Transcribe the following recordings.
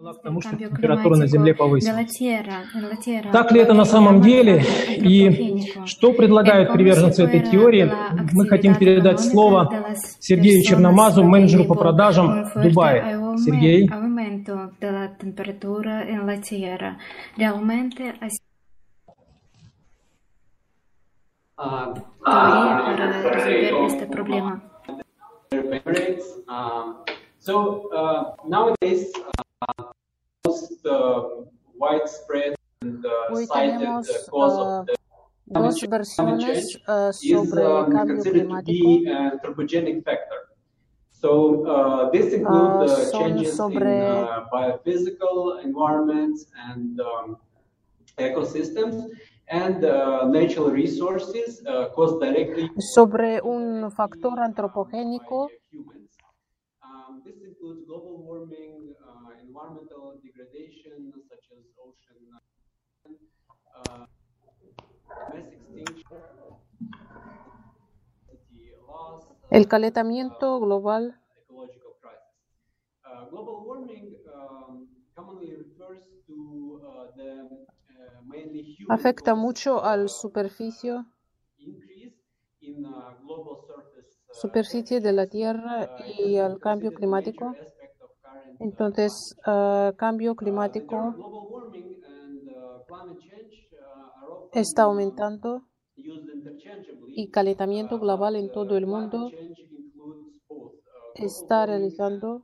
потому что температура на Земле повысилась. Так ли это на самом деле? И что предлагают приверженцы этой теории? Мы хотим передать слово Сергею Черномазу, менеджеру по продажам в Дубае. Сергей. Uh, este problema. Emirates. Um, so uh, nowadays, uh, most uh, widespread and uh, cited uh, cause uh, of the dos climate versiones uh, change is sobre um, cambio considered to climático. be an anthropogenic factor. So uh, this includes Uh, uh, son changes in sobre- uh, biophysical environments and um, ecosystems and uh, natural resources uh, caused directly sobre un factor antropogénico uh, mainly human afecta mucho al superficie, global superficie de la Tierra y al cambio climático. Entonces, uh, cambio climático está aumentando y calentamiento global en todo el mundo está realizando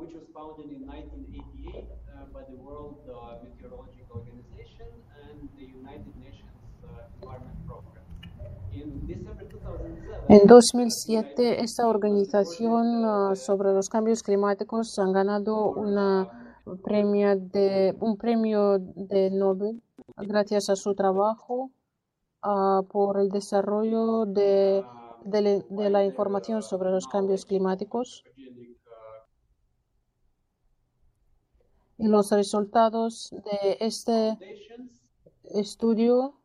which was founded in 1988 uh, by the World uh, Meteorological Organization and the United Nations uh, Environment Program. In December 2007, En 2007, esta organización ah, sobre los cambios climáticos han ganado una premio de, un premio de Nobel gracias a su trabajo ah, por el desarrollo de, de la- información sobre los cambios climáticos. Y los resultados de este estudio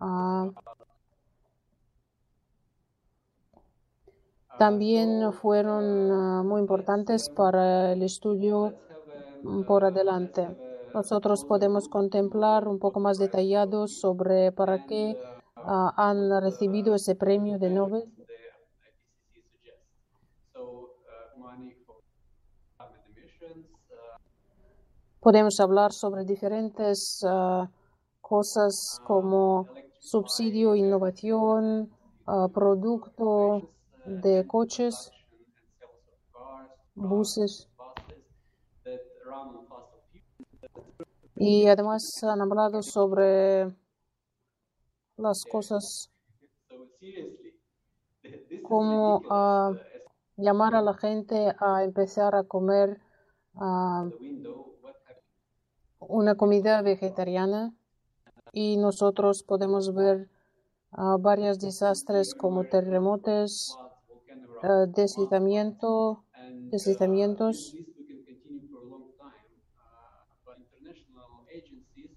ah, también fueron ah, muy importantes para el estudio mm, por adelante. Nosotros podemos contemplar un poco más detallado sobre para qué ah, han recibido ese premio de Nobel. Podemos hablar sobre diferentes ah, cosas como subsidio, innovación, ah, producto de coches, buses. Y además han hablado sobre las cosas como Uh, llamar a la gente a empezar a comer ah, una comida vegetariana y nosotros podemos ver ah, varios desastres como terremotos, ah, deslizamiento, uh, deslizamientos. Uh,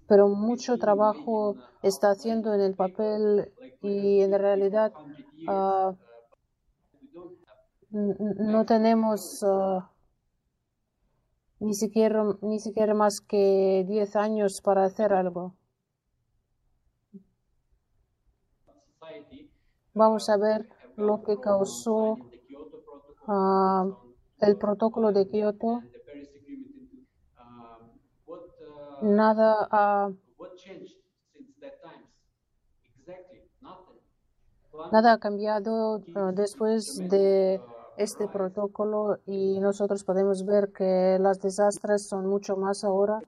pero mucho trabajo está haciendo en el papel y en realidad 100 years, ah, uh, no tenemos ni siquiera ni siquiera más que 10 años para hacer algo. Vamos a ver lo que causó ah, el protocolo de Kioto. Nada nada ha cambiado ah, después de este protocolo y nosotros podemos ver que los desastres son mucho más ahora.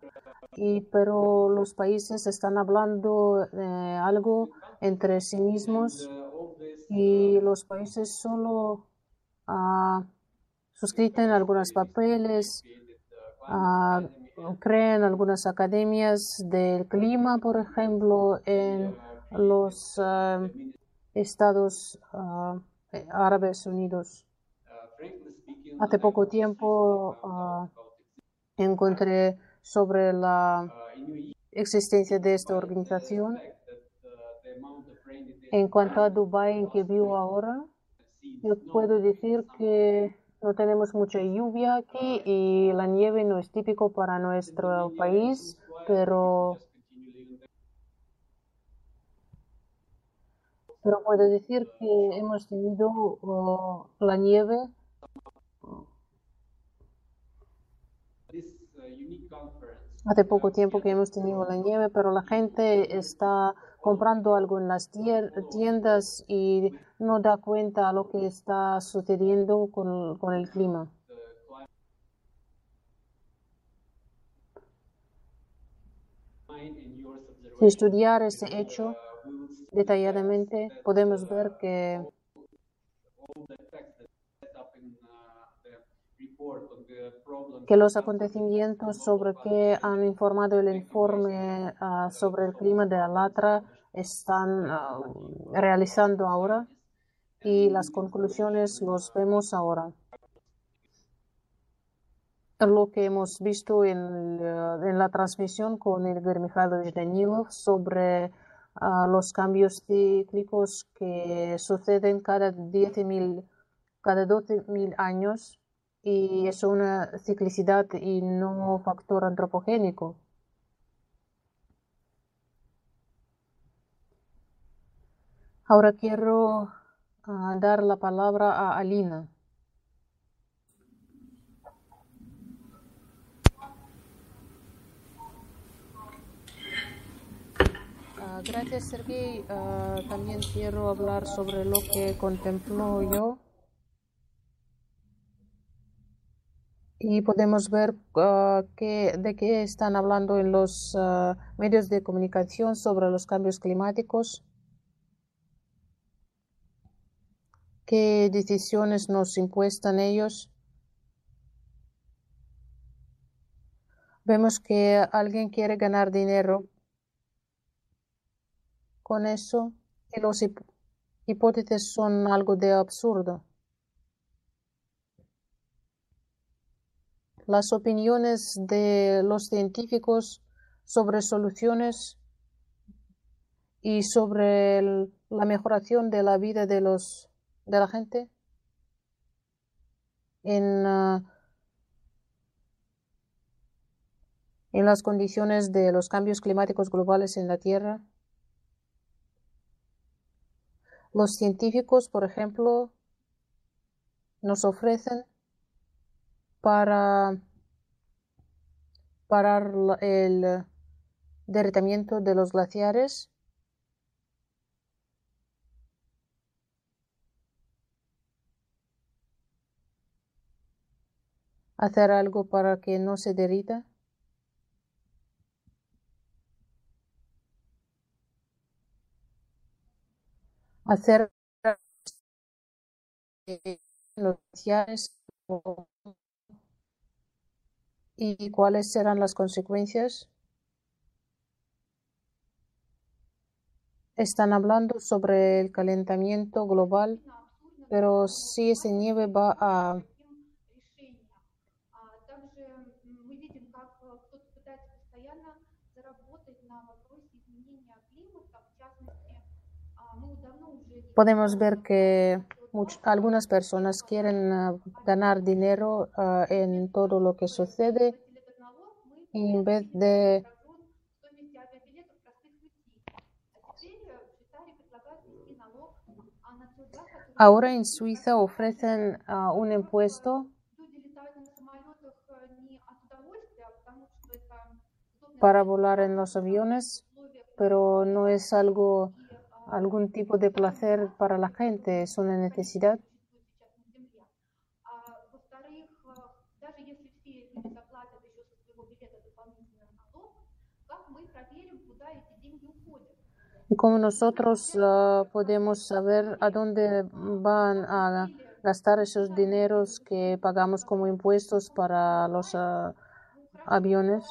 Y, pero los países están hablando de algo entre sí mismos y los países solo ah, suscriben algunos papeles, ah, crean algunas academias del clima, por ejemplo, en los ah, Estados Árabes Unidos. uh, Hace poco tiempo encontré sobre la uh, existencia de esta organización. En cuanto a Dubái en que vivo ahora, yo puedo decir que no tenemos mucha lluvia aquí y la nieve no es típico para nuestro país, pero, pero puedo decir que hemos tenido uh, la nieve. Hace poco tiempo que hemos tenido la nieve, pero la gente está comprando algo en las tiendas y no da cuenta lo que está sucediendo con, con el clima. Si estudiar este hecho detalladamente, podemos ver que que los acontecimientos sobre que han informado el informe uh, sobre el clima de Alatra están uh, realizando ahora y las conclusiones los vemos ahora. Lo que hemos visto en, uh, en la transmisión con el de Danilov sobre los cambios cíclicos que suceden cada 10.000, cada 12.000 años y es una ciclicidad y no factor antropogénico. Ahora quiero uh, dar la palabra a Alina. Uh, gracias, Sergey. Uh, también quiero hablar sobre lo que contemplo yo y podemos ver ah, de qué están hablando en los ah, medios de comunicación sobre los cambios climáticos, qué decisiones nos impuestan ellos. Vemos que alguien quiere ganar dinero con eso y los hipótesis son algo de absurdo. Las opiniones de los científicos sobre soluciones y sobre la mejoración de la vida de los de la gente en, ah, en las condiciones de los cambios climáticos globales en la Tierra. Los científicos, por ejemplo, nos ofrecen para parar el derretamiento de los glaciares. Hacer algo para que no se derrita. Hacer los glaciares ¿Y cuáles serán las consecuencias? Están hablando sobre el calentamiento global, pero si esa nieve va a podemos ver que algunas personas quieren ah, ganar dinero ah, en todo lo que sucede en vez de Ahora en Suiza ofrecen ah, un impuesto para volar en los aviones, pero no es algo algún tipo de placer para la gente, es una necesidad. Y como nosotros uh, podemos saber a dónde van a gastar esos dineros que pagamos como impuestos para los uh, aviones.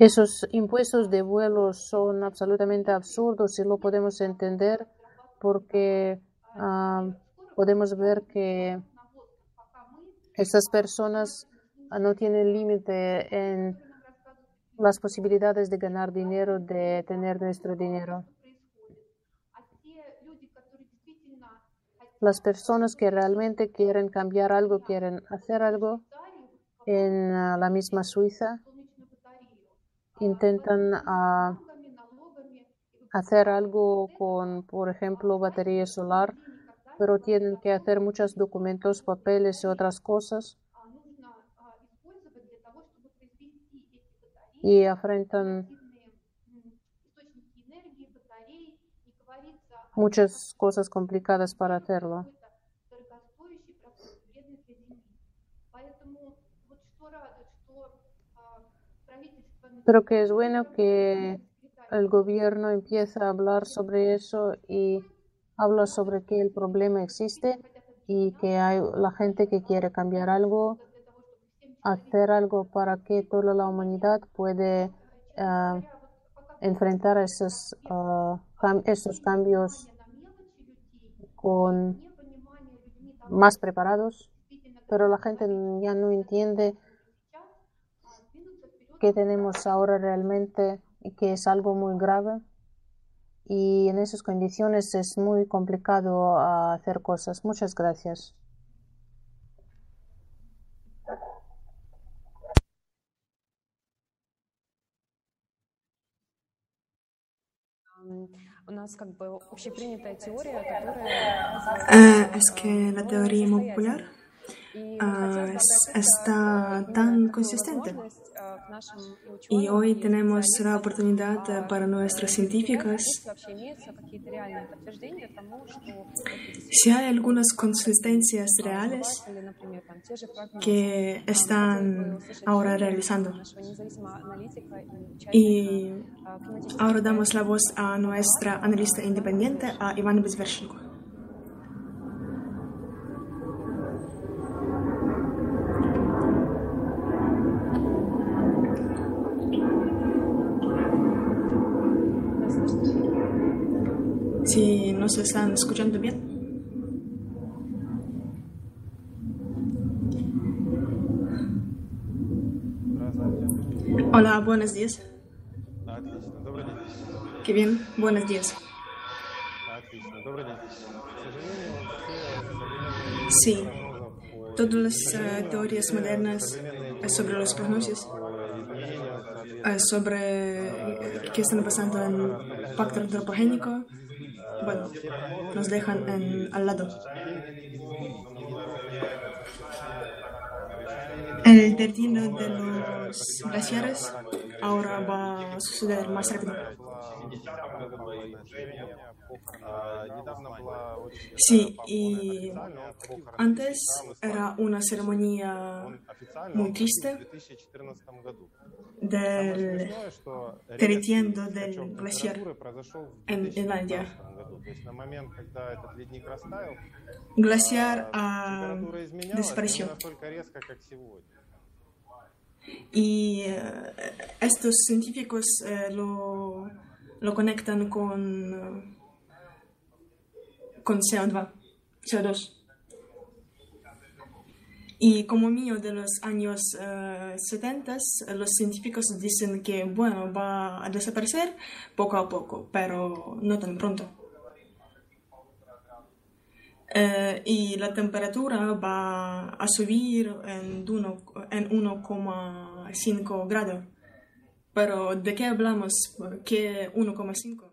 Esos impuestos de vuelo son absolutamente absurdos y lo podemos entender porque, ah, podemos ver que estas personas no tienen límite en las posibilidades de ganar dinero, de tener nuestro dinero. Las personas que realmente quieren cambiar algo, quieren hacer algo en ah, la misma Suiza, intentan ah, hacer algo con, por ejemplo, batería solar, pero tienen que hacer muchos documentos, papeles y otras cosas. Y afrontan muchas cosas complicadas para hacerlo. Creo que es bueno que el gobierno empiece a hablar sobre eso y habla sobre que el problema existe y que hay la gente que quiere cambiar algo, hacer algo para que toda la humanidad puede ah, enfrentar esos, uh, esos cambios con más preparados, pero la gente ya no entiende qué tenemos ahora realmente y que es algo muy grave y en esas condiciones es muy complicado hacer cosas. Muchas gracias. Es que la teoría popular está tan consistente. Y hoy tenemos la oportunidad para nuestros científicos. Si hay algunas consistencias reales que están ahora realizando. Y ahora damos la voz a nuestra analista independiente, a Iván Bezvershenko. Si nos están escuchando bien. Hola, buenos días. Qué bien, buenos días. Sí, todas las uh, teorías modernas sobre los prognósticos, uh, sobre qué está pasando en el pacto antropogénico, bueno, nos dejan al lado. El destino de los glaciares ahora va a suceder más rápido. Sí, y antes era una ceremonia muy triste del derritiendo del glaciar en Finlandia. Glaciar ah, desapareció. Y eh, estos científicos eh, lo, lo, conectan con, con CO2. CO2. Y como mío de los años 70, eh, los científicos dicen que, bueno, va a desaparecer poco a poco, pero no tan pronto. Eh, y la temperatura va a subir en 1,5 grados. Pero ¿de qué hablamos? ¿Qué 1,5?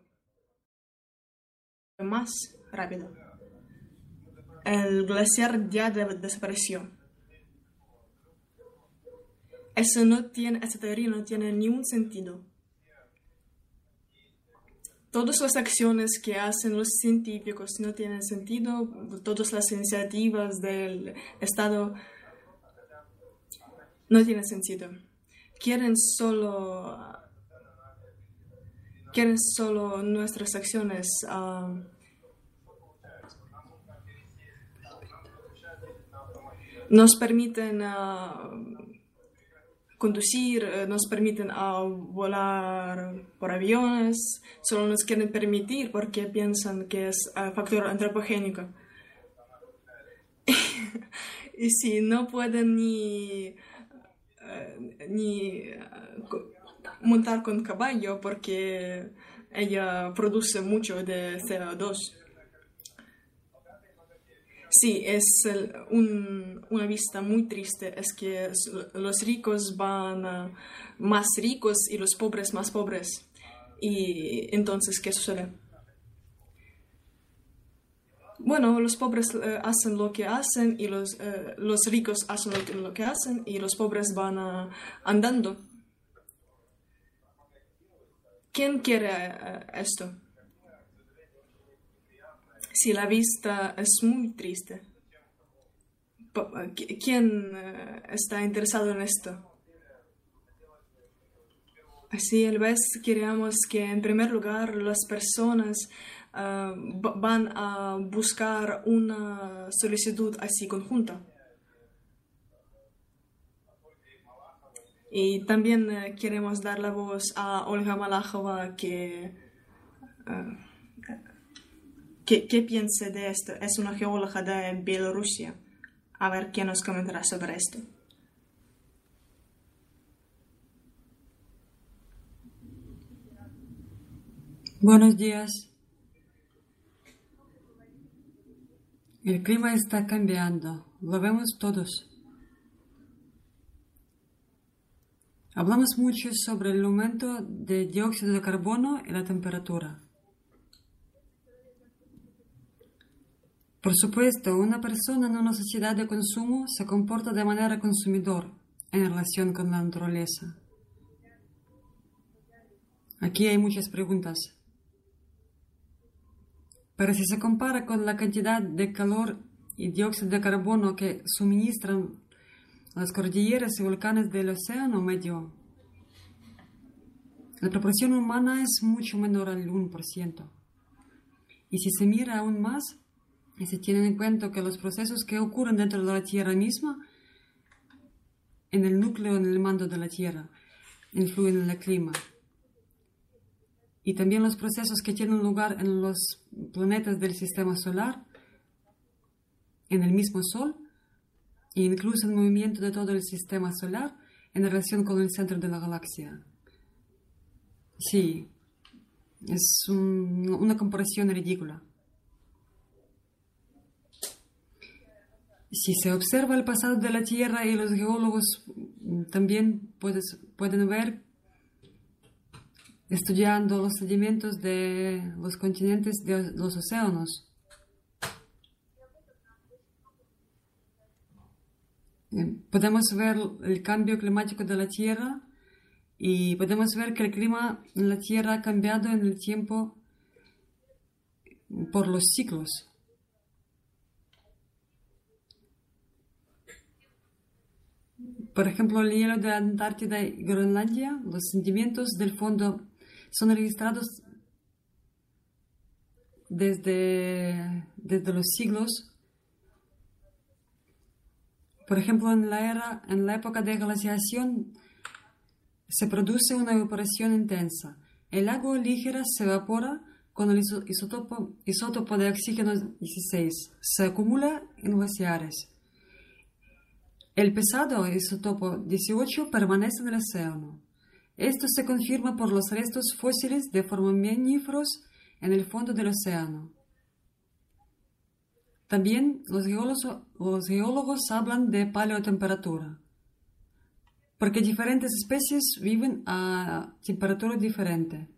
Más rápido. El glaciar ya desapareció. Eso no tiene, esa teoría no tiene ningún sentido. Todas las acciones que hacen los científicos no tienen sentido, todas las iniciativas del Estado no tienen sentido. Quieren solo, quieren solo nuestras acciones. Uh, nos permiten uh, conducir, eh, nos permiten a volar por aviones, solo nos quieren permitir porque piensan que es factor antropogénico. y si no pueden ni, ni eh, montar con caballo porque ella produce mucho de CO2. Sí, es un- una vista muy triste, es que los ricos van más ricos y los pobres más pobres. Y entonces, ¿qué sucede? Bueno, los pobres eh, hacen lo que hacen y los, eh, los ricos hacen lo que, hacen y los pobres van ah, andando. ¿Quién quiere eh, esto? Si la vista es muy triste. ¿Quién está interesado en esto? Así, la vez queríamos que en primer lugar las personas van a buscar una solicitud así conjunta. Y también eh, queremos dar la voz a Olga Malajova que, ah, que, que piense de esto. Es una geóloga de Bielorrusia. A ver qué nos comentará sobre esto. Buenos días. El clima está cambiando, lo vemos todos. Hablamos mucho sobre el aumento de dióxido de carbono y la temperatura. Por supuesto, una persona en una sociedad de consumo se comporta de manera consumidor en relación con la naturaleza. Aquí hay muchas preguntas. Pero si se compara con la cantidad de calor y dióxido de carbono que suministran las cordilleras y volcanes del océano medio, la proporción humana es mucho menor al 1%. Y si se mira aún más, y se tienen en cuenta que los procesos que ocurren dentro de la Tierra misma, en el núcleo, en el mando de la Tierra, influyen en el clima y también los procesos que tienen lugar en los planetas del sistema solar, en el mismo Sol, e incluso el movimiento de todo el sistema solar en relación con el centro de la galaxia. Sí, es un- una comparación ridícula. Si se observa el pasado de la Tierra y los geólogos mm, también puedes- pueden ver estudiando los sedimentos de los continentes de los océanos. Eh, Podemos ver el cambio climático de la Tierra y podemos ver que el clima en la Tierra ha cambiado en el tiempo por los ciclos. Por ejemplo, el hielo de Antártida y Groenlandia, los sentimientos del fondo son registrados desde, desde los siglos. Por ejemplo, en la, era, en la época de glaciación se produce una evaporación intensa. El agua ligera se evapora con el isótopo, isótopo de oxígeno 16. Se acumula en glaciares. El pesado isótopo 18 permanece en el océano. Esto se confirma por los restos fósiles de foraminíferos en el fondo del océano. También los geólogos, los geólogos hablan de paleotemperatura, porque diferentes especies viven a temperatura diferente.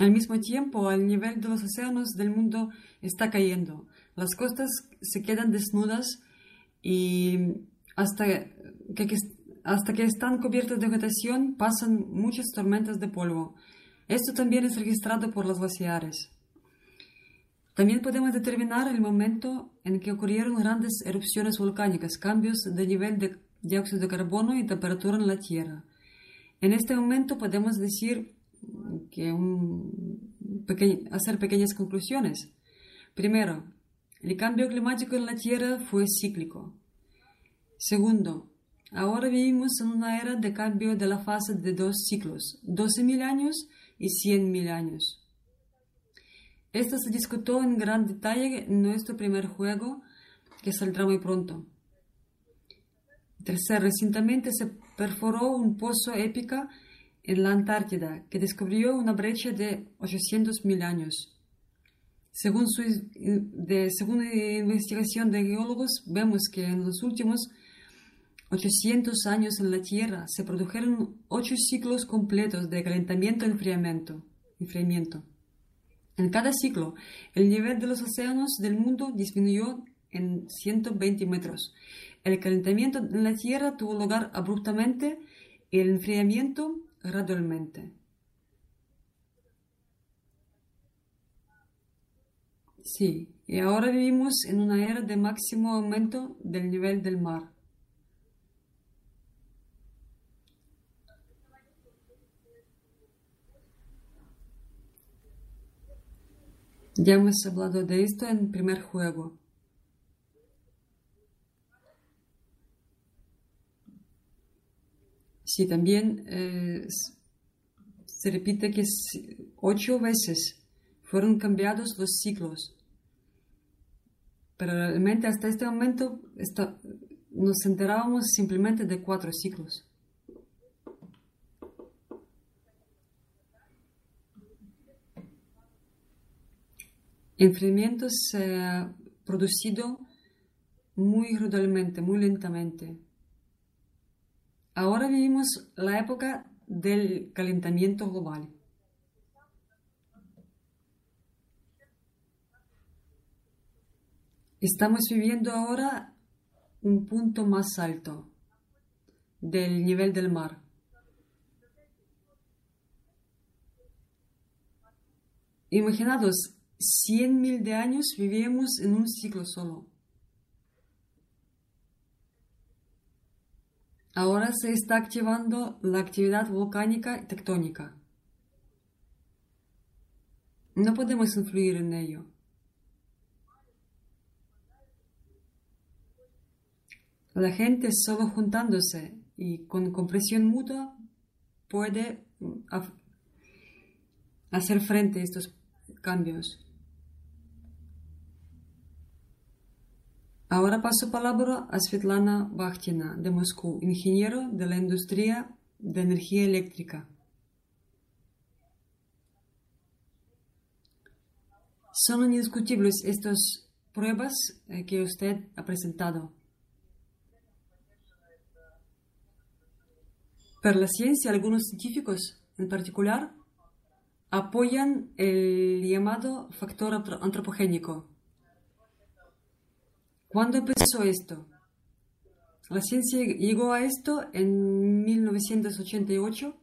Al mismo tiempo, el nivel de los océanos del mundo está cayendo. Las costas se quedan desnudas y hasta que- hasta que están cubiertas de vegetación pasan muchas tormentas de polvo. Esto también es registrado por los glaciares. También podemos determinar el momento en que ocurrieron grandes erupciones volcánicas, cambios de nivel de dióxido de carbono y temperatura en la Tierra. En este momento podemos decir que hacer pequeñas conclusiones. Primero, el cambio climático en la Tierra fue cíclico. Segundo, ahora vivimos en una era de cambio de la fase de dos ciclos, 12.000 años y 100.000 años. Esto se discutió en gran detalle en nuestro primer juego que saldrá muy pronto. Tercer, recientemente se perforó un pozo épica en la Antártida que descubrió una brecha de 800.000 años. Según, su, de, según investigación de geólogos, vemos que en los últimos 800 años en la Tierra se produjeron ocho ciclos completos de calentamiento y enfriamiento. enfriamiento. En cada ciclo, el nivel de los océanos del mundo disminuyó en 120 metros. El calentamiento en la Tierra tuvo lugar abruptamente y el enfriamiento gradualmente. Sí, y ahora vivimos en una era de máximo aumento del nivel del mar. Ya hemos hablado de esto en el primer juego. Sí, también eh, se repite que ocho veces fueron cambiados los ciclos. Pero realmente hasta este momento nos enterábamos simplemente de cuatro ciclos. Enfriamiento se ha producido muy gradualmente, muy lentamente. Ahora vivimos la época del calentamiento global. Estamos viviendo ahora un punto más alto del nivel del mar. Imaginados 100.000 de años vivíamos en un ciclo solo. Ahora se está activando la actividad volcánica y tectónica. No podemos influir en ello. La gente solo juntándose y con compresión mutua puede mm, hacer frente a estos cambios. Ahora paso palabra a Svetlana Bakhtina de Moscú, ingeniero de la industria de energía eléctrica. Son indiscutibles estas pruebas eh, que usted ha presentado. Pero la ciencia, algunos científicos en particular, apoyan el llamado factor antropogénico ¿Cuándo empezó esto? La ciencia llegó a esto en 1988,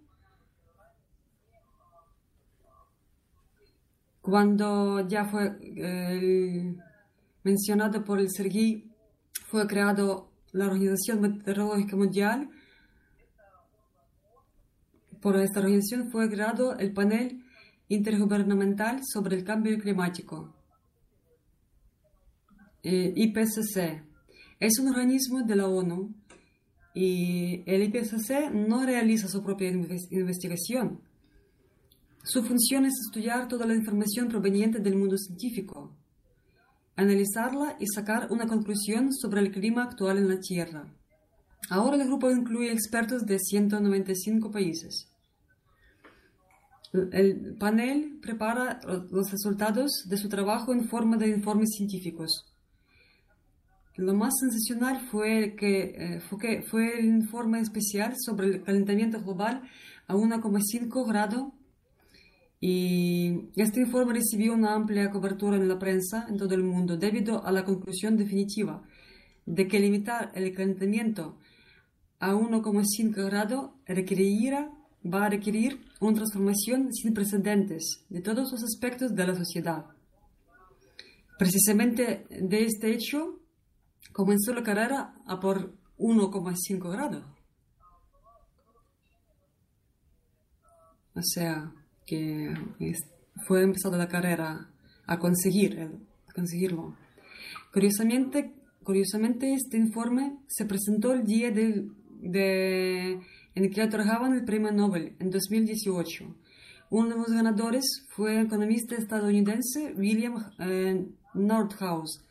cuando ya fue eh, mencionado por el Sergi, fue creado la Organización Meteorológica Mundial. Por esta organización fue creado el panel intergubernamental sobre el cambio climático. Eh, IPCC. Es un organismo de la ONU y el IPCC no realiza su propia investigación. Su función es estudiar toda la información proveniente del mundo científico, analizarla y sacar una conclusión sobre el clima actual en la Tierra. Ahora el grupo incluye expertos de 195 países. El panel prepara los resultados de su trabajo en forma de informes científicos. Lo más sensacional fue que, eh, fue fue el informe especial sobre el calentamiento global a 1,5 grado y este informe recibió una amplia cobertura en la prensa en todo el mundo debido a la conclusión definitiva de que limitar el calentamiento a 1,5 grado requerirá, va a requerir una transformación sin precedentes de todos los aspectos de la sociedad. Precisamente de este hecho comenzó la carrera a por 1,5 grados. O sea, que fue empezada la carrera a conseguir, conseguirlo. Curiosamente, curiosamente, este informe se presentó el día de, en el que otorgaban el premio Nobel, en 2018. Uno de los ganadores fue el economista estadounidense William eh, Nordhaus,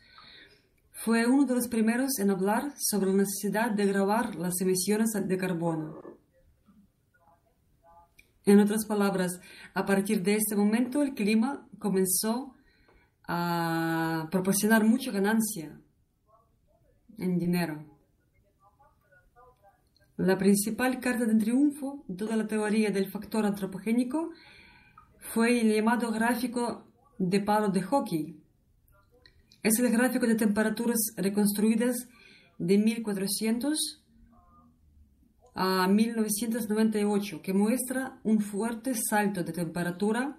fue uno de los primeros en hablar sobre la necesidad de grabar las emisiones de carbono. En otras palabras, a partir de este momento el clima comenzó a proporcionar mucha ganancia en dinero. La principal carta de triunfo de toda la teoría del factor antropogénico fue el llamado gráfico de palo de hockey. Es el gráfico de temperaturas reconstruidas de 1400 a 1998 que muestra un fuerte salto de temperatura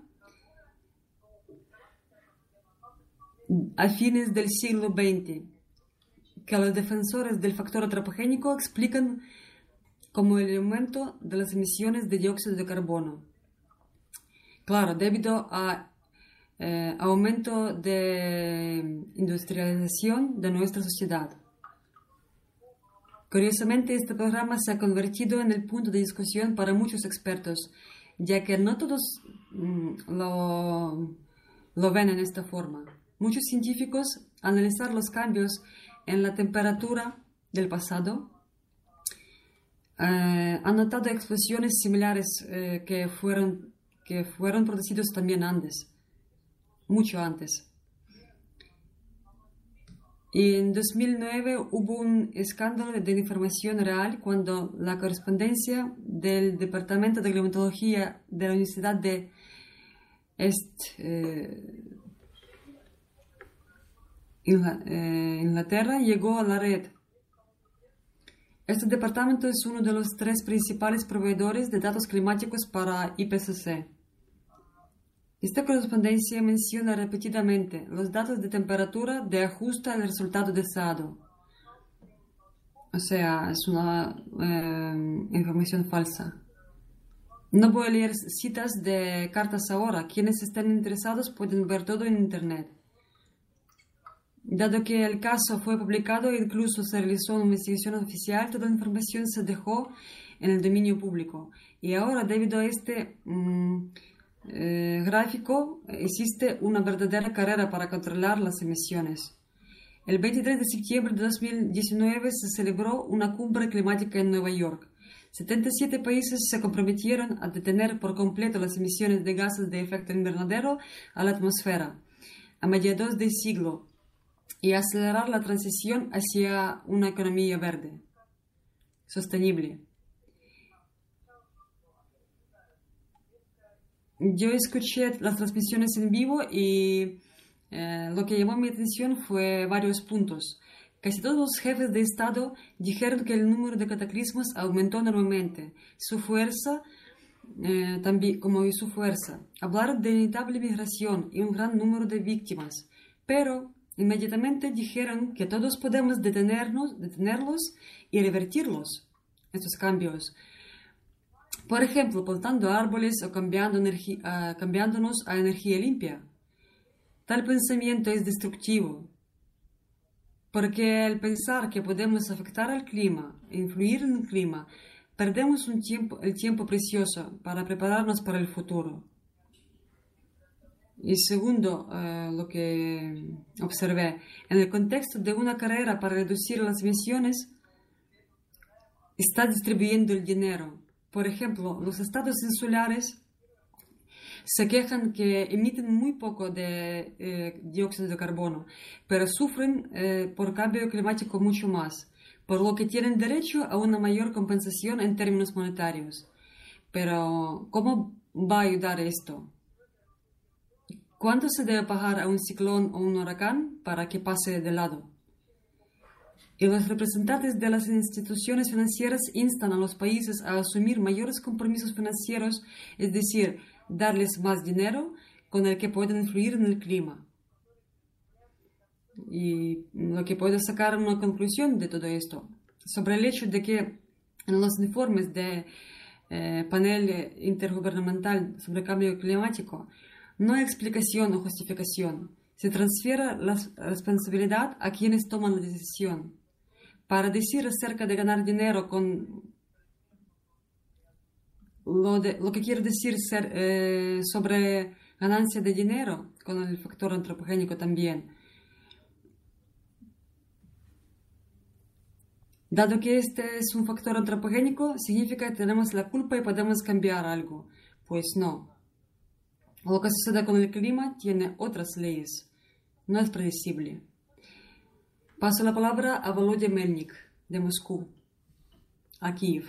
a fines del siglo XX, que los defensores del factor antropogénico explican como el aumento de las emisiones de dióxido de carbono. Claro, debido a eh, aumento de industrialización de nuestra sociedad. Curiosamente, este programa se ha convertido en el punto de discusión para muchos expertos, ya que no todos mm, lo, ven en esta forma. Muchos científicos analizar los cambios en la temperatura del pasado eh, han notado explosiones similares eh, que, fueron, que fueron producidos también antes, mucho antes. Y en 2009 hubo un escándalo de información real cuando la correspondencia del Departamento de Climatología de la Universidad de Est, eh, eh, Inglaterra llegó a la red. Este departamento es uno de los tres principales proveedores de datos climáticos para IPCC. Esta correspondencia menciona repetidamente los datos de temperatura de ajuste al resultado deseado. O sea, es una eh, información falsa. No voy a leer citas de cartas ahora. Quienes estén interesados pueden ver todo en Internet. Dado que el caso fue publicado e incluso se realizó una investigación oficial, toda la información se dejó en el dominio público. Y ahora, debido a este mm, eh, gráfico, existe una verdadera carrera para controlar las emisiones. El 23 de septiembre de 2019 se celebró una cumbre climática en Nueva York. 77 países se comprometieron a detener por completo las emisiones de gases de efecto invernadero a la atmósfera a mediados del siglo y acelerar la transición hacia una economía verde, sostenible. Yo escuché las transmisiones en vivo y eh, lo que llamó mi atención fue varios puntos. Casi todos los jefes de Estado dijeron que el número de cataclismos aumentó enormemente. Su fuerza, eh, también como su fuerza. Hablaron de inevitable migración y un gran número de víctimas. Pero Inmediatamente dijeron que todos podemos detenernos, detenerlos y revertirlos, estos cambios. Por ejemplo, plantando árboles o cambiando uh, cambiándonos a energía limpia. Tal pensamiento es destructivo, porque al pensar que podemos afectar al clima, influir en el clima, perdemos el tiempo precioso para prepararnos para el futuro. Y segundo, eh, lo que observé, en el contexto de una carrera para reducir las emisiones, está distribuyendo el dinero. Por ejemplo, los estados insulares se quejan que emiten muy poco de eh, dióxido de carbono, pero sufren eh, por cambio climático mucho más, por lo que tienen derecho a una mayor compensación en términos monetarios. Pero, ¿cómo va a ayudar esto? ¿Cuánto se debe pagar a un ciclón o un huracán para que pase de lado? Y los representantes de las instituciones financieras instan a los países a asumir mayores compromisos financieros, es decir, darles más dinero con el que pueden influir en el clima. Y lo que puedo sacar una conclusión de todo esto, sobre el hecho de que en los informes de eh, panel intergubernamental sobre cambio climático, no hay explicación o justificación. Se transfiere la responsabilidad a quienes toman la decisión. Para decir acerca de ganar dinero con lo, que quiere decir ser, eh, sobre ganancia de dinero con el factor antropogénico también. Dado que este es un factor antropogénico, significa que tenemos la culpa y podemos cambiar algo. Pues no. Lo que sucede con el clima tiene otras leyes. No es predecible. Paso la palabra a Volodya Melnik, de Moscú, a Kiev.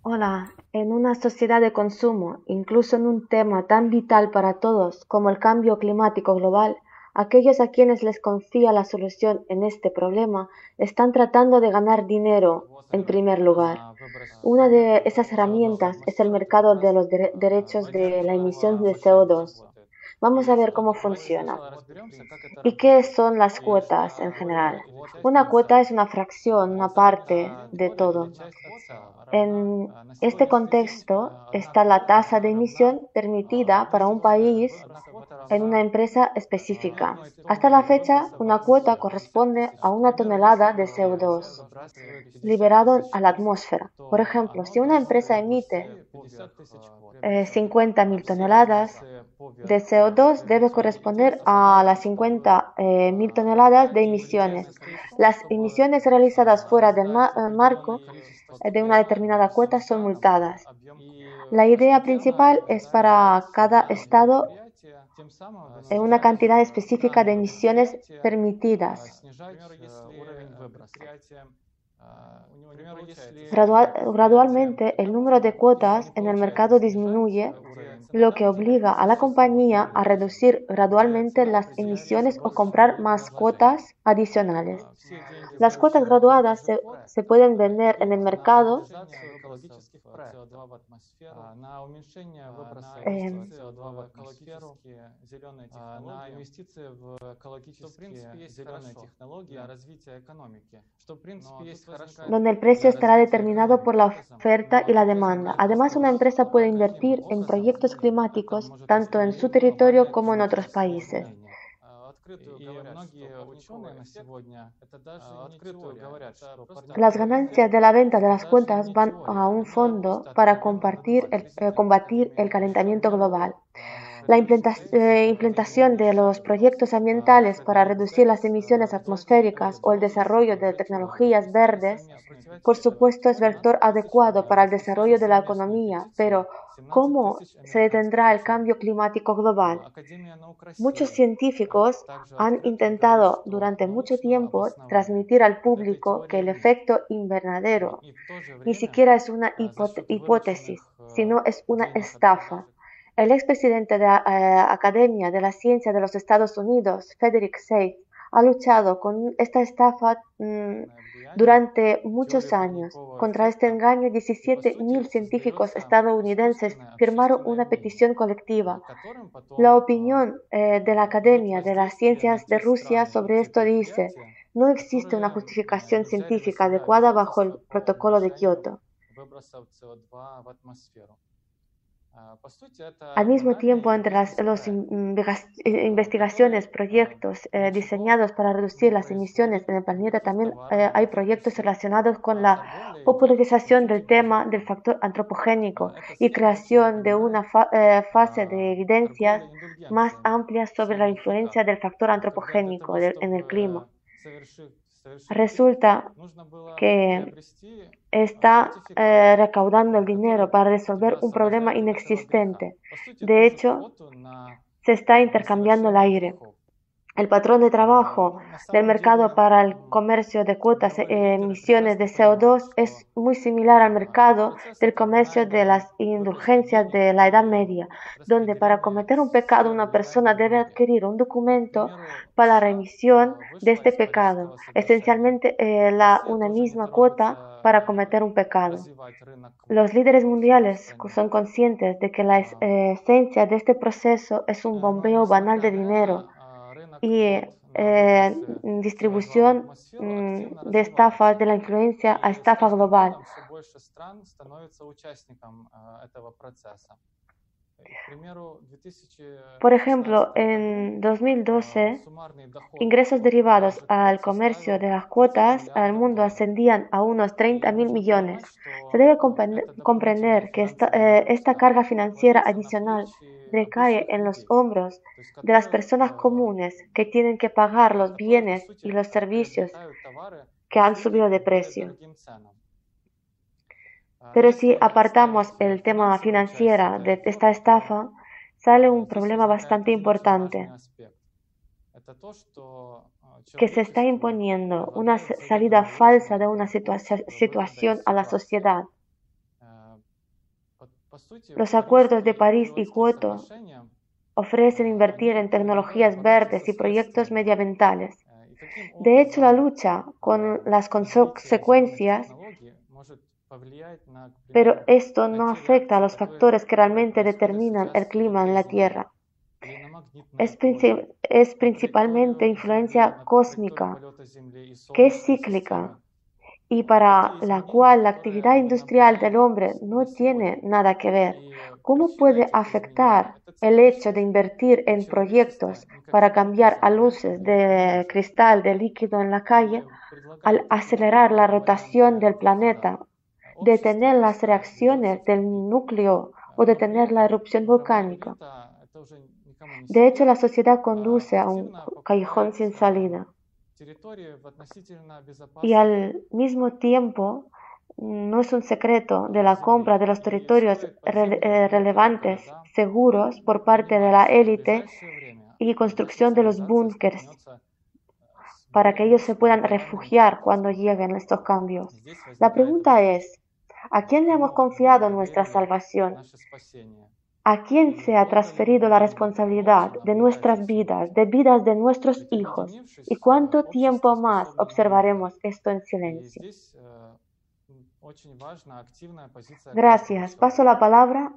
Hola, en una sociedad de consumo, incluso en un tema tan vital para todos como el cambio climático global, aquellos a quienes les confía la solución en este problema están tratando de ganar dinero en primer lugar. Una de esas herramientas es el mercado de los derechos de la emisión de CO2. Vamos a ver cómo funciona. ¿Y qué son las cuotas en general? Una cuota es una fracción, una parte de todo. En este contexto está la tasa de emisión permitida para un país en una empresa específica. Hasta la fecha, una cuota corresponde a una tonelada de CO2 liberado a la atmósfera. Por ejemplo, si una empresa emite 50.000 eh, toneladas de CO2, debe corresponder a las 50.000 eh, toneladas de emisiones. Las emisiones realizadas fuera del eh, marco de una determinada cuota son multadas. La idea principal es para cada estado una cantidad específica de emisiones permitidas. Gradualmente, el número de cuotas en el mercado disminuye, lo que obliga a la compañía a reducir gradualmente las emisiones o comprar más cuotas adicionales. Las cuotas graduadas se, pueden vender en el mercado donde el precio estará determinado por la oferta y la demanda. Además, una empresa puede invertir en proyectos climáticos tanto en su territorio como en otros países. Las ganancias de la venta de las cuentas van a un fondo para compartir el, eh, combatir el calentamiento global. La eh, implementación de los proyectos ambientales para reducir las emisiones atmosféricas o el desarrollo de tecnologías verdes, por supuesto, es vector adecuado para el desarrollo de la economía, pero ¿cómo se detendrá el cambio climático global? Muchos científicos han intentado durante mucho tiempo transmitir al público que el efecto invernadero ni siquiera es una hipótesis, sino es una estafa el expresidente de la eh, Academia de la Ciencia de los Estados Unidos, Frederick Seif, ha luchado con esta estafa mm, durante muchos años. Contra este engaño, 17.000 científicos estadounidenses firmaron una petición colectiva. La opinión eh, de la Academia de las Ciencias de Rusia sobre esto dice, no existe una justificación científica adecuada bajo el protocolo de Kioto. Al mismo tiempo, entre las investigaciones, proyectos eh, diseñados para reducir las emisiones en el planeta, también eh, hay proyectos relacionados con la popularización del tema del factor antropogénico y creación de una eh, fase de evidencias más amplia sobre la influencia del factor antropogénico en el clima. Resulta que está eh, recaudando el dinero para resolver un problema inexistente. De hecho, se está intercambiando el aire. El patrón de trabajo del mercado para el comercio de cuotas de emisiones de CO2 es muy similar al mercado del comercio de las indulgencias de la Edad Media, donde para cometer un pecado una persona debe adquirir un documento para la remisión de este pecado, esencialmente eh, la, una misma cuota para cometer un pecado. Los líderes mundiales son conscientes de que la eh, esencia de este proceso es un bombeo banal de dinero y eh, distribución mm, de estafas de la influencia a estafa global. Por ejemplo, en 2012, ingresos derivados al comercio de las cuotas al mundo ascendían a unos 30 mil millones. Se debe comprender que esta, eh, esta carga financiera adicional recae en los hombros de las personas comunes que tienen que pagar los bienes y los servicios que han subido de precio. Pero si apartamos el tema financiero de esta estafa, sale un problema bastante importante, que se está imponiendo una salida falsa de una situación a la sociedad. Los acuerdos de París y Kyoto ofrecen invertir en tecnologías verdes y proyectos medioambientales. De hecho, la lucha con las consecuencias pero esto no afecta a los factores que realmente determinan el clima en la Tierra. Es, es, principalmente influencia cósmica, que es cíclica y para la cual la actividad industrial del hombre no tiene nada que ver. ¿Cómo puede afectar el hecho de invertir en proyectos para cambiar a luces de cristal de líquido en la calle al acelerar la rotación del planeta detener las reacciones del núcleo o detener la erupción volcánica. De hecho, la sociedad conduce a un callejón sin salida. Y al mismo tiempo, no es un secreto de la compra de los territorios eh, relevantes seguros por parte de la élite y construcción de los búnkers para que ellos se puedan refugiar cuando lleguen estos cambios. La pregunta es, ¿A quién le hemos confiado nuestra salvación? ¿A quién se ha transferido la responsabilidad de nuestras vidas, de vidas de nuestros hijos? ¿Y cuánto tiempo más observaremos esto en silencio? Gracias. Paso la palabra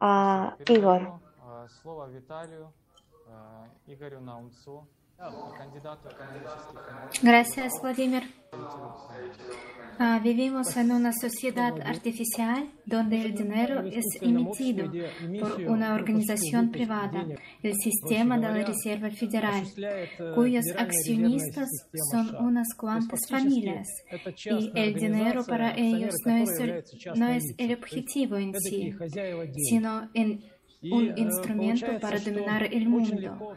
a Igor. Gracias, Vladimir. Ah, vivimos en una sociedad artificial donde el dinero es emitido por una organización privada, el sistema de la Reserva Federal, cuyos accionistas son unas cuantas familias, y el dinero para ellos no es el, no es el objetivo en sí, sino en un instrumento para dominar el mundo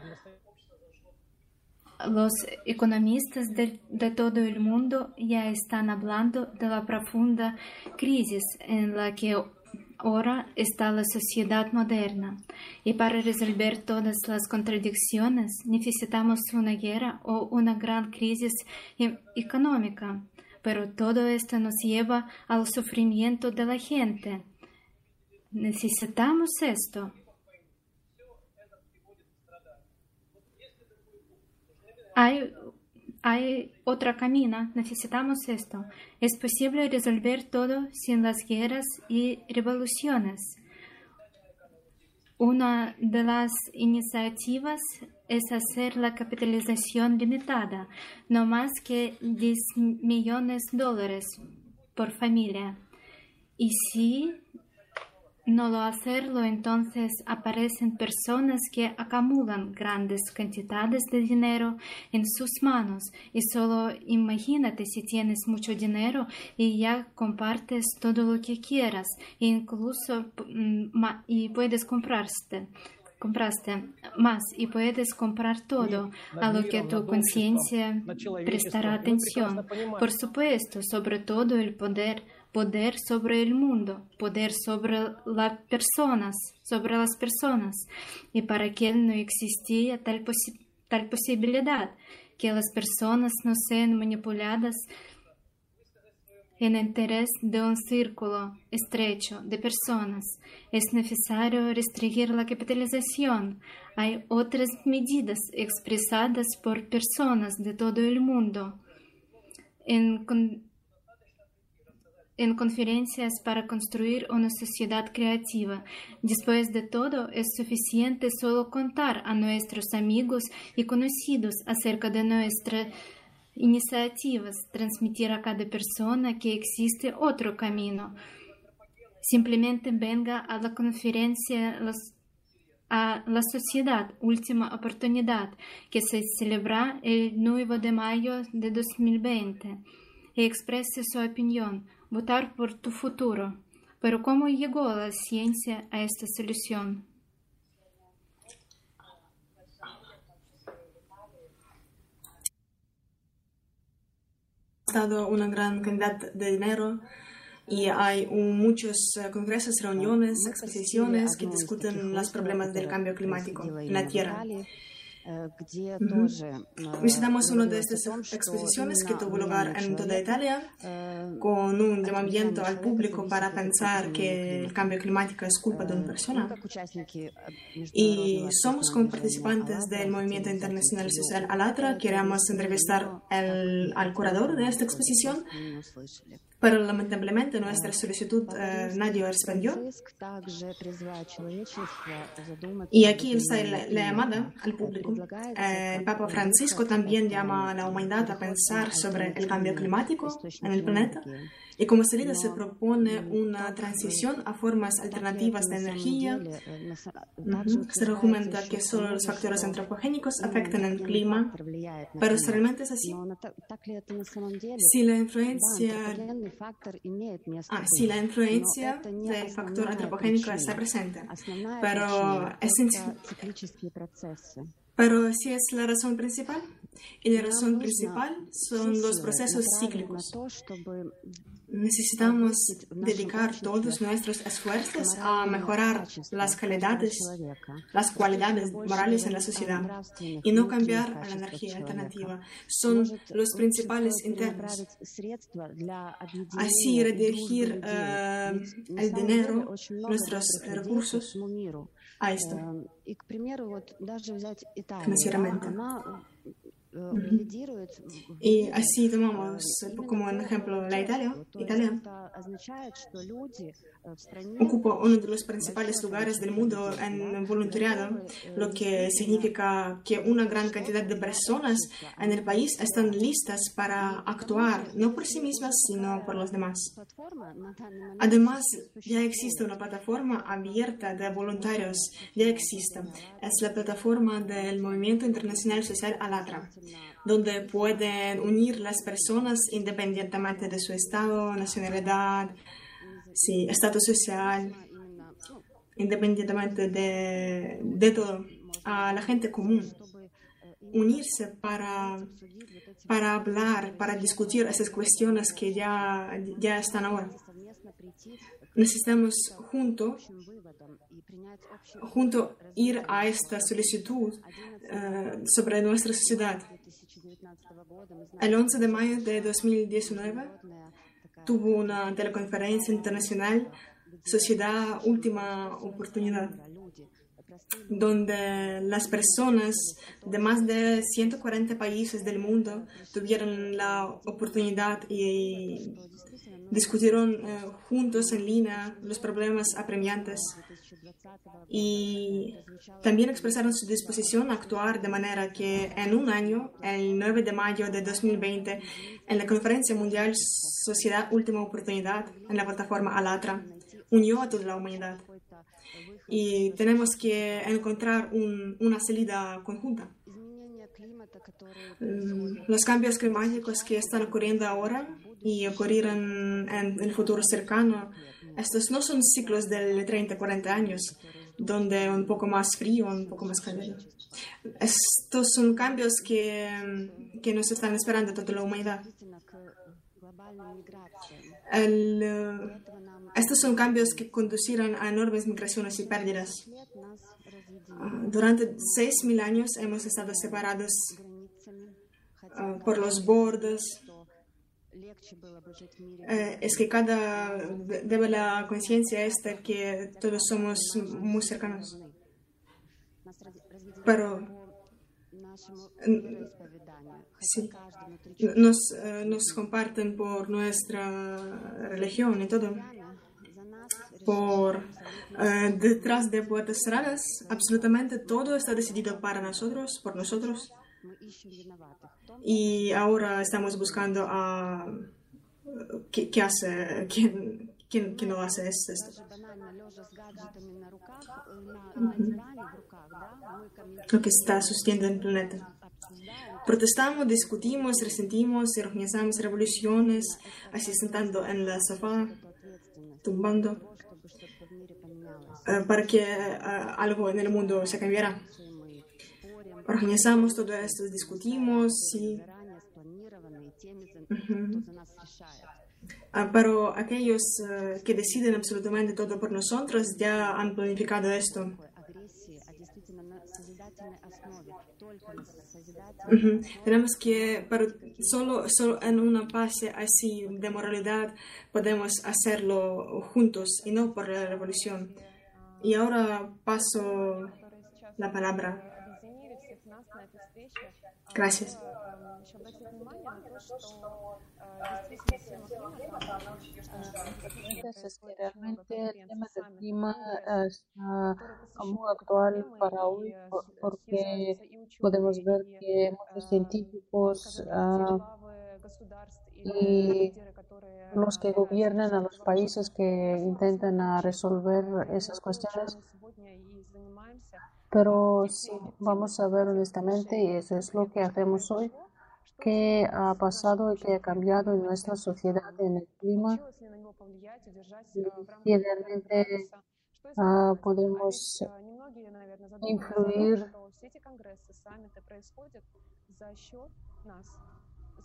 los economistas de, todo el mundo ya están hablando de la profunda crisis en la que ahora está la sociedad moderna. Y para resolver todas las contradicciones necesitamos una guerra o una gran crisis em, económica. Pero todo esto nos lleva al sufrimiento de la gente. Necesitamos esto. Hay, otra camino, necesitamos esto. Es posible resolver todo sin las guerras y revoluciones. Una de las iniciativas es hacer la capitalización limitada, no más que 10 millones de dólares por familia. Y si no lo hacerlo, entonces aparecen personas que acumulan grandes cantidades de dinero en sus manos. Y solo imagínate si tienes mucho dinero y ya compartes todo lo que quieras e incluso mm, y puedes comprarte compraste más y puedes comprar todo a lo que tu conciencia prestará atención. Por supuesto, sobre todo el poder poder sobre el mundo, poder sobre las personas, sobre las personas. Y para que no existía tal, posibilidad que las personas no sean manipuladas en interés de un círculo estrecho de personas. Es necesario restringir la capitalización. Hay otras medidas expresadas por personas de todo el mundo. En, en conferencias para construir una sociedad creativa. Después de todo, es suficiente solo contar a nuestros amigos y conocidos acerca de nuestras iniciativas, transmitir a cada persona que existe otro camino. Simplemente venga a la conferencia a la sociedad Última Oportunidad, que se celebra el 9 de mayo de 2020, y exprese su opinión votar por tu futuro. Pero ¿cómo llegó la ciencia a esta solución? dado una gran cantidad de dinero y hay muchos uh, congresos, reuniones, exposiciones que discuten los problemas del cambio climático en la Tierra. Visitamos una de estas exposiciones que tuvo lugar en toda Italia con un llamamiento al público para pensar que el cambio climático es culpa de una persona. Y somos como participantes del movimiento internacional social Alatra, queremos entrevistar al curador de esta exposición pero lamentablemente nuestra solicitud eh, nadie respondió. Y aquí está la, llamada al público. Eh, el Papa Francisco también llama a la humanidad a pensar sobre el cambio climático en el planeta y como salida se propone una transición a formas alternativas de energía. Se argumenta que solo los factores antropogénicos afectan el clima, pero realmente es así. Si la influencia, ah, si la influencia del factor antropogénico está presente, pero es pero si es la razón principal, y la razón principal son los procesos cíclicos. Necesitamos dedicar todos nuestros esfuerzos a mejorar las cualidades, las cualidades morales en la sociedad y no cambiar a la energía alternativa. Son los principales internos. Así redirigir uh, el dinero, nuestros recursos a esto financieramente. Y así tomamos como un ejemplo la Italia. Italia ocupa uno de los principales lugares del mundo en voluntariado, lo que significa que una gran cantidad de personas en el país están listas para actuar no por sí mismas, sino por los demás. Además, ya existe una plataforma abierta de voluntarios, ya existe. Es la plataforma del Movimiento Internacional Social Alatra donde pueden unir las personas independientemente de su estado, nacionalidad, sí, estatus social, independientemente de, de todo, a la gente común. Unirse para, para hablar, para discutir esas cuestiones que ya, ya están ahora. Necesitamos junto, junto ir a esta solicitud uh, sobre nuestra sociedad. El 11 de mayo de 2019 tuvo una teleconferencia internacional Sociedad Última Oportunidad, donde las personas de más de 140 países del mundo tuvieron la oportunidad y discutieron eh, juntos en línea los problemas apremiantes y también expresaron su disposición a actuar de manera que en un año, el 9 de mayo de 2020, en la Conferencia Mundial Sociedad Última Oportunidad, en la plataforma Alatra, unió a toda la humanidad. Y tenemos que encontrar una salida conjunta. Mm, los cambios climáticos que están ocurriendo ahora y ocurrirán en el futuro cercano, estos no son ciclos de 30, 40 años, donde un poco más frío, un poco más cálido. Estos son cambios que, que nos están esperando toda la humanidad. Eh, estos son cambios que conducirán a enormes migraciones y pérdidas. Ah, durante 6.000 años hemos estado separados uh, por los bordes. Eh, es que cada debe la conciencia esta que todos somos muy cercanos. Pero sí, nos, uh, nos comparten por nuestra religión y todo por uh, detrás de puertas cerradas, absolutamente todo está decidido para nosotros, por nosotros. Y ahora estamos buscando a qué, qué hace, quién, quién, quién lo hace esto. Lo que está sucediendo en el planeta. Protestamos, discutimos, resentimos y organizamos revoluciones, así sentando en la sofá tumbando eh, para que eh, algo en el mundo se cambiara. Organizamos todo esto, discutimos y... Ah, pero aquellos uh, que deciden absolutamente todo por nosotros ya han planificado esto. Tenemos que, pero solo, solo en una fase así de moralidad podemos hacerlo juntos y no por la revolución. Y ahora paso la palabra. Gracias. Es que realmente el tema del clima está muy actual para hoy porque podemos ver que muchos científicos y los que gobiernan a los países que intentan resolver esas cuestiones pero si vamos a ver honestamente, y eso es lo que hacemos hoy, qué ha pasado y qué ha cambiado en nuestra sociedad, en el clima, y realmente uh, podemos influir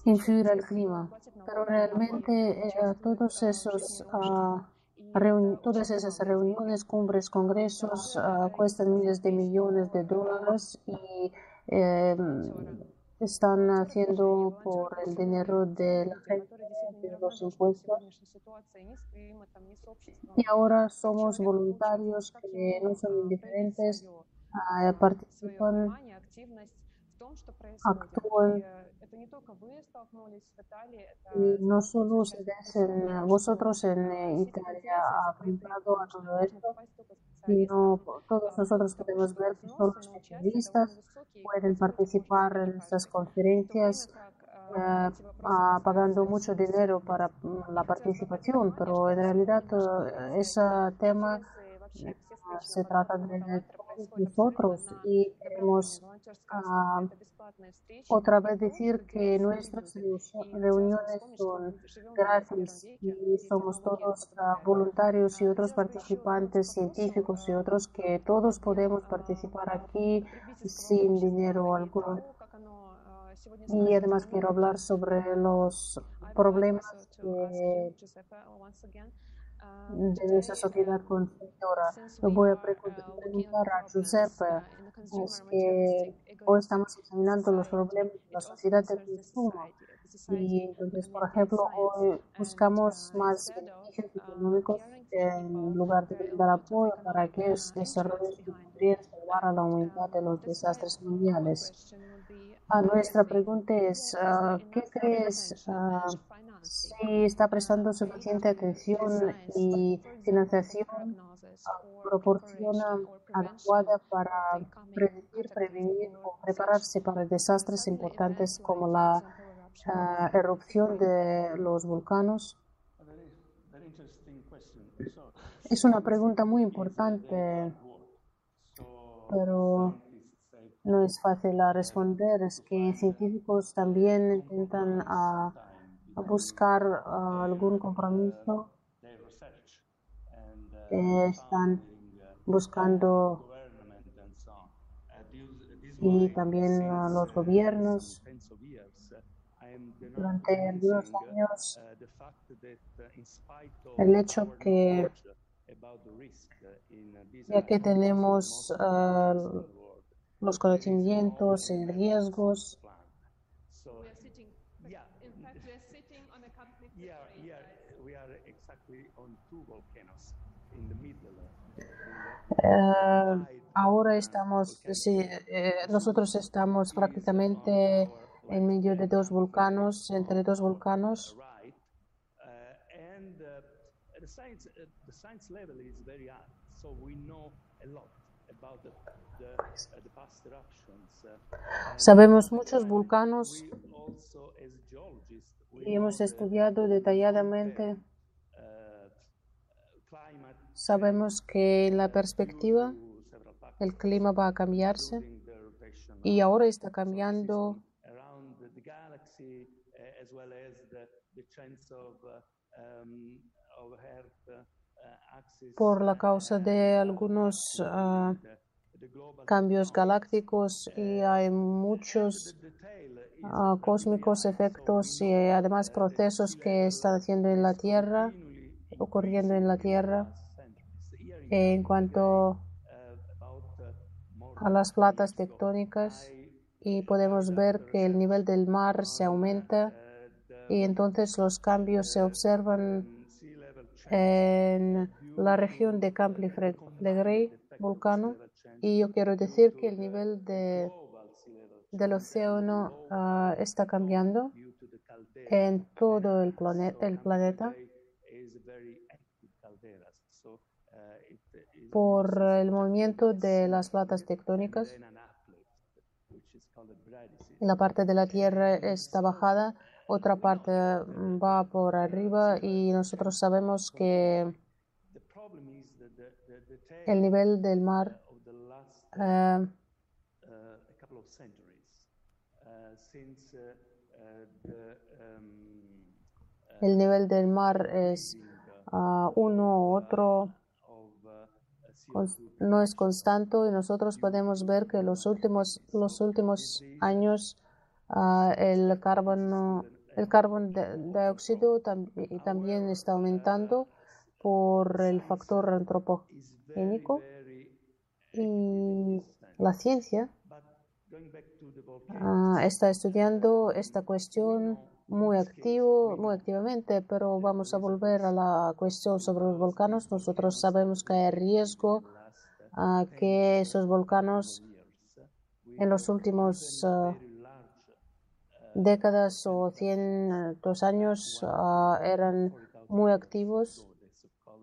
influir al clima. Pero realmente eh, todos esos uh, todas esas reuniones, cumbres, congresos uh, cuestan miles de millones de dólares y eh, están haciendo por el dinero de la gente, los impuestos. Y ahora somos voluntarios que no son indiferentes, uh, participan, actúan y no solo ustedes, en, vosotros en Italia aplicado a todo esto, sino todos nosotros podemos ver que son los especialistas pueden participar en estas conferencias eh, pagando mucho dinero para la participación, pero en realidad eh, ese tema se trata de nosotros y queremos uh, otra vez decir que nuestras reuniones son gratis y somos todos uh, voluntarios y otros participantes científicos y otros que todos podemos participar aquí sin dinero alguno. Y además quiero hablar sobre los problemas que de nuestra sociedad consumidora. Lo voy a preguntar a Giuseppe, es que hoy estamos examinando los problemas de la sociedad de consumo. Y entonces, por ejemplo, hoy buscamos más beneficios económicos en lugar de brindar apoyo para aquellos desarrollos que podrían salvar a la humanidad de los desastres mundiales. A ah, nuestra pregunta es, uh, ¿qué crees uh, si está prestando suficiente atención y financiación proporciona adecuada para predecir, prevenir o prepararse para desastres importantes como la uh, erupción de los volcanos? Es una pregunta muy importante, pero no es fácil a responder. Es que científicos también intentan a buscar uh, algún compromiso. Eh, están buscando y también uh, los gobiernos durante algunos años el hecho que ya que tenemos uh, los conocimientos y riesgos Uh, ahora estamos, sí, eh, nosotros estamos prácticamente en medio de dos volcanos, entre dos volcanos. Sabemos muchos volcanos y hemos estudiado detalladamente Sabemos que en la perspectiva el clima va a cambiarse y ahora está cambiando por la causa de algunos uh, cambios galácticos y hay muchos uh, cósmicos efectos y además procesos que están haciendo en la Tierra, ocurriendo en la Tierra. En cuanto a las platas tectónicas, y podemos ver que el nivel del mar se aumenta y entonces los cambios se observan en la región de Camp Legrey, vulcano, y yo quiero decir que el nivel de, del océano uh, está cambiando en todo el planeta por el movimiento de las platas tectónicas. La parte de la Tierra está bajada, otra parte va por arriba y nosotros sabemos que el nivel del mar uh, el nivel del mar es uh, uno u otro no es constante y nosotros podemos ver que los últimos los últimos años uh, el carbono el carbón dióxido tam también está aumentando por el factor antropogénico y la ciencia uh, está estudiando esta cuestión muy activo, muy activamente, pero vamos a volver a la cuestión sobre los volcanos. Nosotros sabemos que hay riesgo uh, que esos volcanos en los últimos uh, décadas o cientos años eran muy activos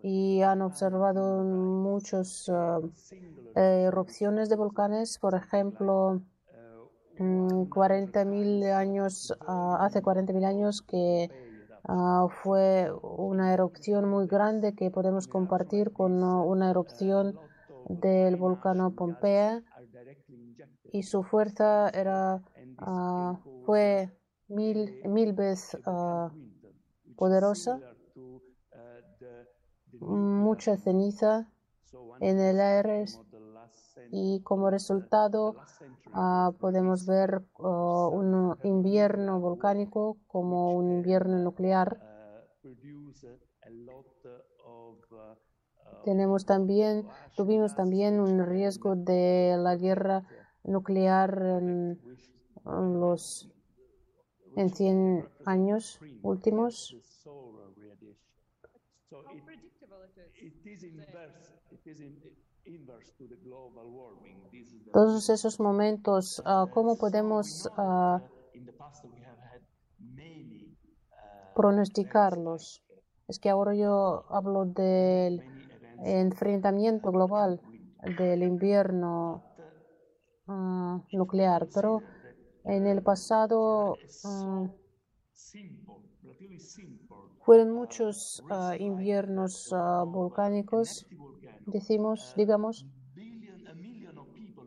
y han observado muchas erupciones de volcanes, por ejemplo, 40.000 mm, años, uh, hace 40.000 años que uh, fue una erupción muy grande que podemos compartir con una erupción del volcán Pompea. Y su fuerza era, fue mil, mil veces poderosa, mucha ceniza en el aire y como resultado uh, podemos ver uh, un invierno volcánico como un invierno nuclear. Tenemos también, tuvimos también un riesgo de la guerra nuclear en, en los en 100 años últimos. Todos esos momentos, uh, ¿cómo podemos uh, pronosticarlos? Es que ahora yo hablo del enfrentamiento global del invierno uh, nuclear, pero en el pasado fueron muchos inviernos volcánicos decimos, digamos,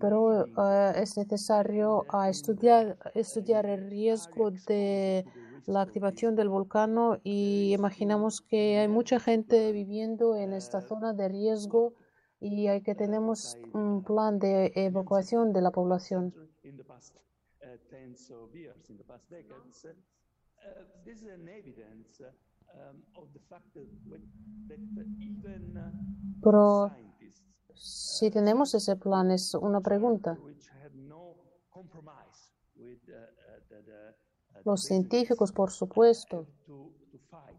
pero uh, es necesario estudiar, estudiar el riesgo de la activación del volcán y imaginamos que hay mucha gente viviendo en esta zona de riesgo y hay que tenemos un plan de evacuación de la población. Pero si tenemos ese plan, es una pregunta. Los científicos, por supuesto,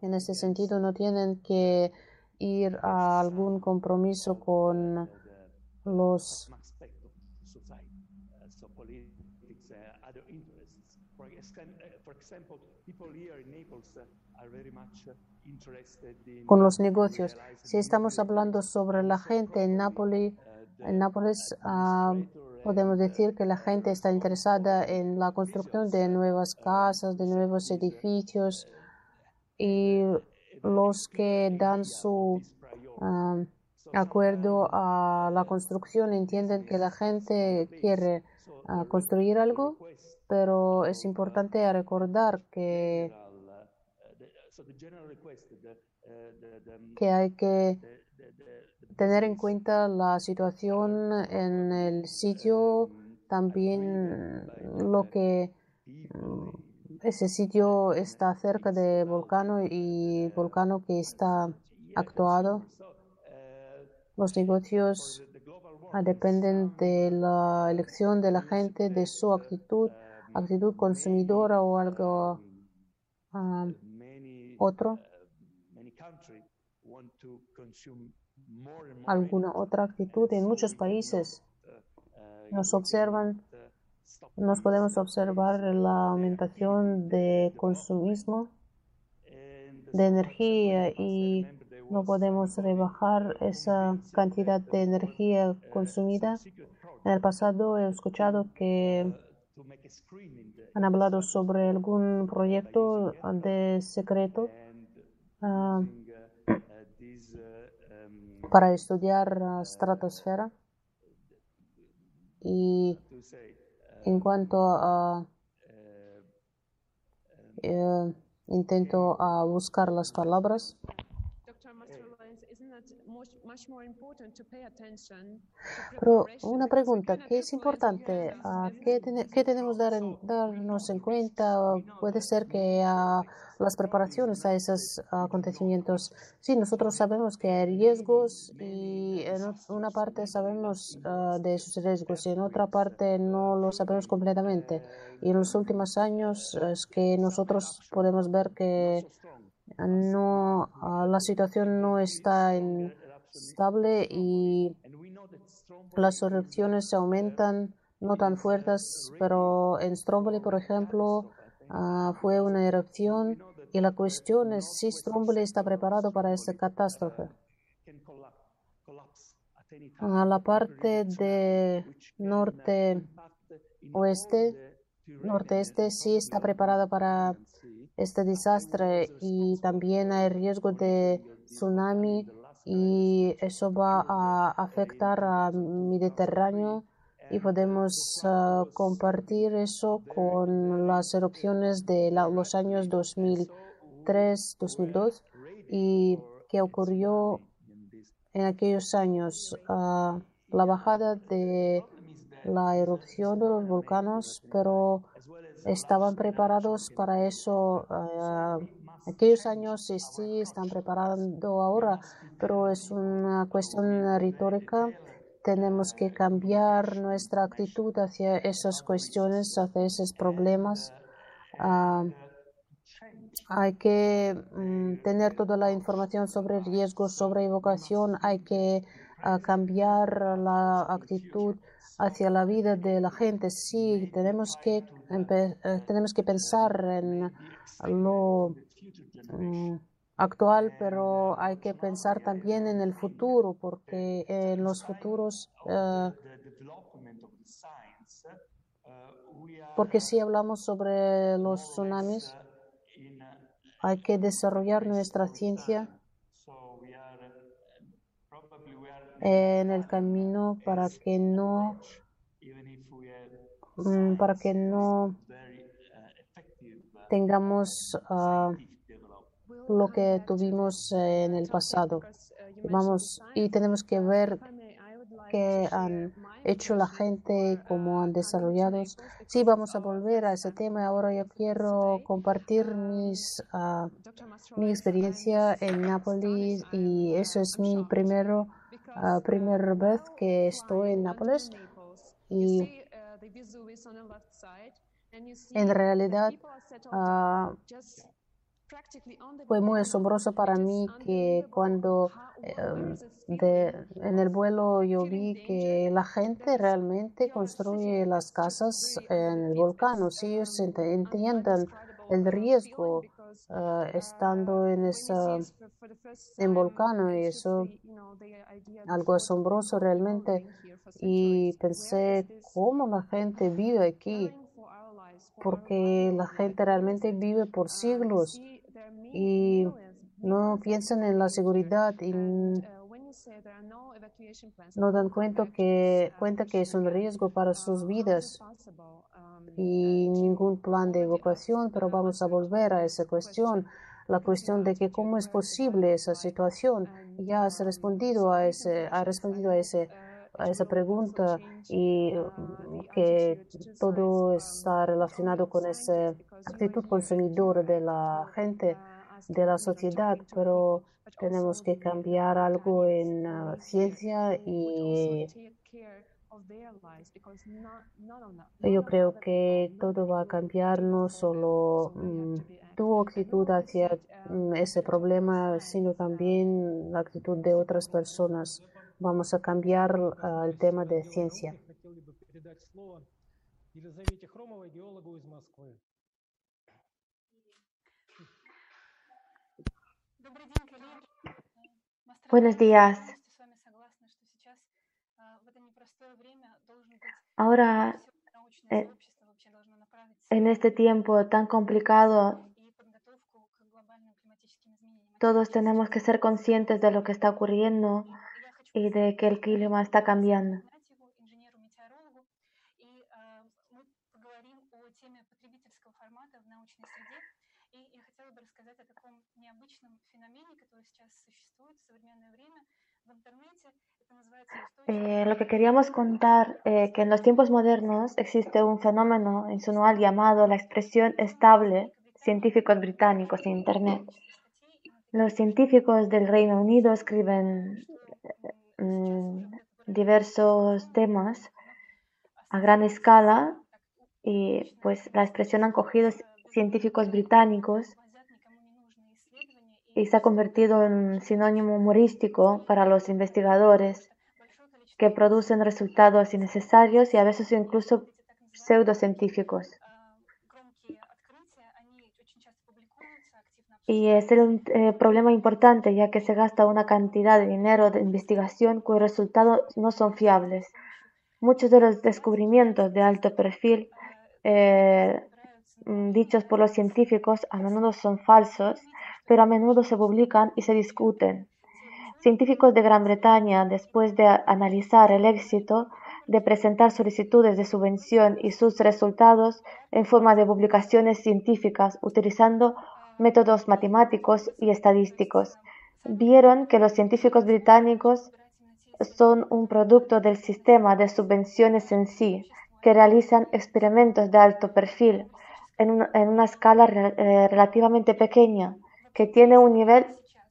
en ese sentido no tienen que ir a algún compromiso con los con los negocios. Si estamos hablando sobre la gente en Nápoles, en Nápoles uh, podemos decir que la gente está interesada en la construcción de nuevas casas, de nuevos edificios y los que dan su uh, acuerdo a la construcción entienden que la gente quiere uh, construir algo, pero es importante recordar que que hay que tener en cuenta la situación en el sitio, también lo que mm, ese sitio está cerca de volcán y volcán que está actuado. Los negocios dependen de la elección de la gente, de su actitud, actitud consumidora o algo otro, alguna otra actitud. En muchos países nos observan, nos podemos observar la aumentación de consumismo de energía y no podemos rebajar esa cantidad de energía consumida. En el pasado he escuchado que han hablado sobre algún proyecto de secreto ah, para estudiar la estratosfera. Y en cuanto a eh, intento a buscar las palabras. Pero una pregunta, ¿qué es importante? Ah, ¿Qué, qué tenemos que dar darnos en cuenta? Puede ser que a las preparaciones a esos acontecimientos, sí, nosotros sabemos que hay riesgos y en una parte sabemos ah, de esos riesgos y en otra parte no lo sabemos completamente. Y en los últimos años es que nosotros podemos ver que no, ah, la situación no está estable y las erupciones se aumentan, no tan fuertes, pero en Stromboli, por ejemplo, ah, fue una erupción y la cuestión es si Stromboli está preparado para esta catástrofe. A la parte de norte-oeste, norte-este sí está preparada para este desastre y también hay riesgo de tsunami y eso va a afectar al Mediterráneo y podemos ah, compartir eso con las erupciones de los años 2003, 2002 y qué ocurrió en aquellos años. Ah, la bajada de la erupción de los volcanes, pero estaban preparados para eso. Ah, aquellos años sí, sí están preparando ahora, pero es una cuestión retórica. Tenemos que cambiar nuestra actitud hacia esas cuestiones, hacia esos problemas. Ah, hay que mm, tener toda la información sobre riesgos, sobre evocación. Hay que ah, cambiar la actitud hacia la vida de la gente. Sí, tenemos que, eh, tenemos que pensar en lo Mm, actual, pero hay que pensar también en el futuro, porque en los futuros, eh, porque si hablamos sobre los tsunamis, hay que desarrollar nuestra ciencia en el camino para que no mm, para que no tengamos ah, lo que tuvimos en el pasado. Vamos, y tenemos que ver qué han hecho la gente cómo han desarrollado. Sí, vamos a volver a ese tema. Ahora yo quiero compartir mis, ah, mi experiencia en Nápoles y eso es mi primero, primera vez que estoy en Nápoles. Y en realidad, uh, fue muy asombroso para mí que cuando em, en el vuelo yo vi que la gente realmente construye las casas en el volcán. Si ellos entiendan el riesgo eh, estando en ese en volcán y eso algo asombroso realmente. Y pensé cómo la gente vive aquí porque la gente realmente vive por siglos y no piensan en la seguridad y no dan cuenta que, cuenta que es un riesgo para sus vidas y ningún plan de evacuación, pero vamos a volver a esa cuestión. la cuestión de que cómo es posible esa situación. Ya has respondido a ese, ha respondido a ese a esa pregunta y que todo está relacionado con esa actitud consumidora de la gente, de la sociedad, pero tenemos que cambiar algo en la ciencia y yo creo que todo va a cambiar, no solo mm, tu actitud hacia mm, ese problema, sino también la actitud de otras personas. Vamos a cambiar uh, el tema de ciencia. Buenos días. Ahora, eh, en este tiempo tan complicado, todos tenemos que ser conscientes de lo que está ocurriendo y de que el clima está cambiando. Eh, lo que queríamos contar, eh, que en los tiempos modernos existe un fenómeno insunual llamado la expresión estable, científicos británicos en Internet. Los científicos del Reino Unido escriben mm, diversos temas a gran escala y pues la expresión han cogido científicos británicos y se ha convertido en sinónimo humorístico para los investigadores que producen resultados innecesarios y a veces incluso pseudocientíficos. Y es un eh, problema importante ya que se gasta una cantidad de dinero de investigación cuyos resultados no son fiables. Muchos de los descubrimientos de alto perfil eh, dichos por los científicos a menudo son falsos, pero a menudo se publican y se discuten. Científicos de Gran Bretaña, después de analizar el éxito de presentar solicitudes de subvención y sus resultados en forma de publicaciones científicas utilizando métodos matemáticos y estadísticos, vieron que los científicos británicos son un producto del sistema de subvenciones en sí, que realizan experimentos de alto perfil en una, escala eh, relativamente pequeña, que tiene un nivel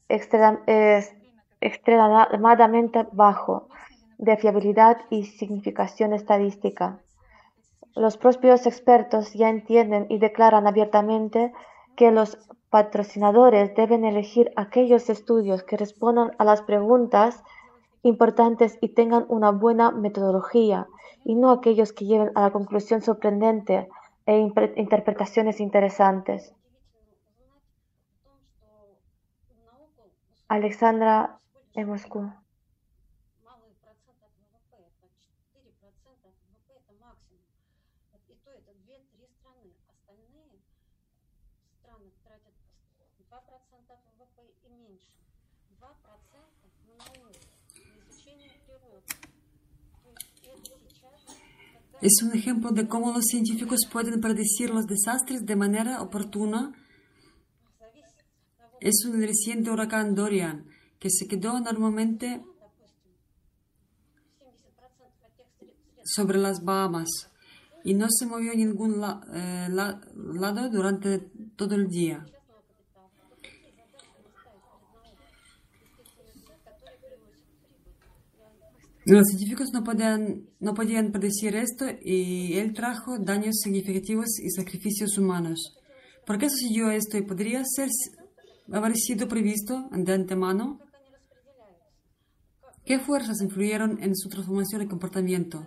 extremadamente bajo de fiabilidad y significación estadística. Los propios expertos ya entienden y declaran abiertamente que los patrocinadores deben elegir aquellos estudios que respondan a las preguntas importantes y tengan una buena metodología, y no aquellos que lleven a la conclusión sorprendente e interpretaciones interesantes. Alexandra en Moscú. Es un ejemplo de cómo los científicos pueden predecir los desastres de manera oportuna. Es un reciente huracán Dorian que se quedó normalmente sobre las Bahamas y no se movió a ningún eh, lado durante todo el día. Los científicos no podían, no podían predecir esto y él trajo daños significativos y sacrificios humanos. ¿Por qué sucedió esto y podría ser, haber sido previsto de antemano? ¿Qué fuerzas influyeron en su transformación y comportamiento?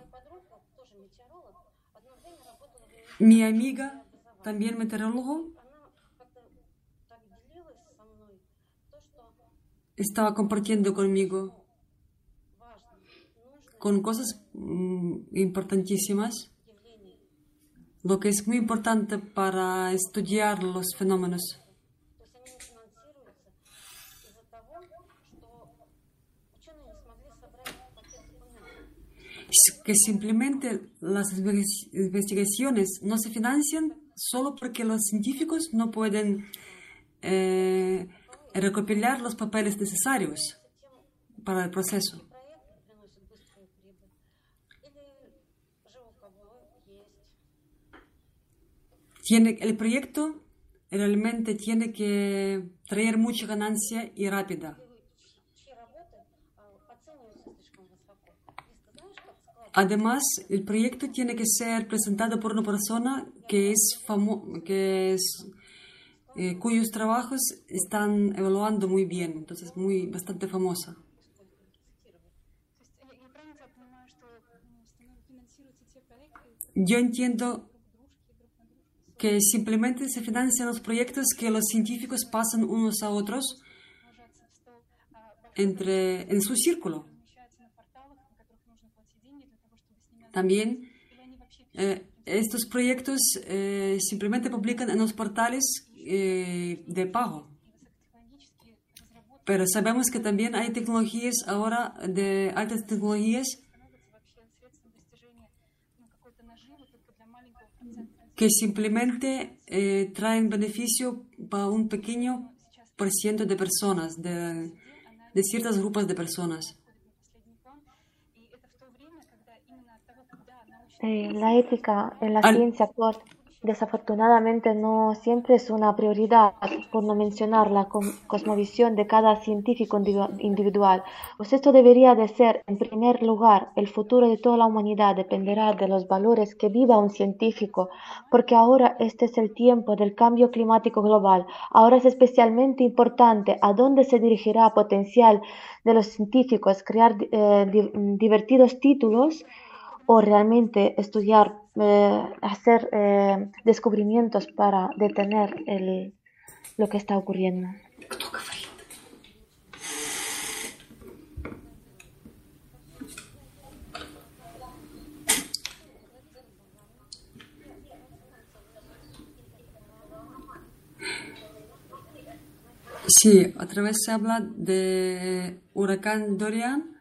Mi amiga, también meteorólogo, estaba compartiendo conmigo con cosas mm, importantísimas, lo que es muy importante para estudiar los fenómenos. Que simplemente las investigaciones no se financian solo porque los científicos no pueden eh, recopilar los papeles necesarios para el proceso. Tiene, el proyecto realmente tiene que traer mucha ganancia y rápida. Además, el proyecto tiene que ser presentado por una persona que es, que es eh, cuyos trabajos están evaluando muy bien, entonces muy bastante famosa. Yo entiendo que simplemente se financian los proyectos que los científicos pasan unos a otros entre, en su círculo. También eh, estos proyectos eh, simplemente publican en los portales eh, de pago. Pero sabemos que también hay tecnologías ahora de altas tecnologías que simplemente traen beneficio para un pequeño por ciento de personas, de, ciertos grupos de personas. Eh, la ética en la ciencia actual desafortunadamente no siempre es una prioridad, por no mencionar la cosmovisión de cada científico individual. Pues esto debería de ser, en primer lugar, el futuro de toda la humanidad dependerá de los valores que viva un científico, porque ahora este es el tiempo del cambio climático global. Ahora es especialmente importante a dónde se dirigirá potencial de los científicos, crear eh, divertidos títulos o realmente estudiar, eh, hacer eh, descubrimientos para detener el, lo que está ocurriendo. Sí, otra vez se habla de huracán Dorian,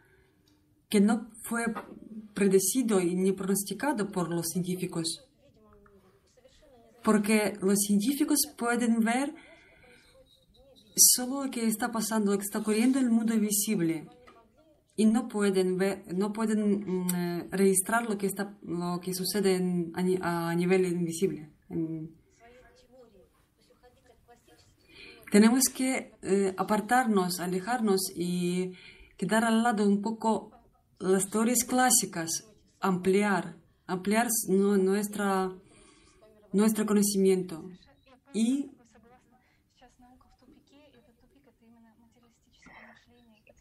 que no fue predecido y ni pronosticado por los científicos. Porque los científicos pueden ver solo lo que está pasando, lo que está ocurriendo en el mundo visible y no pueden ver, no pueden mm, eh, registrar lo que está, lo que sucede a, nivel invisible. tenemos que eh, apartarnos, alejarnos y quedar al lado un poco las teorías clásicas, ampliar, ampliar nuestro conocimiento y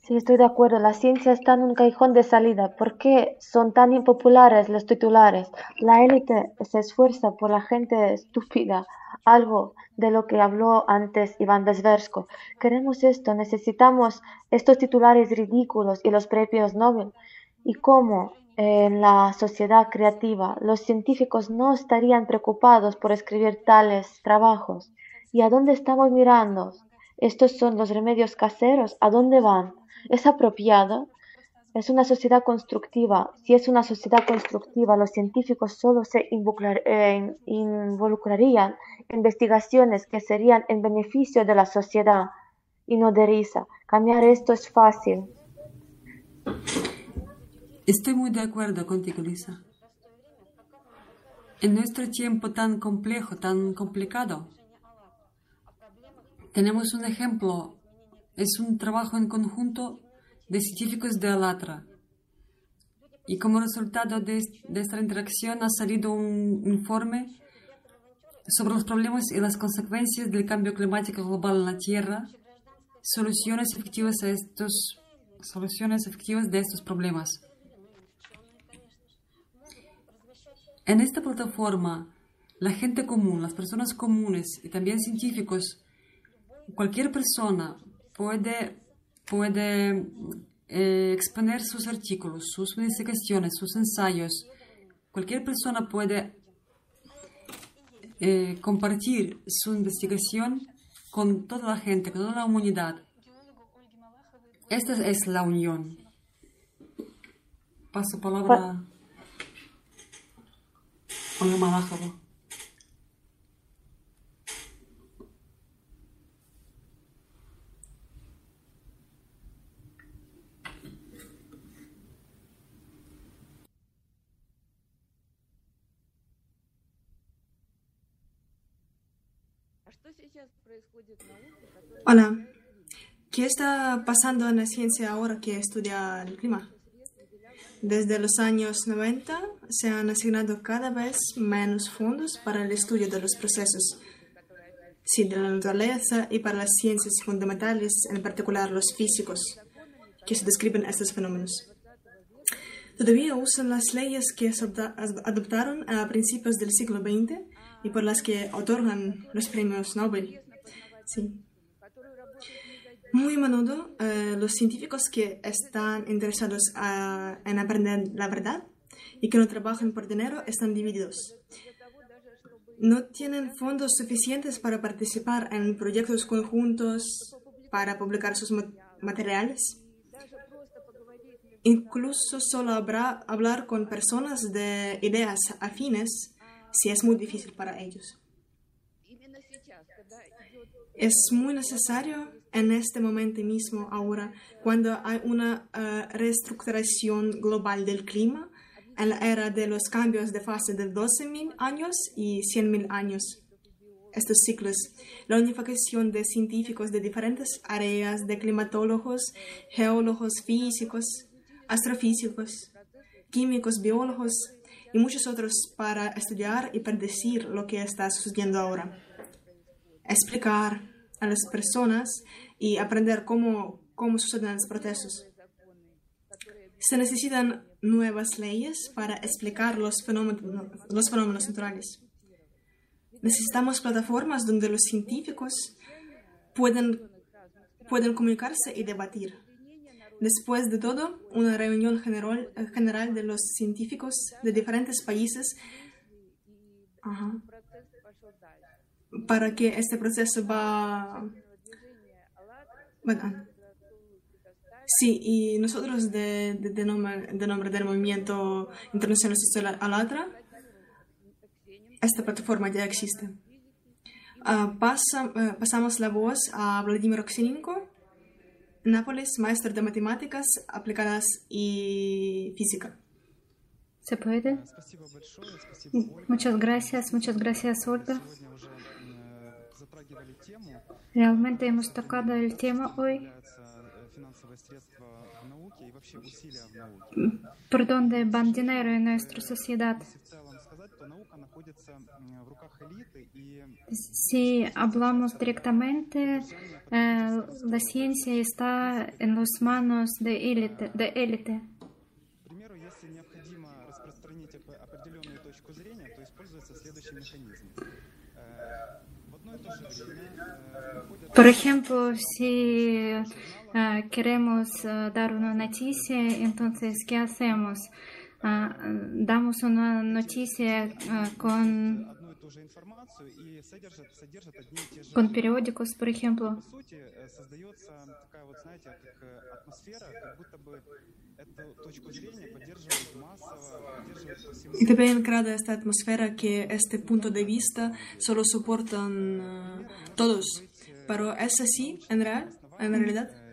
Sí, estoy de acuerdo. La ciencia está en un callejón de salida. ¿Por qué son tan impopulares los titulares? La élite se esfuerza por la gente estúpida, algo de lo que habló antes Iván Vesversko. Queremos esto, necesitamos estos titulares ridículos y los premios Nobel. ¿Y cómo en la sociedad creativa los científicos no estarían preocupados por escribir tales trabajos? ¿Y a dónde estamos mirando? Estos son los remedios caseros. ¿A dónde van? ¿Es apropiado? Es una sociedad constructiva. Si es una sociedad constructiva, los científicos solo se involucrarían en investigaciones que serían en beneficio de la sociedad y no de risa. Cambiar esto es fácil. Estoy muy de acuerdo contigo, Lisa. En nuestro tiempo tan complejo, tan complicado, tenemos un ejemplo. Es un trabajo en conjunto de científicos de Alatra. Y como resultado de, esta interacción ha salido un informe sobre los problemas y las consecuencias del cambio climático global en la Tierra, soluciones efectivas a estos soluciones efectivas de estos problemas. En esta plataforma, la gente común, las personas comunes y también científicos, cualquier persona puede, puede eh, exponer sus artículos, sus investigaciones, sus ensayos. Cualquier persona puede eh, compartir su investigación con toda la gente, con toda la humanidad. Esta es la unión. Paso palabra. Hola. ¿Qué está pasando en la ciencia ahora que estudia el clima? Desde los años 90 se han asignado cada vez menos fondos para el estudio de los procesos sí, de la naturaleza y para las ciencias fundamentales, en particular los físicos, que se describen estos fenómenos. Todavía usan las leyes que se adoptaron a principios del siglo XX y por las que otorgan los premios Nobel. Sí. Muy a menudo, eh, los científicos que están interesados en aprender la verdad y que no trabajan por dinero están divididos no tienen fondos suficientes para participar en proyectos conjuntos, para publicar sus materiales. Incluso solo habrá hablar con personas de ideas afines si es muy difícil para ellos. Es muy necesario en este momento mismo, ahora, cuando hay una uh, reestructuración global del clima, en la era de los cambios de fase de 12.000 años y 100.000 años. Estos ciclos, la unificación de científicos de diferentes áreas, de climatólogos, geólogos, físicos, astrofísicos, químicos, biólogos y muchos otros para estudiar y predecir lo que está sucediendo ahora. Explicar a las personas y aprender cómo, cómo suceden los procesos. Se necesitan nuevas leyes para explicar los fenómenos, los fenómenos naturales. Necesitamos plataformas donde los científicos pueden, pueden comunicarse y debatir. Después de todo, una reunión general, general de los científicos de diferentes países para que este proceso va... Bueno, Sí, y nosotros de, de, nombre, de nombre, del Movimiento Internacional Social Alatra, esta plataforma ya existe. Pasa, uh, pasamos la voz a Vladimir Oksininko, Nápoles, maestro de matemáticas aplicadas y física. ¿Se puede? Muchas gracias, muchas gracias, Olga. Realmente hemos tocado el tema hoy por dónde van dinero en nuestra sociedad. Si hablamos directamente, eh, la ciencia está en las manos de élite. De élite. Por ejemplo, si uh, queremos uh, dar una noticia, entonces, ¿qué hacemos? Uh, damos una noticia con, con periódicos, por ejemplo. Y también crea esta atmósfera que este punto de vista solo soportan todos. Pero es así, en, real, en realidad.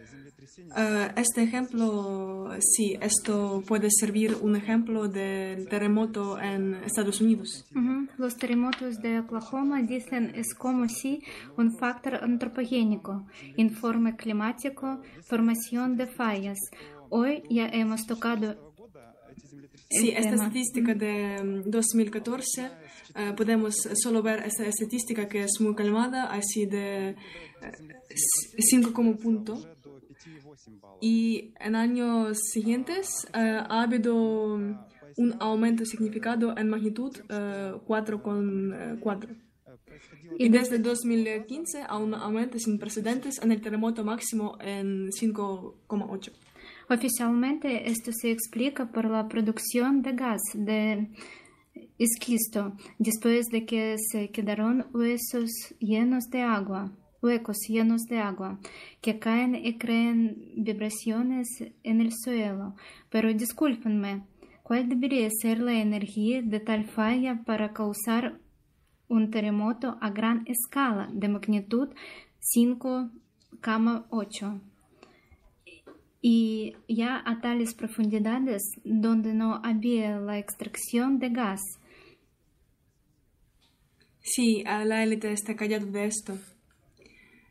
Uh, este ejemplo, sí, esto puede servir un ejemplo del terremoto en Estados Unidos. Uh -huh. Los terremotos de Oklahoma dicen es como si un factor antropogénico, informe climático, formación de fallas. Hoy ya hemos tocado. Sí, esta estadística de 2014 uh, podemos solo ver esta estadística que es muy calmada, así de 5 como punto. Y en años siguientes uh, ha habido un aumento significado en magnitud uh, 4,4. Y desde 2015 a un aumento sin precedentes en el terremoto máximo en 5,8. Oficialmente esto se explica por la producción de gas de esquisto después de que se quedaron huesos llenos de agua huecos llenos de agua que caen y crean vibraciones en el suelo. Pero discúlpenme, ¿cuál debería ser la energía de tal falla para causar un terremoto a gran escala de magnitud 5,8? Y ya a tales profundidades donde no había la extracción de gas Sí, la élite está callada de esto.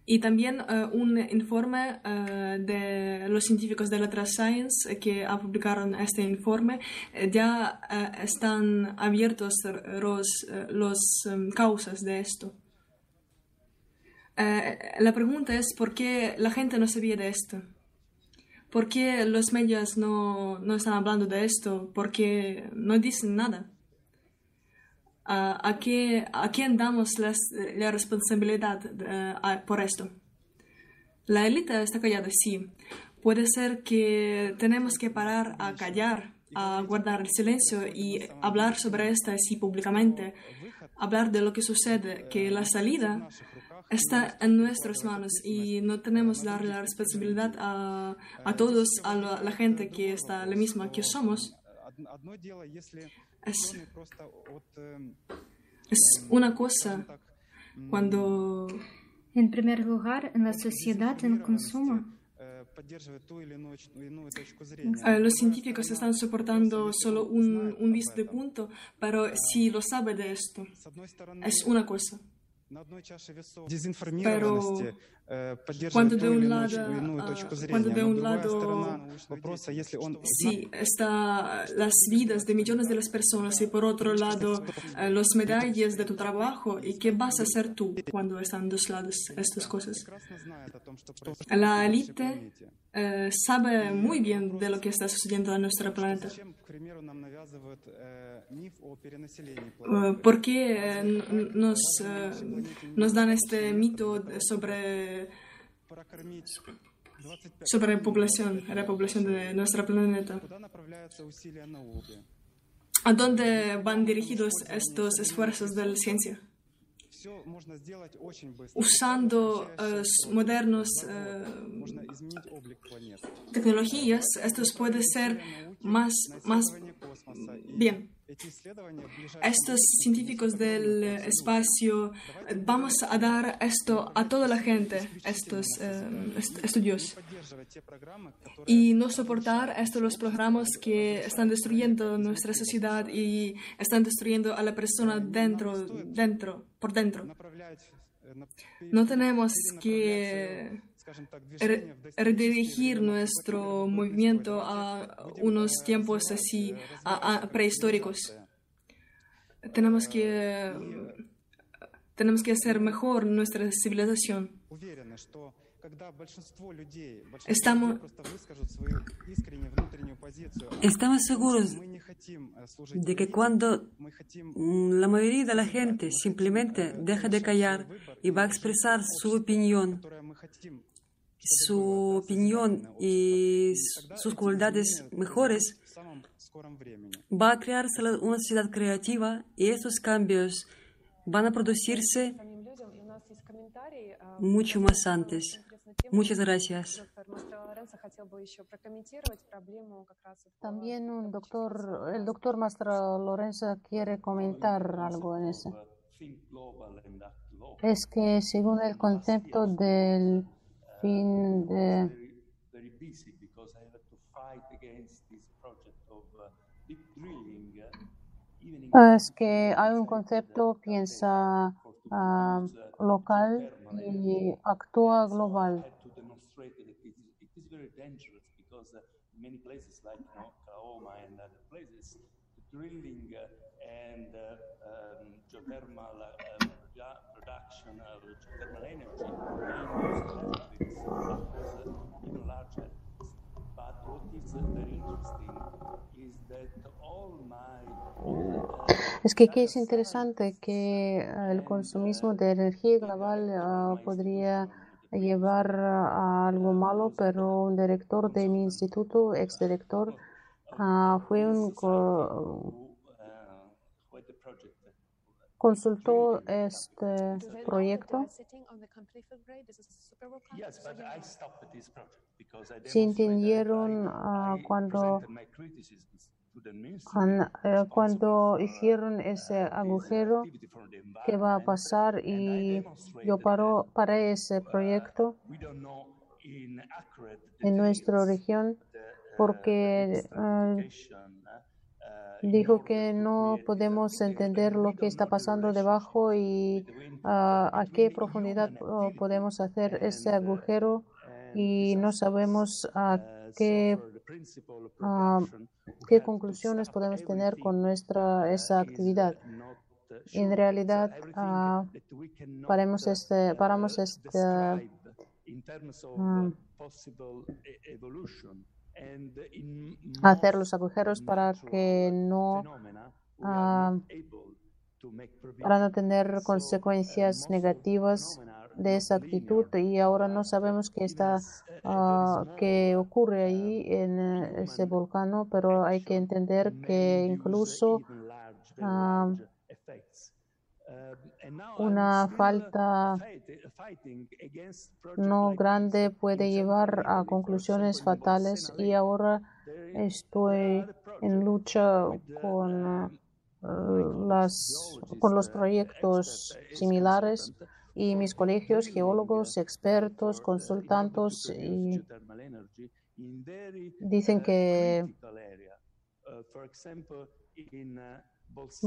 Y también uh, un informe uh, de los científicos de Letra Science que publicaron este informe, ya están abiertos los, los um, causas de esto. la pregunta es por qué la gente no sabía de esto. ¿Por qué los medios no, no están hablando de esto? ¿Por qué no dicen nada? ¿A, qué, ¿A quién damos las, la responsabilidad uh, por esto? La élite está callada, sí. Puede ser que tenemos que parar a callar, a guardar el silencio y hablar sobre esto así públicamente, hablar de lo que sucede, que la salida está en nuestras manos y no tenemos dar la responsabilidad a, a todos, a la, la, gente que está la misma que somos. Es, es una cosa cuando... En primer lugar, en la sociedad, en consumo. Los científicos están soportando solo un, un visto de punto, pero si lo sabe de esto, es una cosa. Pero cuando de un lado, cuando de un lado sí, está las vidas de millones de las personas y por otro lado los medallas de tu trabajo y qué vas a hacer tú cuando están dos lados estas cosas. La élite eh, sabe muy bien de lo que está sucediendo en nuestro planeta. ¿Por qué nos, nos dan este mito sobre, sobre población, la población de nuestro planeta? ¿A dónde van dirigidos estos esfuerzos de la ciencia? Usando modernos uh, tecnologías, esto puede ser más, más bien. Estos científicos del espacio, vamos a dar esto a toda la gente, estos estudios, y no soportar estos los programas que están destruyendo nuestra sociedad y están destruyendo a la persona dentro, dentro, por dentro. No tenemos que redirigir nuestro movimiento a unos tiempos así a, prehistóricos. Tenemos que, tenemos que hacer mejor nuestra civilización. Estamos, estamos seguros de que cuando la mayoría de la gente simplemente deja de callar y va a expresar su opinión, su opinión y sus cualidades mejores, va a crearse una sociedad creativa y estos cambios van a producirse mucho más antes. Muchas gracias. También un doctor, el doctor Mastra Lorenzo quiere comentar algo en eso. Es que según el concepto del fin de es que hay un concepto piensa uh, local y actúa global. Many places like you know, Kaoma and other places, drilling and uh, um, geothermal uh, production of geothermal energy even larger. But what is very interesting is that all my Es que aquí es interesante que el consumismo de energía global uh, podría llevar a algo malo, pero un director de mi instituto, exdirector, uh, fue un consultó este proyecto. Se entendieron uh, cuando cuando hicieron ese agujero, ¿qué va a pasar? Y yo paro, paré ese proyecto en nuestra región porque uh, dijo que no podemos entender lo que está pasando debajo y ah, a qué profundidad podemos hacer ese agujero y no sabemos a qué, ah, qué conclusiones podemos tener con nuestra esa actividad. En realidad, ah, paramos este, paramos este, hacer los agujeros para que no ah, para no tener consecuencias negativas de esa actitud y ahora no sabemos qué está uh, qué ocurre ahí en ese volcán pero hay que entender que incluso una falta no grande puede llevar a conclusiones fatales y ahora estoy en lucha con, uh, las, con los proyectos similares y mis colegios, geólogos, expertos, consultantes y dicen que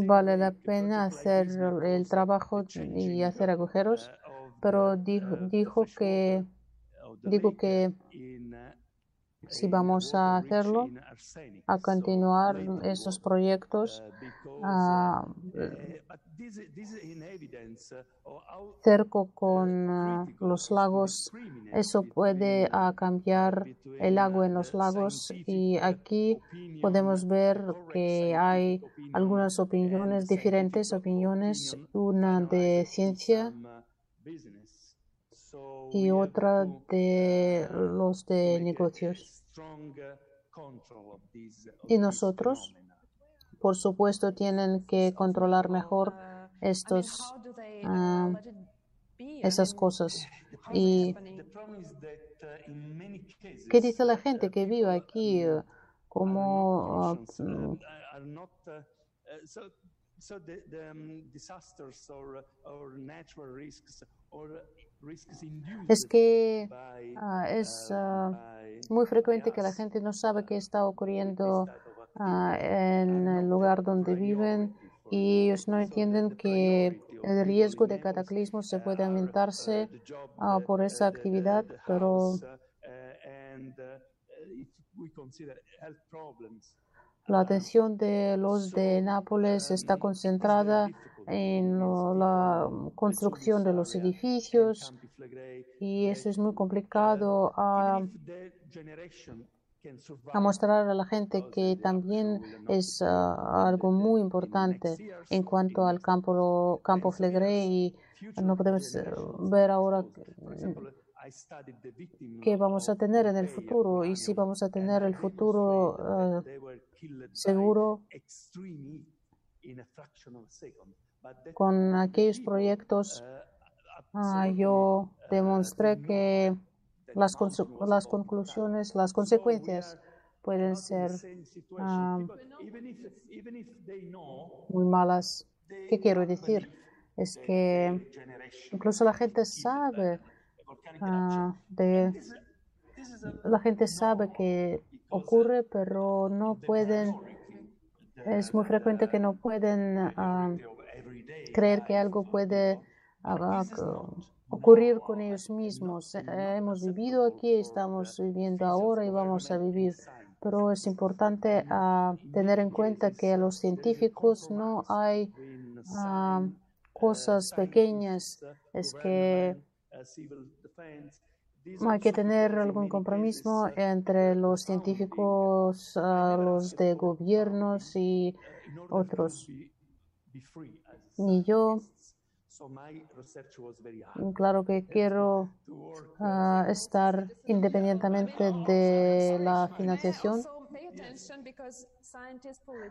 vale la pena hacer el trabajo y hacer agujeros, pero dijo, dijo que digo que si vamos a hacerlo, a continuar esos proyectos a, cerco con los lagos, eso puede cambiar el agua en los lagos. y aquí podemos ver que hay algunas opiniones diferentes, opiniones, una de ciencia y otra de los de negocios. Y nosotros, por supuesto, tienen que controlar mejor estos, uh, esas cosas. ¿Y qué dice la gente que vive aquí? ¿Cómo uh, es que uh, es uh, muy frecuente que la gente no sabe qué está ocurriendo uh, en el lugar donde viven y ellos no entienden que el riesgo de cataclismo se puede aumentarse por esa actividad, pero la atención de los de Nápoles está concentrada en la construcción de los edificios y eso es muy complicado a, mostrar a la gente que también es ah, algo muy importante en cuanto al campo, campo Flegré y no podemos eh, ver ahora qué vamos a tener en el futuro y si vamos a tener el futuro uh, seguro con aquellos proyectos uh, yo demostré que las, las conclusiones, las consecuencias pueden ser uh, muy malas. ¿Qué quiero decir? Es que incluso la gente sabe Ah, la gente sabe que ocurre, pero no pueden, es muy frecuente que no pueden ah, creer que algo puede ah, ocurrir con ellos mismos. Eh, hemos vivido aquí, estamos viviendo ahora y vamos a vivir. Pero es importante tener en cuenta que a los científicos no hay cosas pequeñas. Es que hay que tener algún compromiso entre los científicos, los de gobiernos y otros. Y yo, claro que quiero ah, estar independientemente de la financiación,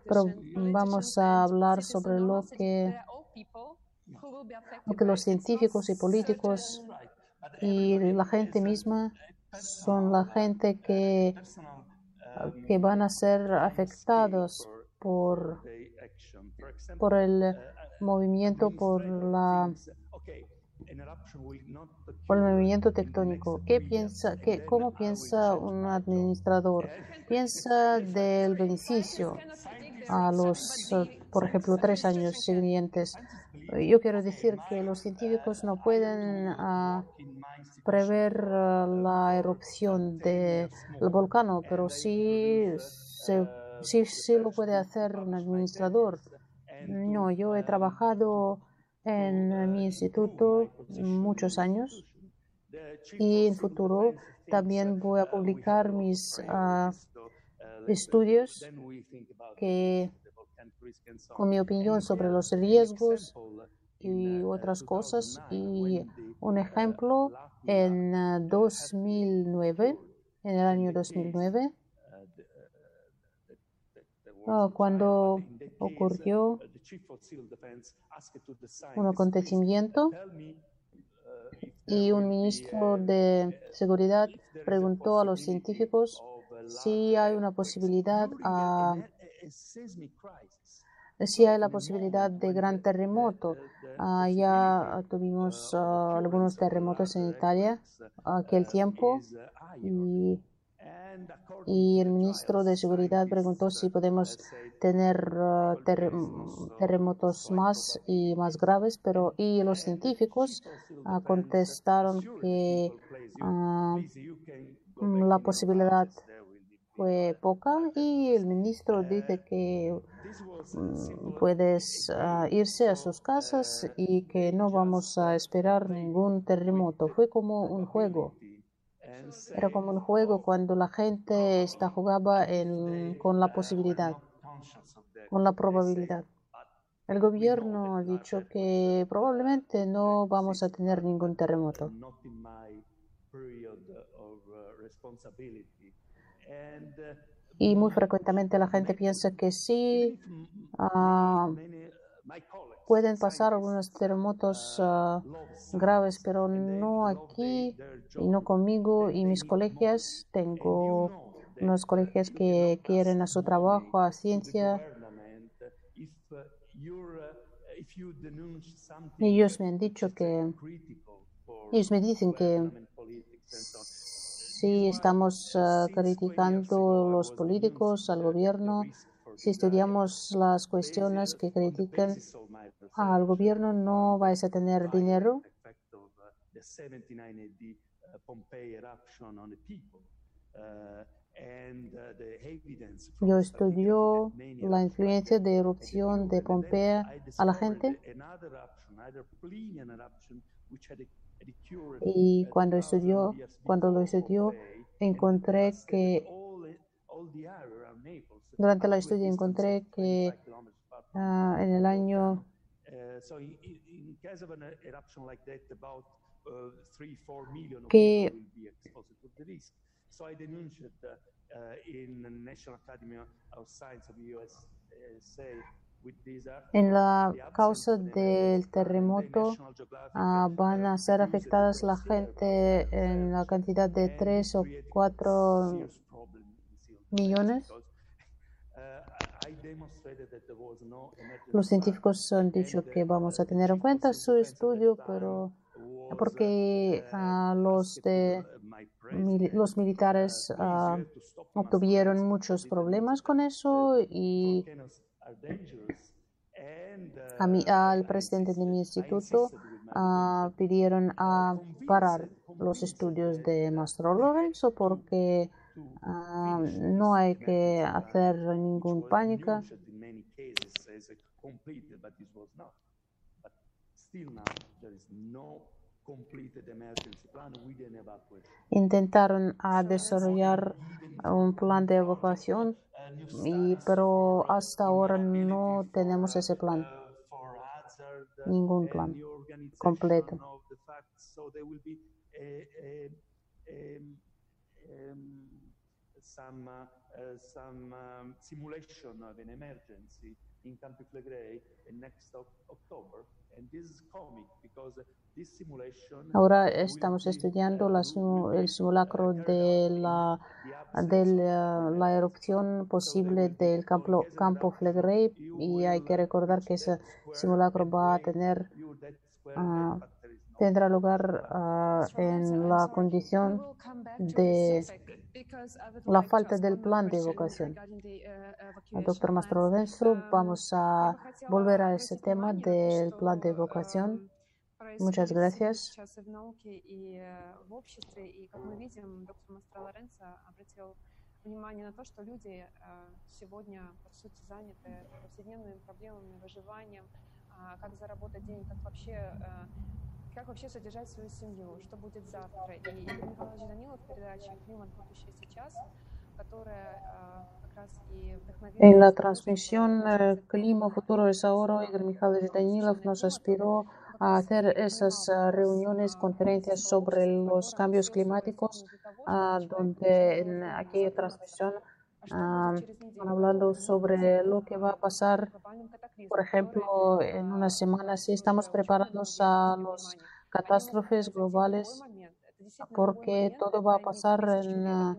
pero vamos a hablar sobre lo que, lo que los científicos y políticos y la gente misma son la gente que, que van a ser afectados por, por el movimiento, por la por el movimiento tectónico. ¿Qué piensa, qué, ¿Cómo piensa un administrador? Piensa del beneficio a los, por ejemplo, tres años siguientes. Yo quiero decir que los científicos no pueden uh, prever uh, la erupción del volcán, pero sí, se, sí, sí lo puede hacer un administrador. No, yo he trabajado en mi instituto muchos años y en futuro también voy a publicar mis uh, estudios que, con mi opinión sobre los riesgos y otras cosas. Y un ejemplo, en 2009, en el año 2009, cuando ocurrió un acontecimiento y un ministro de seguridad preguntó a los científicos si hay una posibilidad a, si hay la posibilidad de gran terremoto. Uh, ya tuvimos uh, algunos terremotos en Italia aquel tiempo y, y, el ministro de Seguridad preguntó si podemos tener uh, ter terremotos más y más graves, pero y los científicos contestaron que la posibilidad fue poca y el ministro dice que mm, puedes uh, irse a sus casas y que no vamos a esperar ningún terremoto. Fue como un juego. Era como un juego cuando la gente está jugaba en, con la posibilidad, con la probabilidad. El gobierno ha dicho que probablemente no vamos a tener ningún terremoto. Y muy frecuentemente la gente piensa que sí, uh, pueden pasar algunos terremotos uh, graves, pero no aquí y no conmigo y mis colegios. Tengo unos colegios que quieren a su trabajo, a ciencia. Ellos me han dicho que, ellos me dicen que si estamos uh, criticando los políticos, al gobierno, si estudiamos las cuestiones que critican al gobierno, no vais a tener dinero. Yo estudio la influencia de erupción de Pompeya a la gente y cuando estudió, cuando lo estudió, encontré que durante la estudio encontré que uh, en el año que en la causa del terremoto uh, van a ser afectadas la gente en la cantidad de 3 o 4 millones. Los científicos han dicho que vamos a tener en cuenta su estudio, pero porque uh, los, los militares uh, obtuvieron muchos problemas con eso y a mí, al presidente de mi instituto uh, pidieron a parar los estudios de Mastro Lorenzo porque uh, no hay que hacer ningún pánico. Intentaron a desarrollar un plan de evacuación pero hasta ahora no tenemos ese plan, ningún plan completo. Some, uh, some um, simulation of an emergency in Campi Flegrei in next October, and this is comic because Ahora estamos estudiando la, el simulacro de la, de la, erupción posible del campo, campo Flegrei y hay que recordar que ese simulacro va a tener uh, tendrá lugar uh, en la condición de la falta del plan de evacuación. Doctor Mastro Lorenzo, vamos a volver a ese tema del plan de evacuación. Muchas gracias. внимание на то, что люди сегодня, по сути, заняты повседневными проблемами, выживанием, как заработать денег, как вообще, как вообще содержать свою семью, что будет завтра. И Игорь Михайлович Данилов в передаче «Климат. Будущее сейчас», которая как раз и вдохновила... En la transmisión Clima, Futuro es Ahora, Igor Mikhailovich Danilov nos aspiró a hacer esas reuniones, conferencias sobre los cambios climáticos, donde en aquella transmisión están hablando sobre lo que va a pasar, por ejemplo, en una semana, si estamos preparados a las catástrofes globales, porque todo va a pasar en,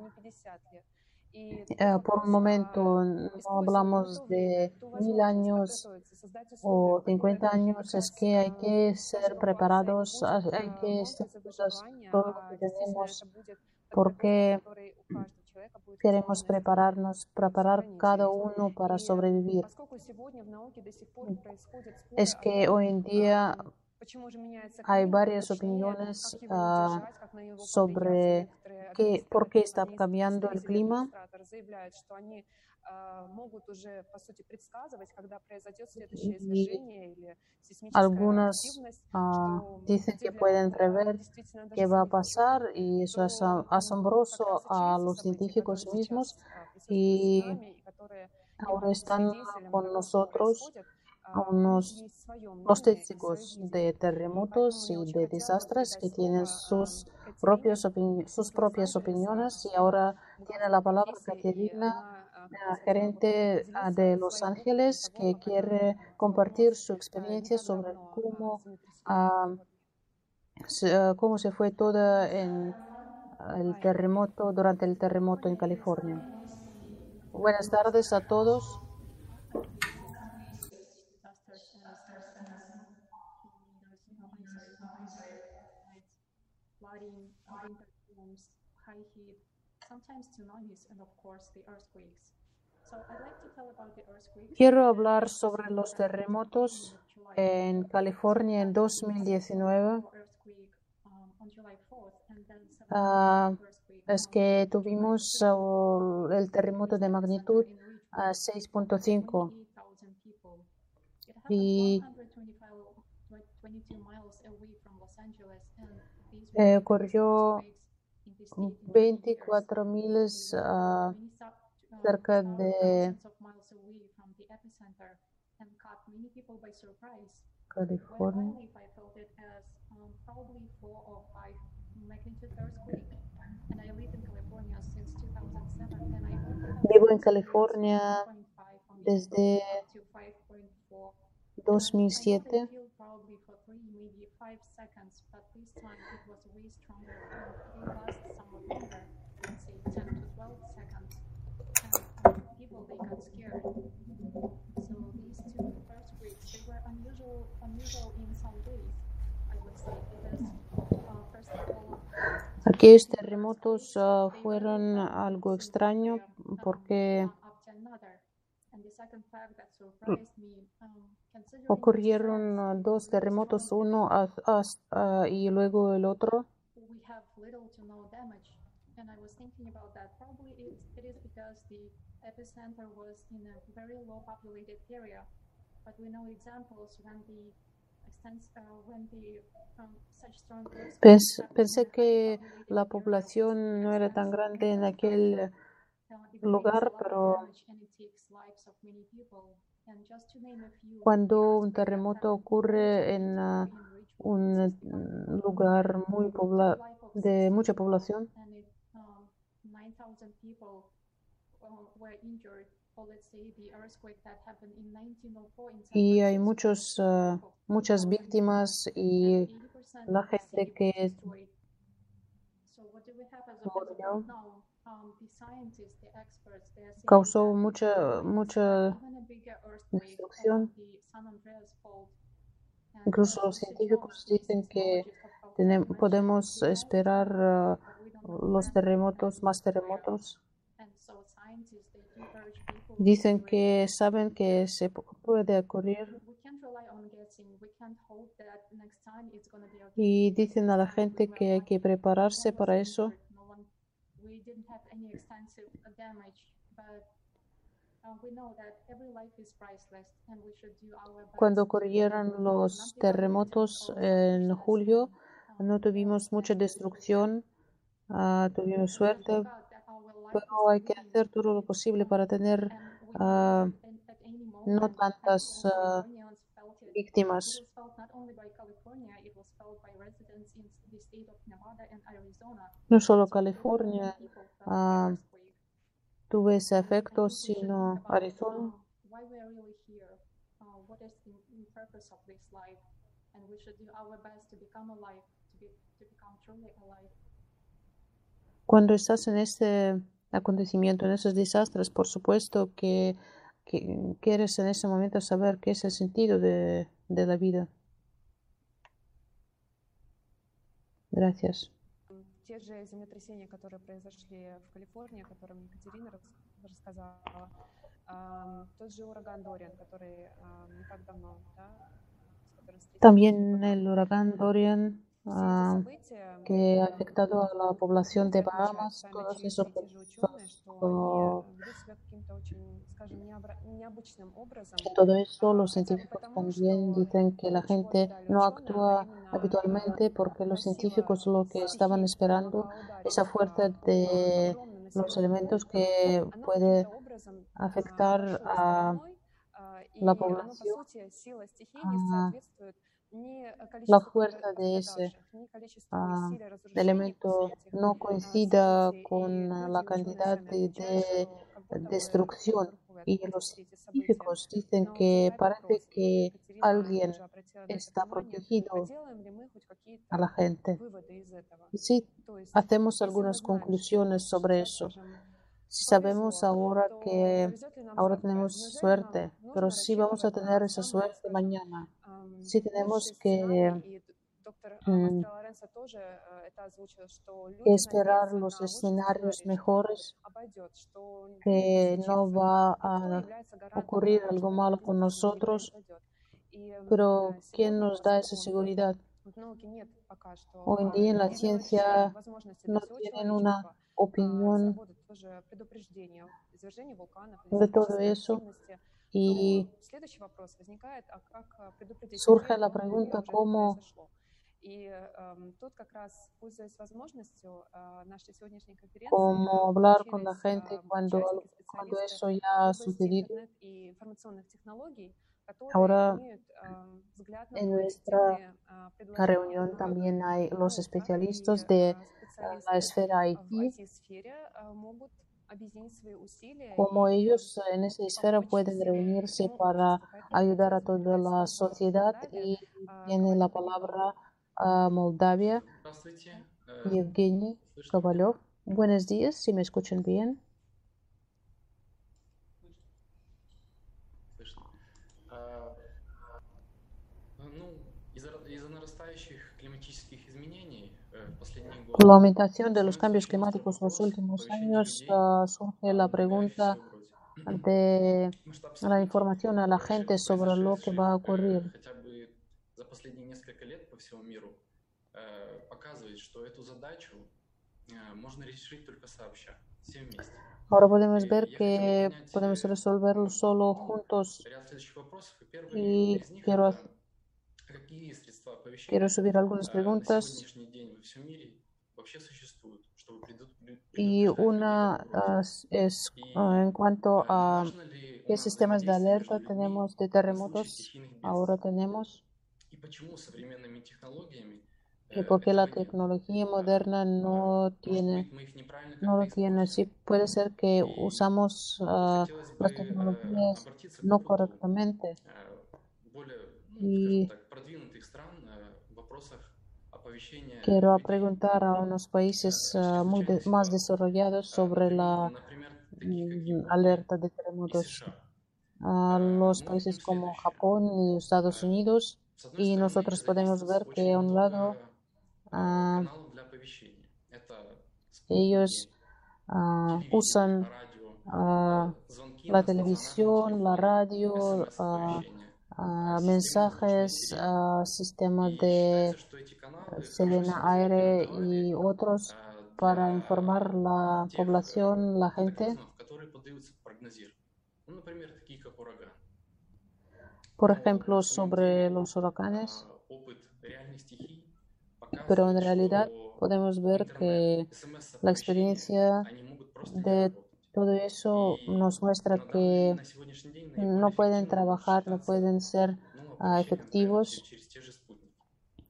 por un momento, no hablamos de mil años o 50 años, es que hay que ser preparados, hay que estar todo lo que tenemos, porque queremos prepararnos, preparar cada uno para sobrevivir. Es que hoy en día hay varias opiniones uh, sobre qué, por qué está cambiando el clima. Algunos uh, dicen que pueden prever qué va a pasar y eso es asombroso a los científicos mismos y ahora están con nosotros unos testigos de terremotos y de desastres que tienen sus, propios sus propias opiniones y ahora tiene la palabra Caterina, gerente de Los Ángeles, que quiere compartir su experiencia sobre cómo, uh, se, cómo se fue todo en el terremoto, durante el terremoto en California. Buenas tardes a todos. Quiero hablar sobre los terremotos en California en 2019. Uh, es que tuvimos uh, el terremoto de magnitud uh, 6.5 y eh, ocurrió 24 miles uh, cerca de California. Vivo en California desde 2007 Aquellos terremotos uh, fueron algo extraño porque ocurrieron dos terremotos, uno uh, y luego el otro. And I was thinking about that. Probably it, it is because the epicenter was in a very low populated area, but we know examples when the Pens, pensé que la población no era tan grande en aquel lugar, pero cuando un terremoto ocurre en uh, un lugar muy de mucha población, y hay muchos, uh, muchas víctimas y la gente que murió. causó mucha, mucha destrucción. Incluso los científicos dicen que tenemos, podemos esperar uh, los terremotos, más terremotos. Dicen que saben que se puede ocurrir. Y dicen a la gente que hay que prepararse para eso. Cuando ocurrieron los terremotos en julio, no tuvimos mucha destrucción, uh, tuvimos suerte, pero hay que hacer todo lo posible para tener uh, no tantas uh, víctimas. No solo California tuvo ese efecto, sino Arizona. Cuando estás en este acontecimiento, en esos desastres, por supuesto que, quieres en ese momento saber qué es el sentido de la vida. Gracias. También el huracán Dorian uh, que ha afectado a la población de Bahamas, todos esos todo eso los científicos también dicen que la gente no actúa habitualmente porque los científicos lo que estaban esperando esa fuerza de los elementos que puede afectar a la población a la fuerza de ese uh, elemento no coincida con la cantidad de, de destrucción y los científicos dicen que parece que alguien está protegido a la gente. Sí, hacemos algunas conclusiones sobre eso. Si sabemos ahora que ahora tenemos suerte, pero si vamos a tener esa suerte mañana. Si tenemos que esperar los escenarios mejores, que no va a ocurrir algo malo con nosotros, pero ¿quién nos da esa seguridad? Hoy en día en la ciencia no tienen una opinión de todo eso y surge la pregunta cómo cómo hablar con la gente cuando, cuando eso ya ha sucedido. Ahora en nuestra reunión también hay los especialistas de la esfera IT, como ellos en esa esfera pueden reunirse para ayudar a toda la sociedad y tiene la palabra a Moldavia, Evgeny Kovalov. Buenos días, si me escuchan bien. Con la aumentación de los cambios climáticos en los últimos años uh, surge la pregunta de la información a la gente sobre lo que va a ocurrir. Ahora podemos ver que podemos resolverlo solo juntos y quiero Quiero subir algunas preguntas. Y una es en cuanto a qué sistemas de alerta tenemos de terremotos ahora tenemos y por qué la tecnología moderna no tiene no lo tiene. sí puede ser que usamos las tecnologías no correctamente. y quiero preguntar a unos países muy más desarrollados sobre la mm, alerta de terremotos. A los países como Japón y Estados Unidos y nosotros podemos ver que a un lado Ellos ah, usan ah, la televisión, la radio, ah, mensajes, ah, sistemas de Selena Aire y otros para informar la población, la gente. Por ejemplo, sobre los huracanes. Pero en realidad podemos ver que la experiencia de todo eso nos muestra que no pueden trabajar, no pueden ser ah, efectivos.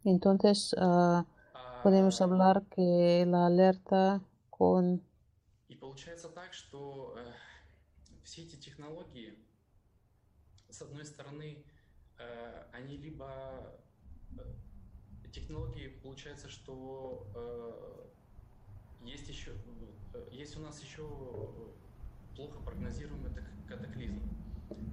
Entonces, ah, podemos hablar que la alerta con И получается так, что э, все эти технологии, с одной стороны, э, они либо э, технологии, получается, что э, есть еще, э, есть у нас еще плохо прогнозируемые так- катаклизмы,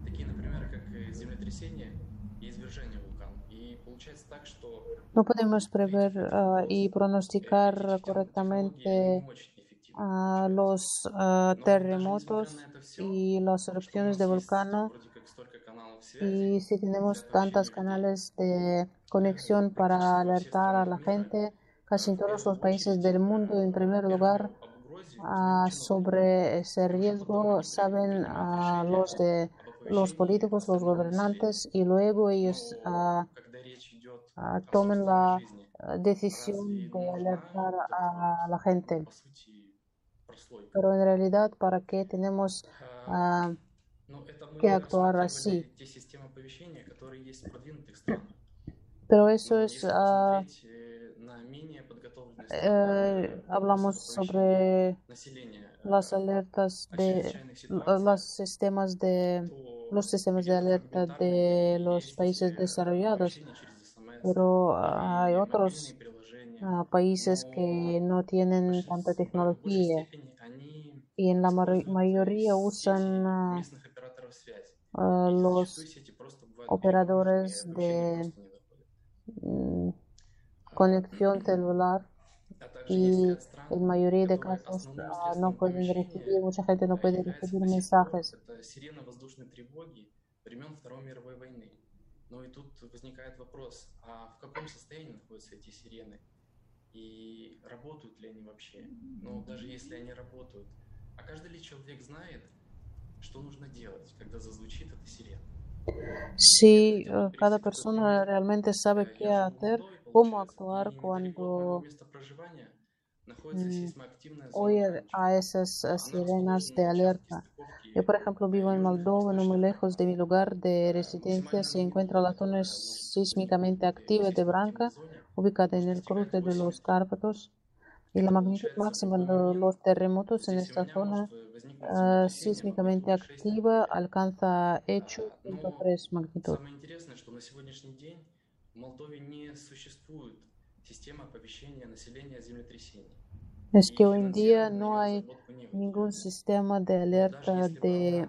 такие, например, как э, землетрясение и извержение вулкана. И получается так, что No podemos prever ah, y pronosticar технологии, correctamente они не очень эффективны. ah, los ah, terremotos y las erupciones de volcán. Вроде как столько каналов связи, Y si tenemos tantos canales de conexión para alertar a la gente, casi en todos los países del mundo, en primer lugar, uh, sobre ese riesgo saben uh, los de los políticos, los gobernantes, y luego ellos uh, la decisión de alertar a la gente. Pero en realidad, ¿para qué tenemos que actuar así? Pero eso es eh, hablamos sobre las alertas de los sistemas de los sistemas de alerta de los países desarrollados, pero hay otros ah, países que no tienen tanta tecnología y en la mayoría usan ah, ah, los operadores de mm, conexión celular y есть ряд стран, en mayoría de которые casos основным ah, средством no pueden оповещения recibir, mucha gente no puede является recibir до сих пор mensajes. это сирена воздушной тревоги времен Второй мировой войны. Ну и тут возникает вопрос, а в каком состоянии находятся эти сирены? И работают ли они вообще? Ну, даже если они работают. А каждый ли человек знает, что нужно делать, когда зазвучит эта сирена? Si Я хотел бы eh, cada перейти к такому persona моменту. realmente sabe Э, qué Я живу в hacer, Молдове, cómo получается, actuar и недалеко от моего cuando Hoy a esas sirenas de alerta. Yo, por ejemplo, vivo en Moldova, no muy lejos de mi lugar de residencia, se encuentra la zona sísmicamente activa de Branca, ubicada en el cruce de los Cárpatos, y la magnitud máxima de los terremotos en esta zona uh, sísmicamente activa alcanza hecho 3 magnitud. Es que hoy en día no hay ningún sistema de alerta de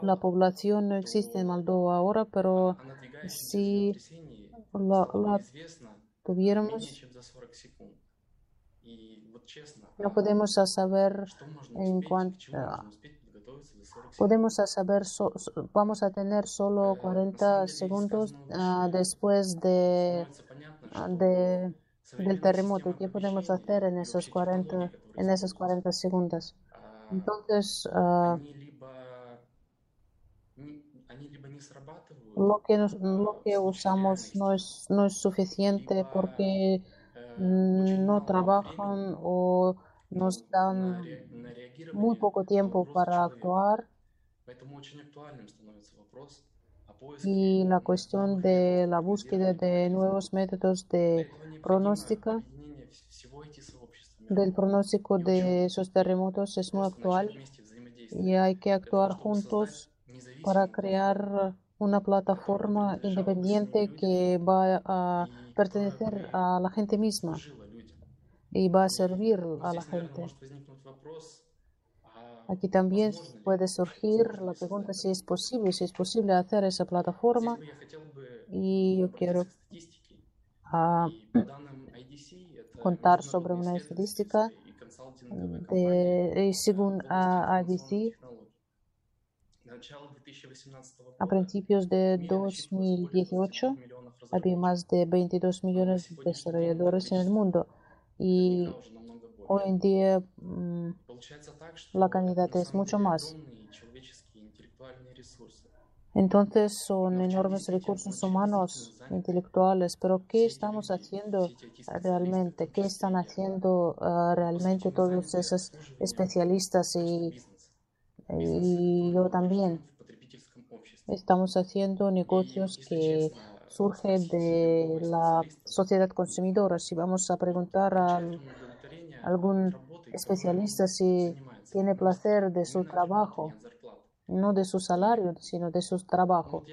la población, no existe en Moldova ahora, pero si la, la tuviéramos, no podemos saber en cuanto podemos a saber, so, vamos a tener solo 40 segundos uh, después de, ah, de, del terremoto. ¿Qué podemos hacer en esos 40, en esos 40 segundos? Entonces, uh, lo que, nos, lo que usamos no es, no es suficiente porque no trabajan o nos dan muy poco tiempo para actuar. Y la cuestión de la búsqueda de nuevos métodos de pronóstica, del pronóstico de esos terremotos es muy actual y hay que actuar juntos para crear una plataforma independiente que va a pertenecer a la gente misma y va a servir a la gente. Aquí también puede surgir la pregunta si es posible, si es posible hacer esa plataforma. Y yo quiero uh, contar sobre una estadística de, según uh, IDC. A principios de 2018 había más de 22 millones de desarrolladores en el mundo y hoy en día la cantidad es mucho más. Entonces son enormes recursos humanos, intelectuales, pero ¿qué estamos haciendo realmente? ¿Qué están haciendo uh, realmente todos esos especialistas y, y yo también? Estamos haciendo negocios que surgen de la sociedad consumidora. Si vamos a preguntar a algún especialista si tiene placer de su trabajo, no de su salario, sino de su trabajo.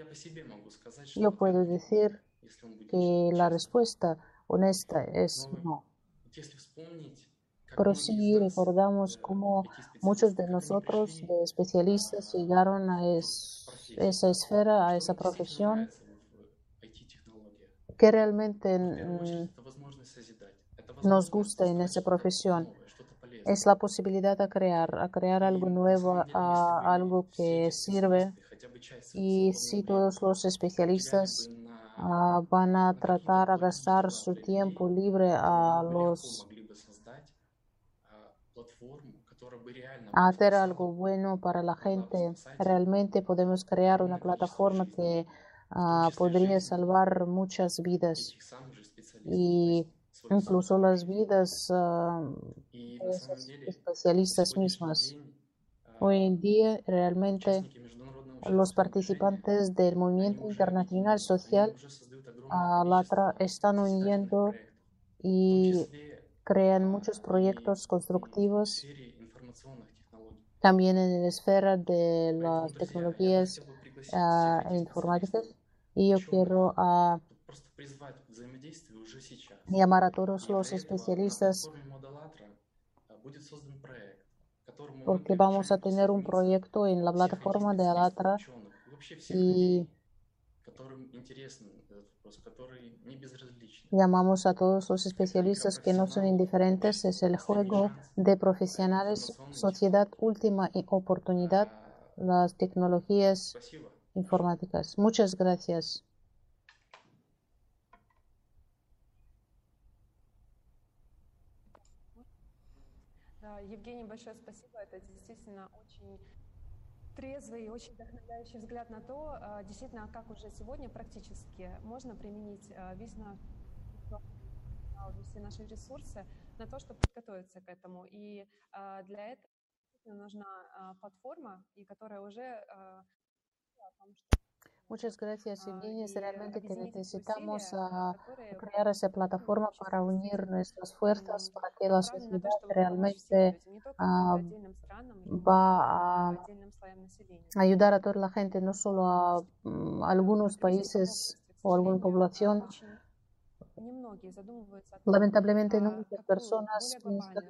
Yo puedo decir que la respuesta honesta es no. Pero sí recordamos cómo muchos de nosotros, de especialistas, llegaron a esa esfera, a esa profesión, que realmente nos gusta en esa profesión es la posibilidad de crear, a crear algo nuevo, a algo que sirve. Y si todos los especialistas uh, van a tratar a gastar su tiempo libre a los a hacer algo bueno para la gente, realmente podemos crear una plataforma que uh, podría salvar muchas vidas. Y incluso las vidas uh, de esos especialistas mismas. Hoy en día, realmente, los participantes del movimiento internacional social están uniendo y crean muchos proyectos constructivos también en la esfera de las tecnologías uh, informáticas. Y yo quiero uh, llamar a todos los especialistas porque vamos a tener un proyecto en la plataforma de Alatra y llamamos a todos los especialistas que no son indiferentes. Es el juego de profesionales, sociedad, última oportunidad, las tecnologías informáticas. Muchas gracias. Евгений, большое спасибо. Это действительно очень трезвый и очень вдохновляющий взгляд на то, действительно, как уже сегодня практически можно применить весь наш все наши ресурсы на то, чтобы подготовиться к этому. И для этого нужна платформа, и которая уже Muchas gracias, Evgenia. Realmente que necesitamos uh, crear esa plataforma para unir nuestras fuerzas para que la sociedad realmente uh, va a ayudar a toda la gente, no solo a um, algunos países o alguna población. Lamentablemente, no muchas personas piensan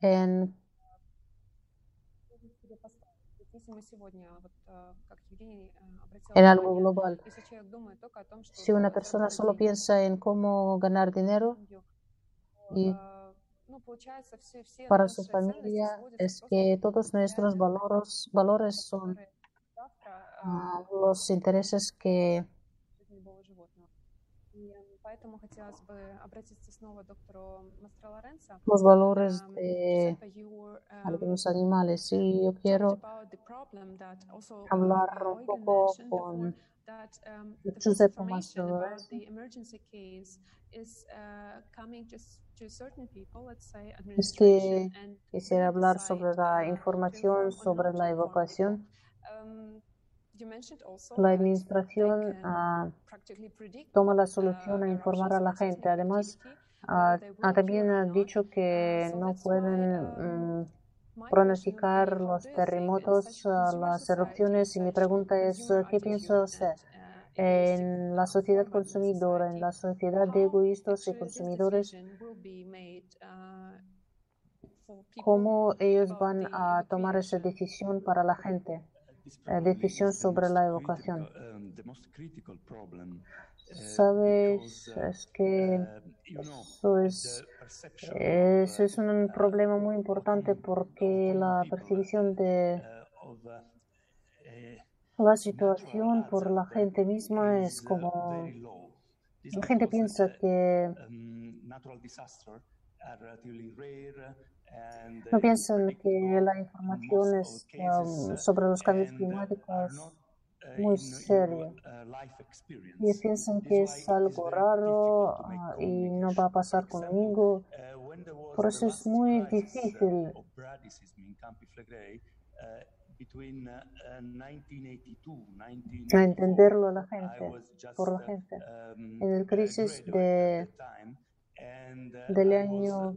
en en algo global. Si una persona solo piensa en cómo ganar dinero y para su familia es que todos nuestros valores, valores son uh, los intereses que los valores de algunos animales. Y yo quiero hablar un poco con Giuseppe Mastroranza. Es que quisiera hablar sobre la información sobre la evacuación. La administración uh, toma la solución a informar a la gente. Además, uh, también ha dicho que no pueden um, pronosticar los terremotos, uh, las erupciones. Y mi pregunta es, ¿qué piensa usted? En la sociedad consumidora, en la sociedad de egoístas y consumidores, ¿cómo ellos van a tomar esa decisión para la gente? Decisión sobre la evocación. Sabes, es que eso es Eso es un problema muy importante porque la percepción de la situación por la gente misma es como la gente piensa que no piensan que la información es, um, sobre los cambios climáticos muy seria y piensan que es algo raro uh, y no va a pasar conmigo. Por eso es muy difícil a entenderlo a la gente, por la gente. En el crisis de, del año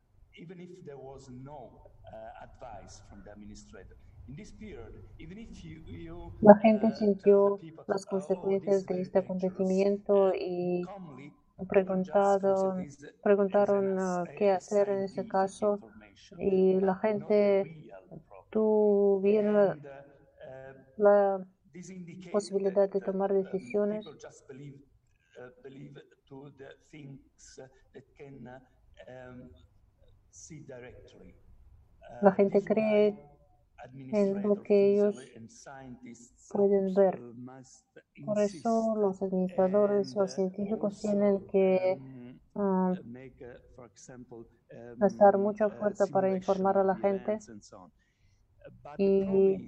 even if there was no uh, advice from the administrator. In this period, even if you, you, La gente uh, sintió las consecuencias de este acontecimiento y preguntaron, preguntaron uh, qué hacer en ese caso y la gente tuviera la posibilidad de tomar decisiones la gente cree en lo que ellos pueden ver. Por eso los administradores, los científicos tienen que uh, gastar mucha fuerza para informar a la gente y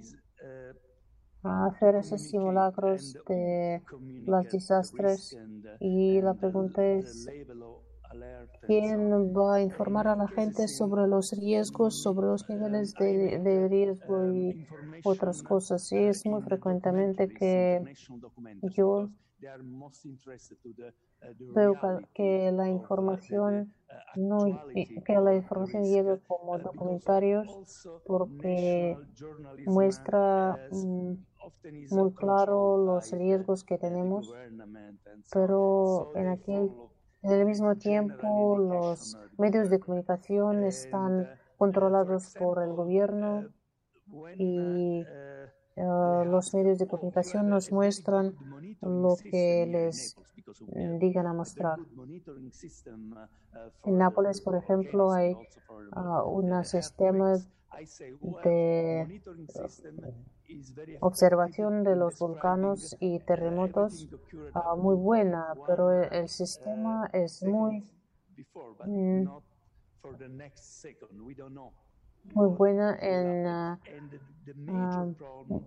hacer esos simulacros de los desastres. Y la pregunta es, ¿Quién va a informar a la gente sobre los riesgos, sobre los niveles de, de riesgo y otras cosas? Y es muy frecuentemente que yo veo que la información no que la información llegue como documentarios porque muestra mm, muy claro los riesgos que tenemos pero en aquel en el mismo tiempo, los medios de comunicación están controlados por el gobierno y uh, los medios de comunicación nos muestran lo que les digan a mostrar. En Nápoles, por ejemplo, hay uh, un sistema de observación de los volcanes y terremotos uh, muy buena, pero el sistema es muy, mm, muy buena en uh,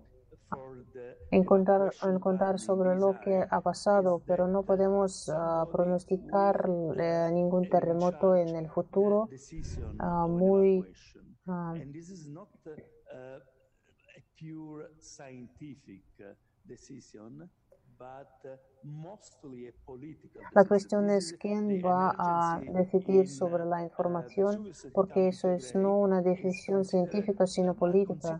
en contar, sobre lo que ha pasado, pero no podemos uh, pronosticar uh, ningún terremoto en el futuro uh, muy decision, la cuestión es quién va a decidir sobre la información, porque eso es no una decisión científica, sino política.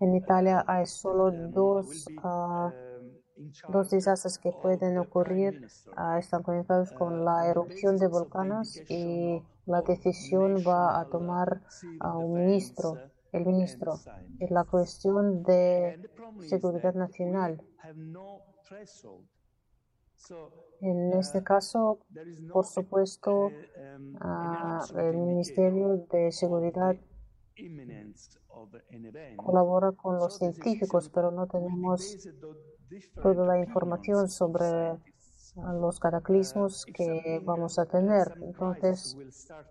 En Italia hay solo dos, uh, dos desastres que pueden ocurrir. Uh, están conectados con la erupción de volcanes y la decisión va a tomar a un ministro, el ministro. Es la cuestión de seguridad nacional. En este caso, por supuesto, uh, el Ministerio de Seguridad colabora con los científicos, pero no tenemos toda la información sobre los cataclismos que vamos a tener. Entonces,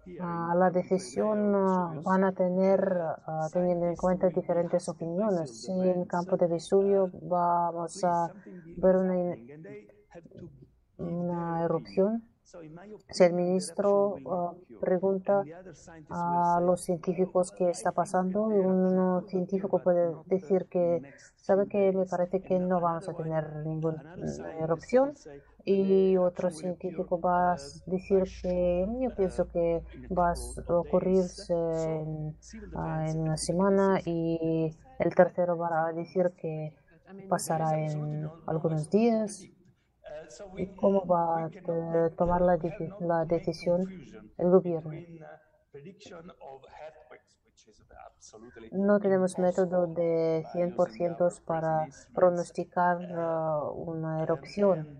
la decisión van a tener, teniendo en cuenta diferentes opiniones. Si en el campo de Vesubio vamos a ver una, una erupción, Si el ministro uh, pregunta a los científicos qué está pasando, un científico puede decir que, sabe que me parece que no vamos a tener ninguna erupción, y otro científico va a decir que yo pienso que va a ocurrirse en, en una semana y el tercero va a decir que pasará en algunos días. y cómo va a tomar la, la decisión el gobierno. No tenemos método de 100% para pronosticar una erupción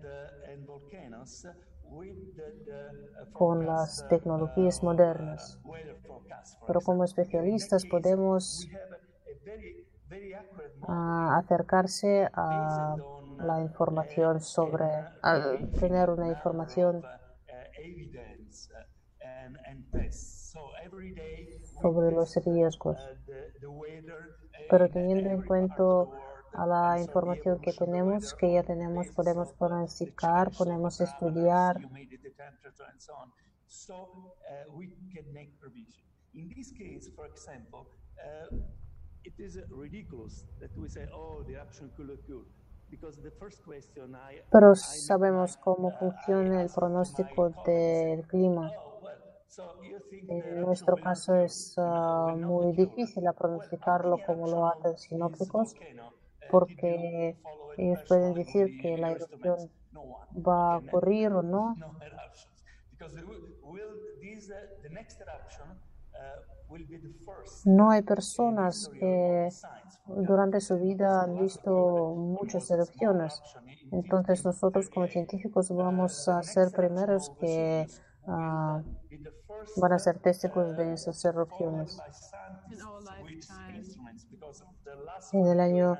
con las tecnologías modernas, pero como especialistas podemos acercarse a la información sobre, a tener una información sobre los riesgos. Pero teniendo en cuenta a la información que tenemos, que ya tenemos, podemos pronosticar, podemos estudiar. Uh, it is ridiculous that we say, oh, the eruption could occur. Pero sabemos cómo funciona el pronóstico del clima. En nuestro caso es uh, muy difícil pronosticarlo como lo hacen sinópticos porque ellos pueden decir que la erupción va a ocurrir o no. No hay personas que durante su vida han visto muchas erupciones. Entonces nosotros como científicos vamos a ser primeros que uh, van a ser testigos de esas erupciones. En el año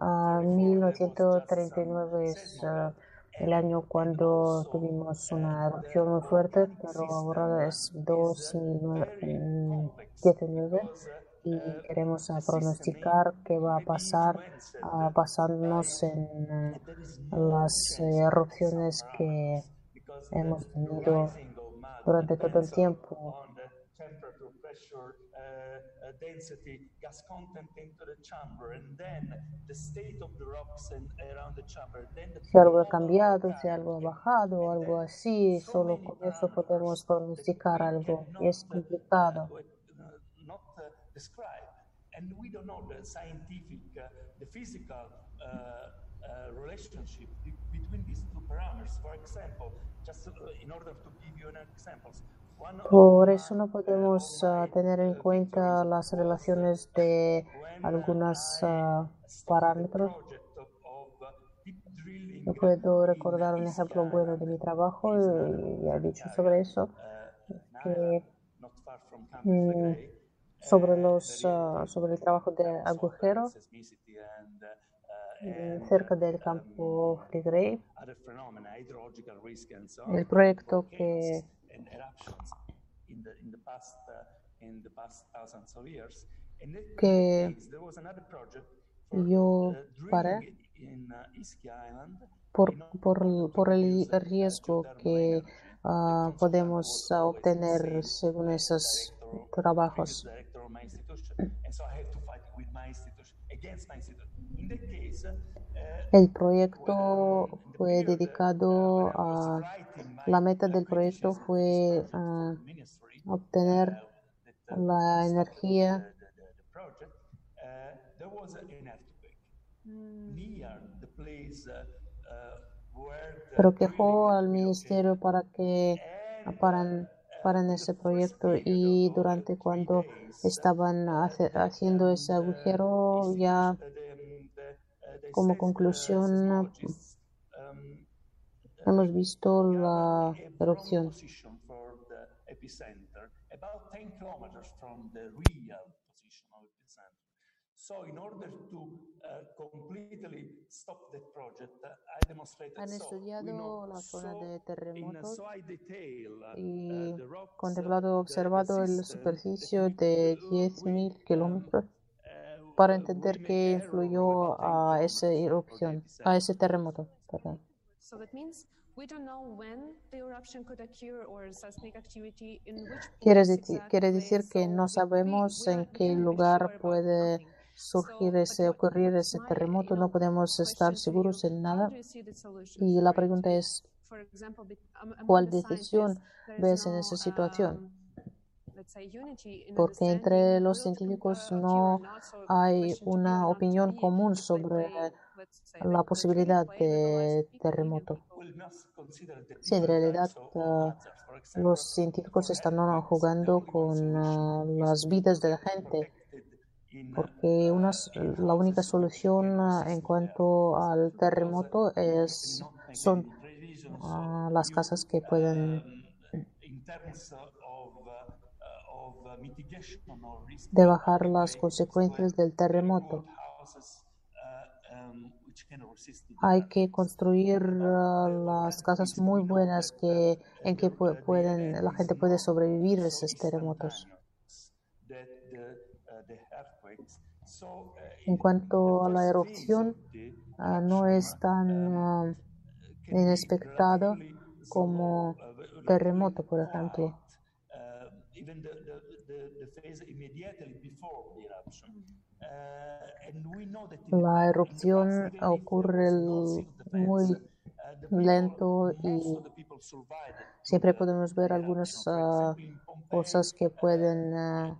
uh, 1939 es uh, el año cuando tuvimos una erupción muy fuerte, pero ahora es 2019 y queremos pronosticar qué va a pasar basándonos en las erupciones que hemos tenido durante todo el tiempo density, gas content into the chamber, and then the state of the rocks and around the chamber. Then the si algo ha cambiado, si algo ha bajado, algo así, solo con eso podemos pronosticar algo. Es complicado. Describe, and we don't know the scientific, uh, the physical uh, uh, relationship between these two parameters. For example, just in order to give you an example, por eso no podemos uh, tener en cuenta las relaciones de algunos uh, parámetros. No puedo recordar un ejemplo bueno de mi trabajo y ya he dicho sobre eso, que, sobre, los, uh, sobre el trabajo de agujero mm, cerca del campo Fligre, el proyecto que que yo paré por, por, por el riesgo que uh, podemos obtener según esos trabajos. El proyecto fue dedicado a la meta del proyecto fue uh, obtener la energía. pero quejó al ministerio para que paran, paran ese proyecto y durante cuando estaban haciendo ese agujero ya como conclusión hemos visto la erupción. Han estudiado la zona de terremotos y contemplado, observado la superficie de 10.000 kilómetros para entender qué influyó a esa erupción, a ese terremoto. Perdón. So that means we don't know when the eruption could occur or seismic activity in which Quiere decir, exactly. quiere decir que So no we, sabemos en qué lugar puede nothing. surgir So, ese, but ocurrir ese terremoto. No podemos estar seguros en nada. Y la pregunta es, ¿cuál decisión scientists, there is ves en esa situación? um, in Porque entre los científicos uh, no hay una opinión común sobre la posibilidad play with the de lives of people and terremoto. Sí, en realidad example, los científicos for están jugando con is las vidas de la gente, uh, porque una, la única solución ah, en cuanto al terremoto es, son ah, las casas que pueden de bajar las consecuencias del terremoto. Hay que construir ah, las casas muy buenas que, en que pueden, la gente puede sobrevivir a so esos terremotos. instantaneous that the, uh, the earthquakes. So uh, En in cuanto a la erupción, ah, no es tan um, ah, relatively slow, como uh, relatively terremoto, por ejemplo. Uh. Uh, La erupción ocurre muy uh, lento y siempre podemos ver algunas. For ah, cosas que pueden uh,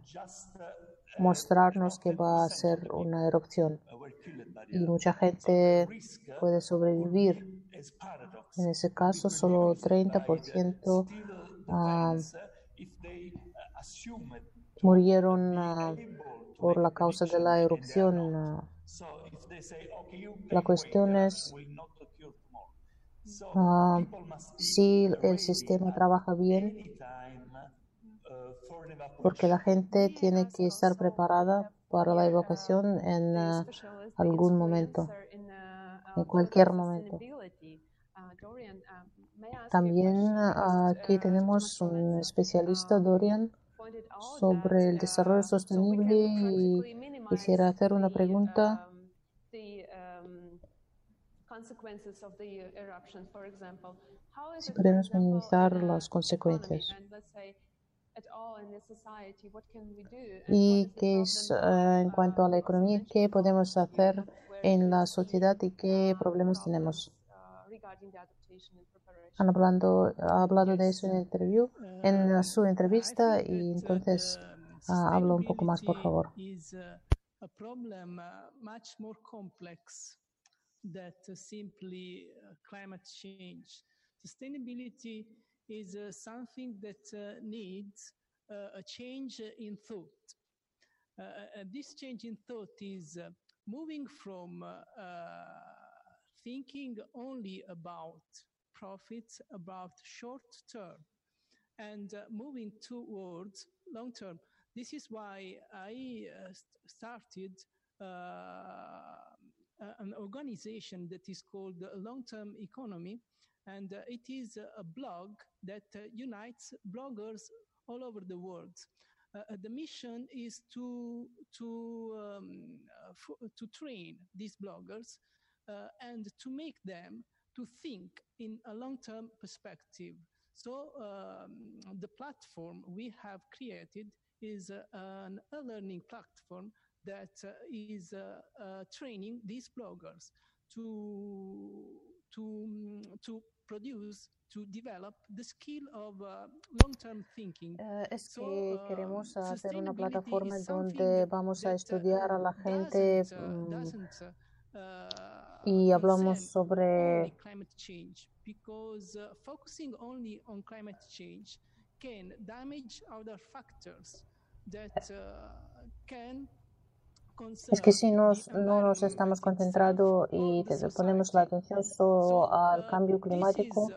ah, mostrarnos que va a 10% of ser una erupción y mucha gente puede sobrevivir. En ese caso, solo reduced by the 30% still ah, defense uh, to murieron ah, por la causa de la erupción. ah. La cuestión es ah, si el sistema trabaja bien, any time uh, for an porque la gente tiene que estar preparada para la here uh, evacuación en ah, algún momento, uh, uh, en political cualquier momento. Uh, um, a También ah, aquí uh, tenemos un especialista, um, Dorian, sobre el desarrollo uh, we sostenible y quisiera hacer una pregunta. um, um, Si podemos minimizar las consecuencias. Y qué es now? en cuanto a la Uh, economía, qué podemos hacer en la sociedad y qué uh, problemas problems tenemos. uh? Han hablando, ha hablado de eso en el interview, en su entrevista y uh, entonces ah, habla un poco más, por favor. uh, uh, more complex that uh, simply uh, climate change. Sustainability is uh, something that uh, needs uh, a change in thought. This change in thought is moving from thinking only about profits, about short term, and moving towards long term. This is why I started uh, an organization that is called Long Term Economy, and uh, it is a blog that uh, unites bloggers all over the world. Uh, uh, the mission is to to um, f- to train these bloggers uh, and to make them to think in a long-term perspective. So um, the platform we have created is uh, an e-learning platform that is training these bloggers to to to produce to develop the skill of uh, long-term thinking. Eh, es So, que um, queremos hacer una plataforma donde vamos a uh, estudiar a la gente doesn't uh, mm, doesn't uh, uh, y hablamos sobre climate change because uh, focusing only on climate change can damage other factors that uh, can Es que si no nos estamos concentrando y ponemos la atención solo So al cambio climático,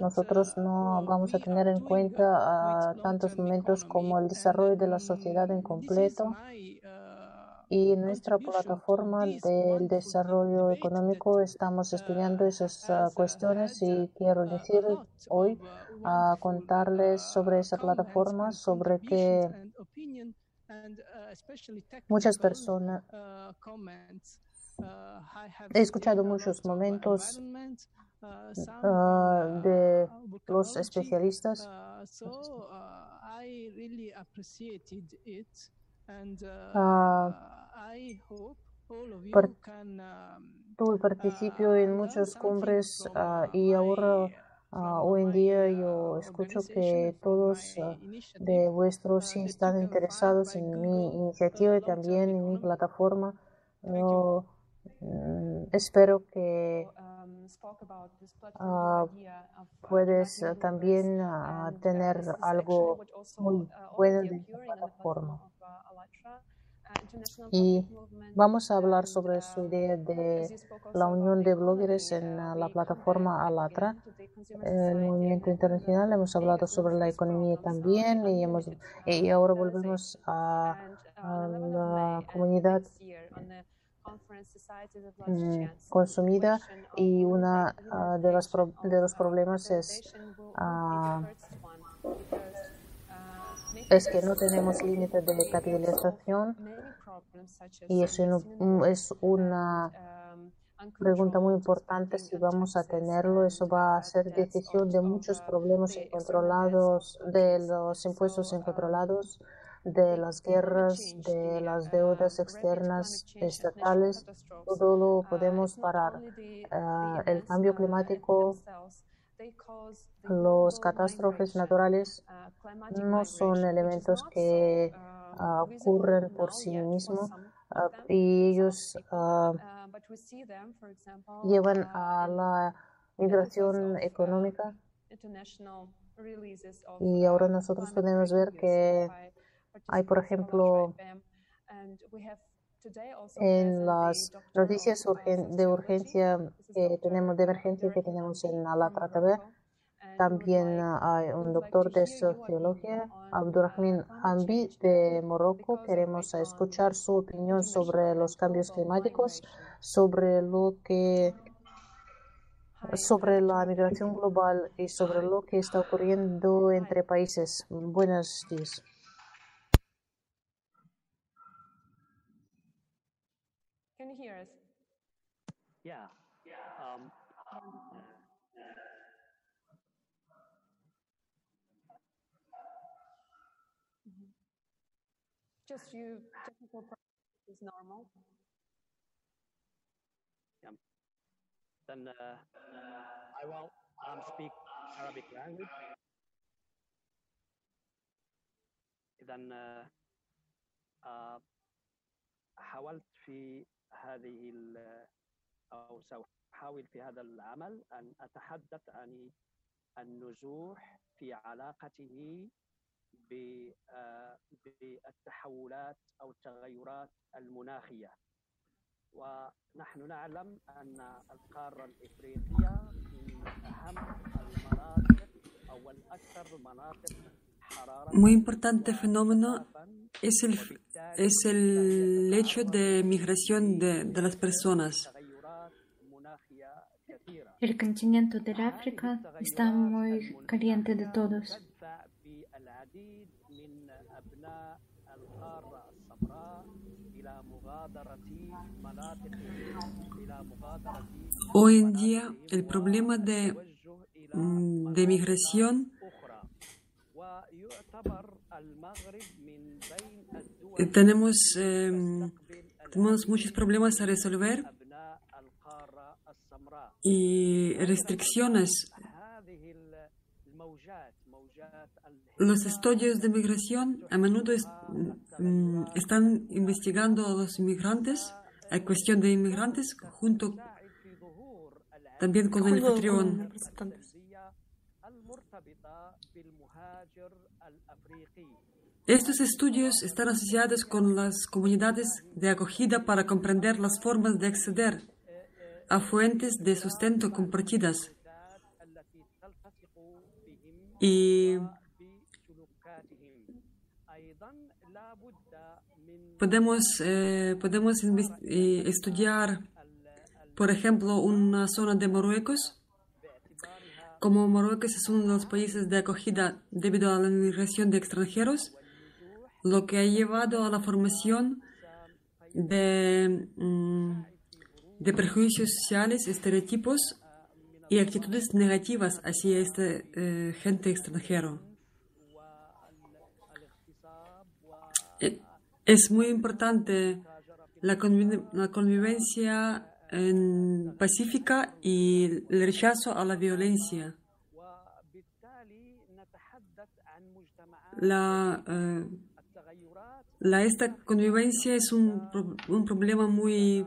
nosotros no vamos a tener en cuenta ah, tantos momentos como el desarrollo de la sociedad en completo y nuestra plataforma del desarrollo económico estamos estudiando esas ah, cuestiones y quiero decir hoy a wonderful contarles sobre esa plataforma sobre contributions uh, muchas personas uh. Uh, he escuchado muchos momentos uh, uh, de los especialistas. Uh, I hope all of you par- can um, tuve participio en muchas cumbres ah, y ahora ah, hoy en día yo escucho que todos ah, de vuestros están interesados en mi iniciativa y también en mi plataforma. Yo mm, espero que ah, puedes ah, también ah, tener algo muy bueno de esta plataforma. Y vamos a hablar sobre su idea de la unión de bloggers en ah, la plataforma Alatra, el movimiento internacional. Hemos hablado sobre la economía también y, hemos, y ahora volvemos a, la comunidad mm, consumida y una ah, de, las pro- de los problemas es ah, es que no tenemos límite de capitalización y eso mm, es una pregunta muy importante si vamos a tenerlo. Eso va a ser decisión de muchos problemas incontrolados, de los impuestos incontrolados, de las guerras, de las deudas externas estatales. Todo lo podemos parar. Ah, el cambio climático, los catástrofes naturales no son elementos que ah, ocurren por sí mismos ah, y ellos ah, llevan a la migración económica. y ahora nosotros podemos ver que hay, por ejemplo, en las noticias urgen- de urgencia que tenemos, de emergencia que tenemos en Alatra TV, también hay un doctor de sociología, Abdurrahman Hambi de Morocco. Queremos escuchar su opinión sobre los cambios climáticos, sobre lo que sobre la migración global y sobre lo que está ocurriendo entre países. Buenos días. you hear us? Yeah. Um, Just you technical problems is normal. yeah. Then uh, I will um, speak Arabic language. إذا آه، آه، حاولت في هذه أو سأحاول في هذا العمل أن أتحدث عن النزوح في علاقته آه، بالتحولات أو التغيرات المناخية. ونحن نعلم أن القارة الإفريقية من أهم المناطق أو الأكثر مناطق muy importante fenómeno es el, es el hecho de migración de, de las personas. El continente del África está muy caliente de todos. Hoy en día el problema de, mm, de migración eh, tenemos, em, tenemos muchos problemas a resolver y restricciones. Los estudios de migración a menudo mm, mm, están investigando a los inmigrantes, la cuestión de inmigrantes, junto también con el anfitrión. Estos estudios están asociados con las comunidades de acogida para comprender las formas de acceder a fuentes de sustento compartidas. Y podemos, eh, podemos eh, estudiar, por ejemplo, una zona de Marruecos. Como Marruecos es uno de los países de acogida debido a la inmigración de extranjeros, lo que ha llevado a la formación de, mm, de prejuicios sociales, estereotipos y actitudes negativas hacia esta eh, gente extranjero. Eh, Es muy importante la convivencia en pacífica y el rechazo a la violencia. La, eh, la esta convivencia es un, un problema muy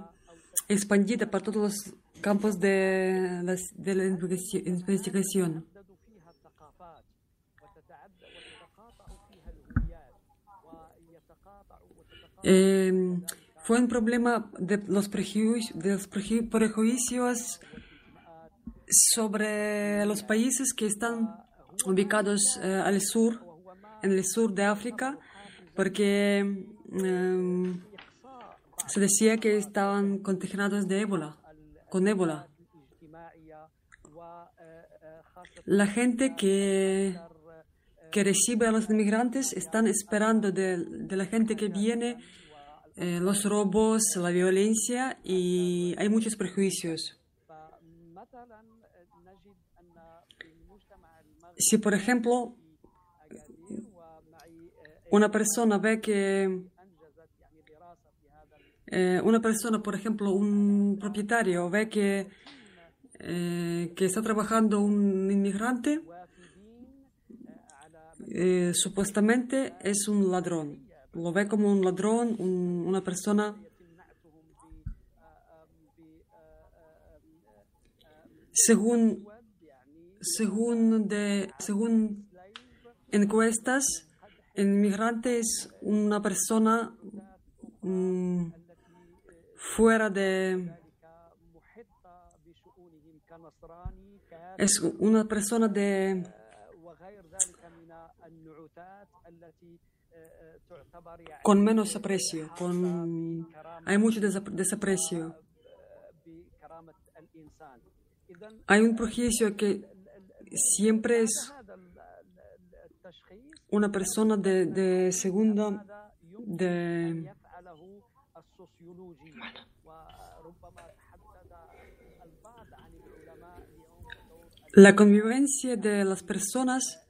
expandido para todos los campos de, las- de la investigaci- investigación. Eh, fue un problema de los, prejuicios, de los preju- prejuicios sobre los países que están ubicados eh, al sur, en el sur de África, porque em, se decía que estaban contagiados de ébola, con ébola. La gente que, que recibe a los inmigrantes están esperando de la gente que viene eh, los robos, la violencia y hay muchos prejuicios. Si, por ejemplo, una persona ve que eh, una persona, por ejemplo, un propietario ve que, eh, que está trabajando un inmigrante, supuestamente es un ladrón. Lo ve como un ladrón, un- una persona. Según según de según encuestas el inmigrante es una persona mm, fuera de es una persona de con menos aprecio con hay mucho desap- desaprecio. Hay un prejuicio que siempre es una persona de, de segunda de la convivencia de las personas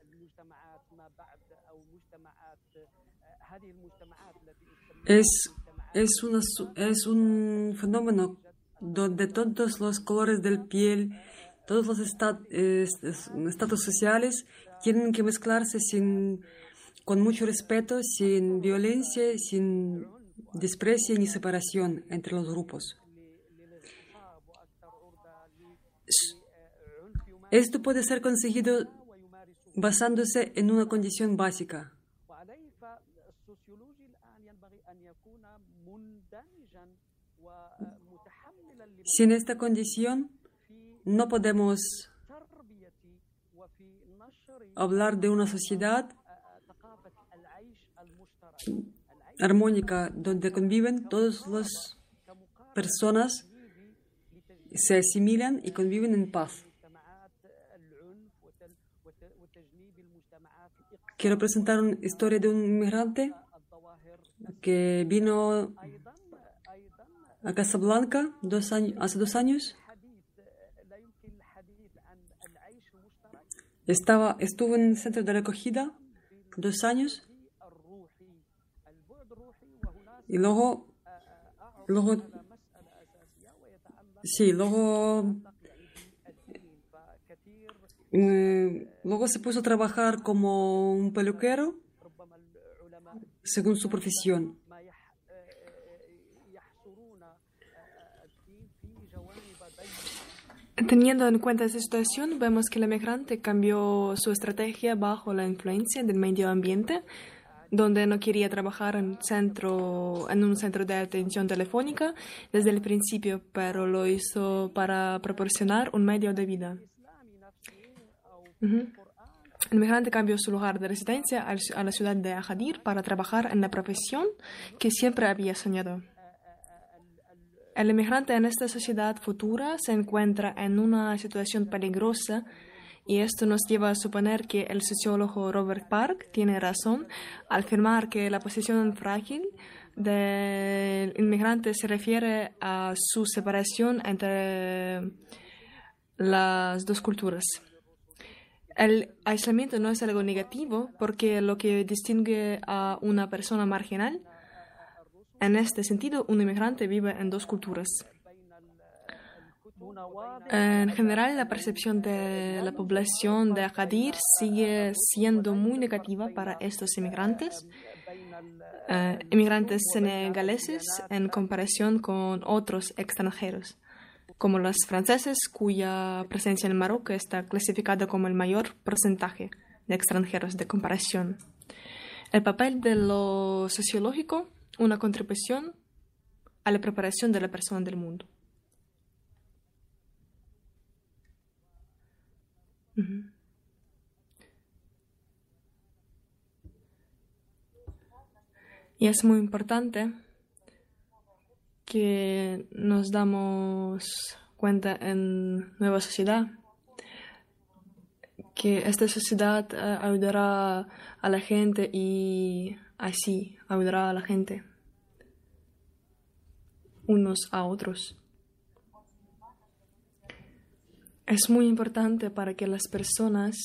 es, es, una es un fenómeno donde todos los colores del piel, todos los esta- es- es- estatus sociales tienen que mezclarse sin, con mucho respeto, sin violencia, sin desprecio ni separación entre los grupos. Esto puede ser conseguido basándose en una condición básica. Sin esta condición, no podemos hablar de una sociedad armónica donde conviven todas las personas, se asimilan y conviven en paz. Quiero presentar una historia de un inmigrante que vino a Casablanca dos hace dos años. Estaba, estuvo en el centro de recogida dos años y luego, luego, sí, luego, eh, luego se puso a trabajar como un peluquero según su profesión. Teniendo en cuenta esta situación, vemos que el emigrante cambió su estrategia bajo la influencia del medio ambiente, donde no quería trabajar en, centro, en un centro de atención telefónica desde el principio, pero lo hizo para proporcionar un medio de vida. El migrante cambió su lugar de residencia a la ciudad de Agadir para trabajar en la profesión que siempre había soñado. El inmigrante en esta sociedad futura se encuentra en una situación peligrosa y esto nos lleva a suponer que el sociólogo Robert Park tiene razón al afirmar que la posición frágil del inmigrante se refiere a su separación entre las dos culturas. El aislamiento no es algo negativo porque lo que distingue a una persona marginal, en este sentido, un inmigrante vive en dos culturas. En general, la percepción de la población de Agadir sigue siendo muy negativa para estos inmigrantes, eh, inmigrantes senegaleses en comparación con otros extranjeros, como los franceses, cuya presencia en Marruecos está clasificada como el mayor porcentaje de extranjeros de comparación. El papel de lo sociológico, una contribución a la preparación de la persona del mundo. Y es muy importante que nos damos cuenta en nueva sociedad que esta sociedad eh, ayudará a la gente y así ayudará a la gente unos a otros. Es muy importante para que las personas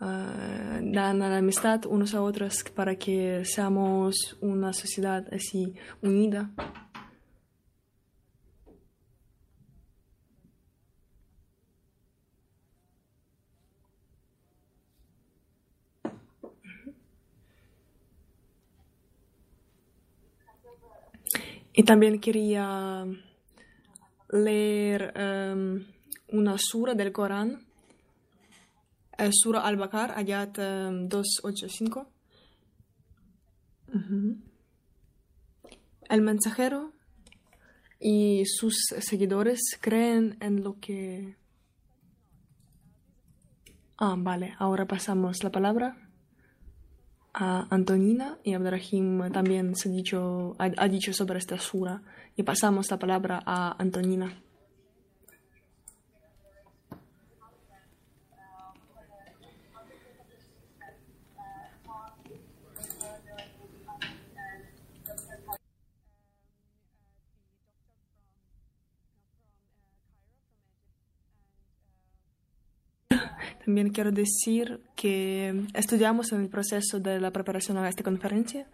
uh, dan a la amistad unos a otros para que seamos una sociedad así unida. Y también quería leer um, una sura del Corán, el eh, Sura al-Bakar, ayat 285. El mensajero y sus seguidores creen en lo que... Ah, vale, ahora pasamos la palabra a Antonina y Abdurrahim también se ha, dicho, ha dicho sobre esta sura y pasamos la palabra a Antonina. También quiero decir que estudiamos en el proceso de la preparación a esta conferencia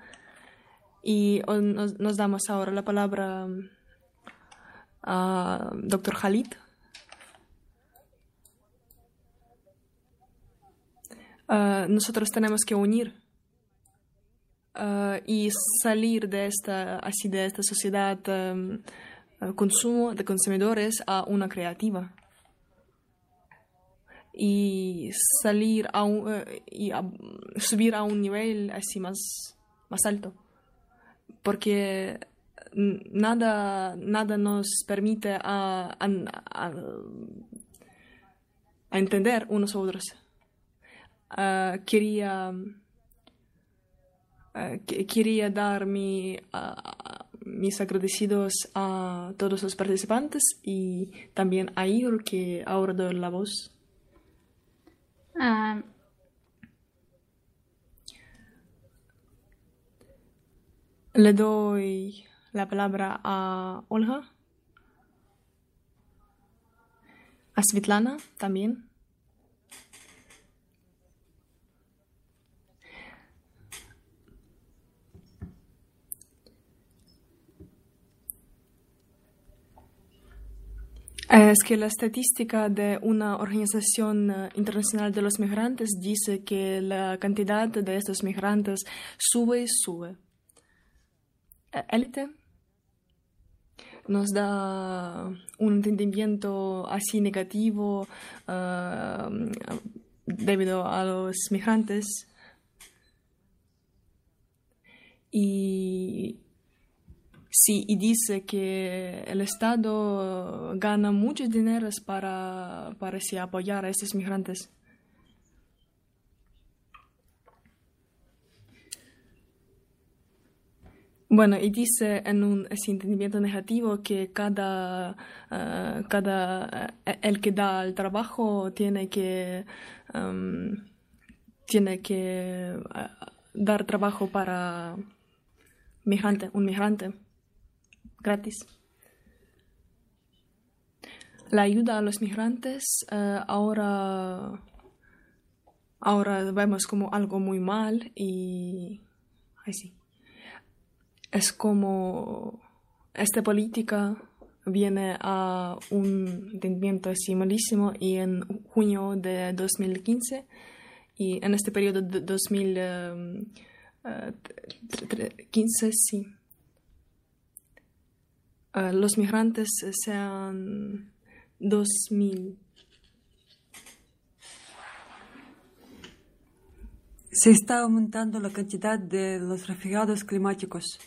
y nos, damos ahora la palabra a Dr. Khalid. Ah, nosotros tenemos que unir ah, y salir de esta, así de esta sociedad um, consumo de consumidores a una creativa y salir a un, eh, subir a un nivel así más, más alto. Porque nada, nada nos permite a, entender unos a otros. Ah, quería, ah, quería dar mi, mis agradecidos a todos los participantes y también a Igor que ahora doy la voz. Le doy la palabra a Olga, a Svetlana también. Es que la estadística de una organización eh, internacional de los migrantes dice que la cantidad de estos migrantes sube y sube. Élite nos da un entendimiento así negativo eh, debido a los migrantes y Sí, y dice que el Estado gana muchos dineros para, para apoyar a estos migrantes. Bueno, y dice en un entendimiento negativo que cada, eh, cada eh, el que da el trabajo tiene que em, tiene que eh, dar trabajo para migrante, un migrante gratis. la ayuda a los migrantes eh, ahora, ahora vemos como algo muy mal y así. Es como esta política viene a un entendimiento así malísimo y en junio de 2015 y en este periodo de 2015 sí. Eh, los migrantes sean 2000. Se está aumentando la cantidad de los refugiados climáticos.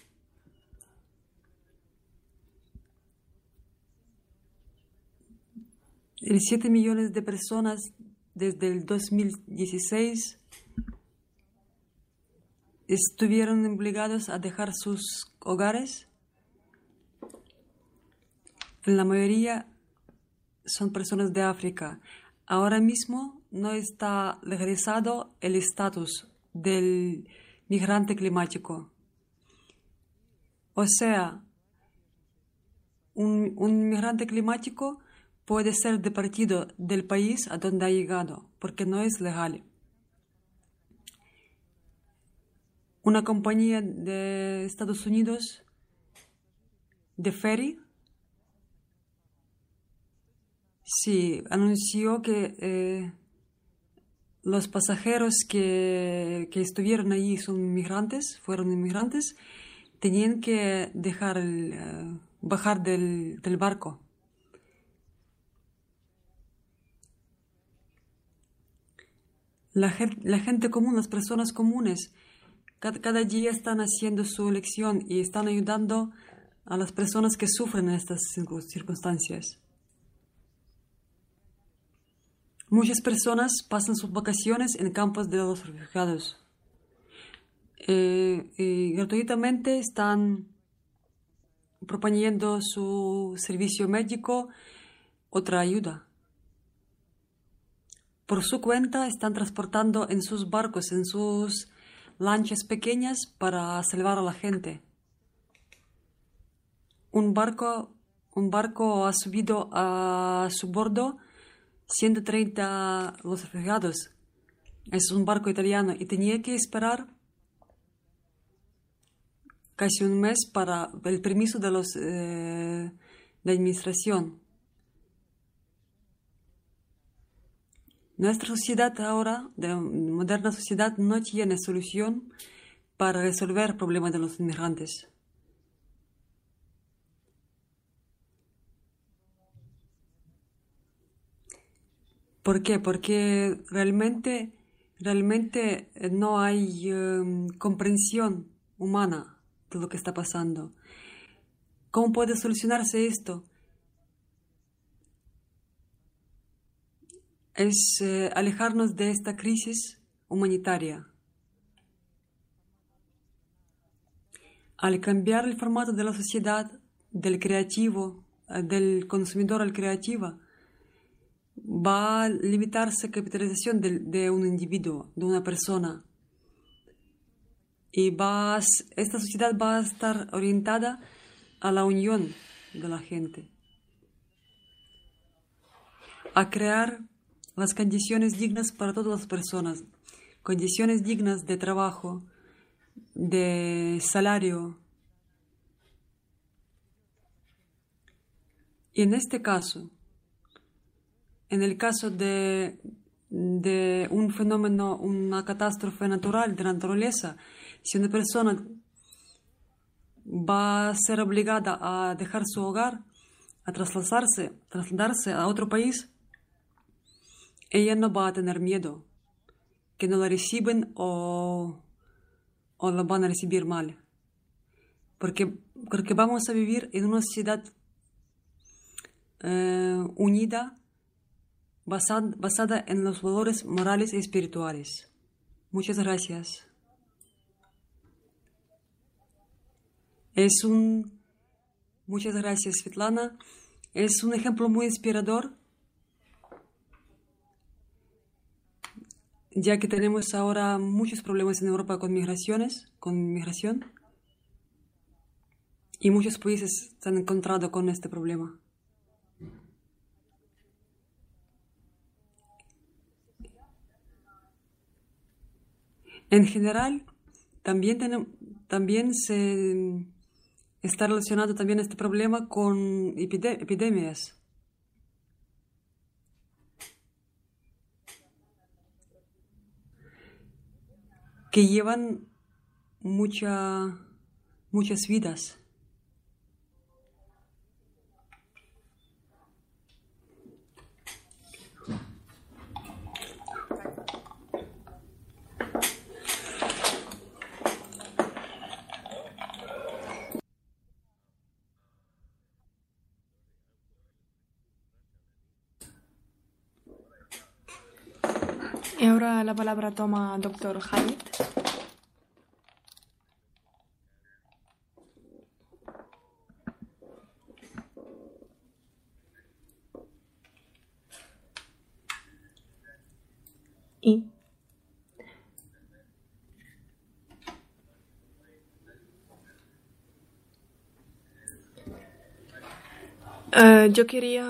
El 7 millones de personas desde el 2016 estuvieron obligados a dejar sus hogares. La mayoría son personas de África. Ahora mismo no está legalizado el estatus del migrante climático. O sea, un, un migrante climático puede ser departido del país a donde ha llegado, porque no es legal. Una compañía de Estados Unidos de ferry sí anunció que eh, los pasajeros que, que, estuvieron allí son inmigrantes, fueron inmigrantes, tenían que dejar el, uh, bajar del, del barco. La, gente común, las personas comunes, cada, día están haciendo su elección y están ayudando a las personas que sufren en estas circunstancias. Muchas personas pasan sus vacaciones en campos de los refugiados. Eh, y gratuitamente están proponiendo su servicio médico, otra ayuda por su cuenta están transportando en sus barcos, en sus lanchas pequeñas para salvar a la gente. Un barco, un barco ha subido a su bordo 130 los refugiados. Es un barco italiano y tenía que esperar casi un mes para el permiso de los eh, de administración. Nuestra sociedad ahora, de moderna sociedad, no tiene solución para resolver el problema de los inmigrantes. ¿Por qué? Porque realmente, realmente no hay um, comprensión humana de lo que está pasando. ¿Cómo puede solucionarse esto? es eh, alejarnos de esta crisis humanitaria. Al cambiar el formato de la sociedad, del creativo, eh, del consumidor al creativo, va a limitarse la capitalización de, un individuo, de una persona. Y va esta sociedad va a estar orientada a la unión de la gente, a crear las condiciones dignas para todas las personas, condiciones dignas de trabajo, de salario. Y en este caso, en el caso de, un fenómeno, una catástrofe natural de naturaleza, si una persona va a ser obligada a dejar su hogar, a trasladarse, trasladarse a otro país, ella no va a tener miedo que no la reciben o, o la van a recibir mal. Porque, porque vamos a vivir en una sociedad eh, unida basada, basada en los valores morales y espirituales. Muchas gracias. Es un... Muchas gracias, Svetlana. Es un ejemplo muy inspirador ya que tenemos ahora muchos problemas en Europa con migraciones, con migración, y muchos países se han encontrado con este problema. En general, también, también se está relacionado también este problema con epidemias. que llevan mucha, muchas vidas. Y ahora la palabra toma doctor Haid. Y uh, yo quería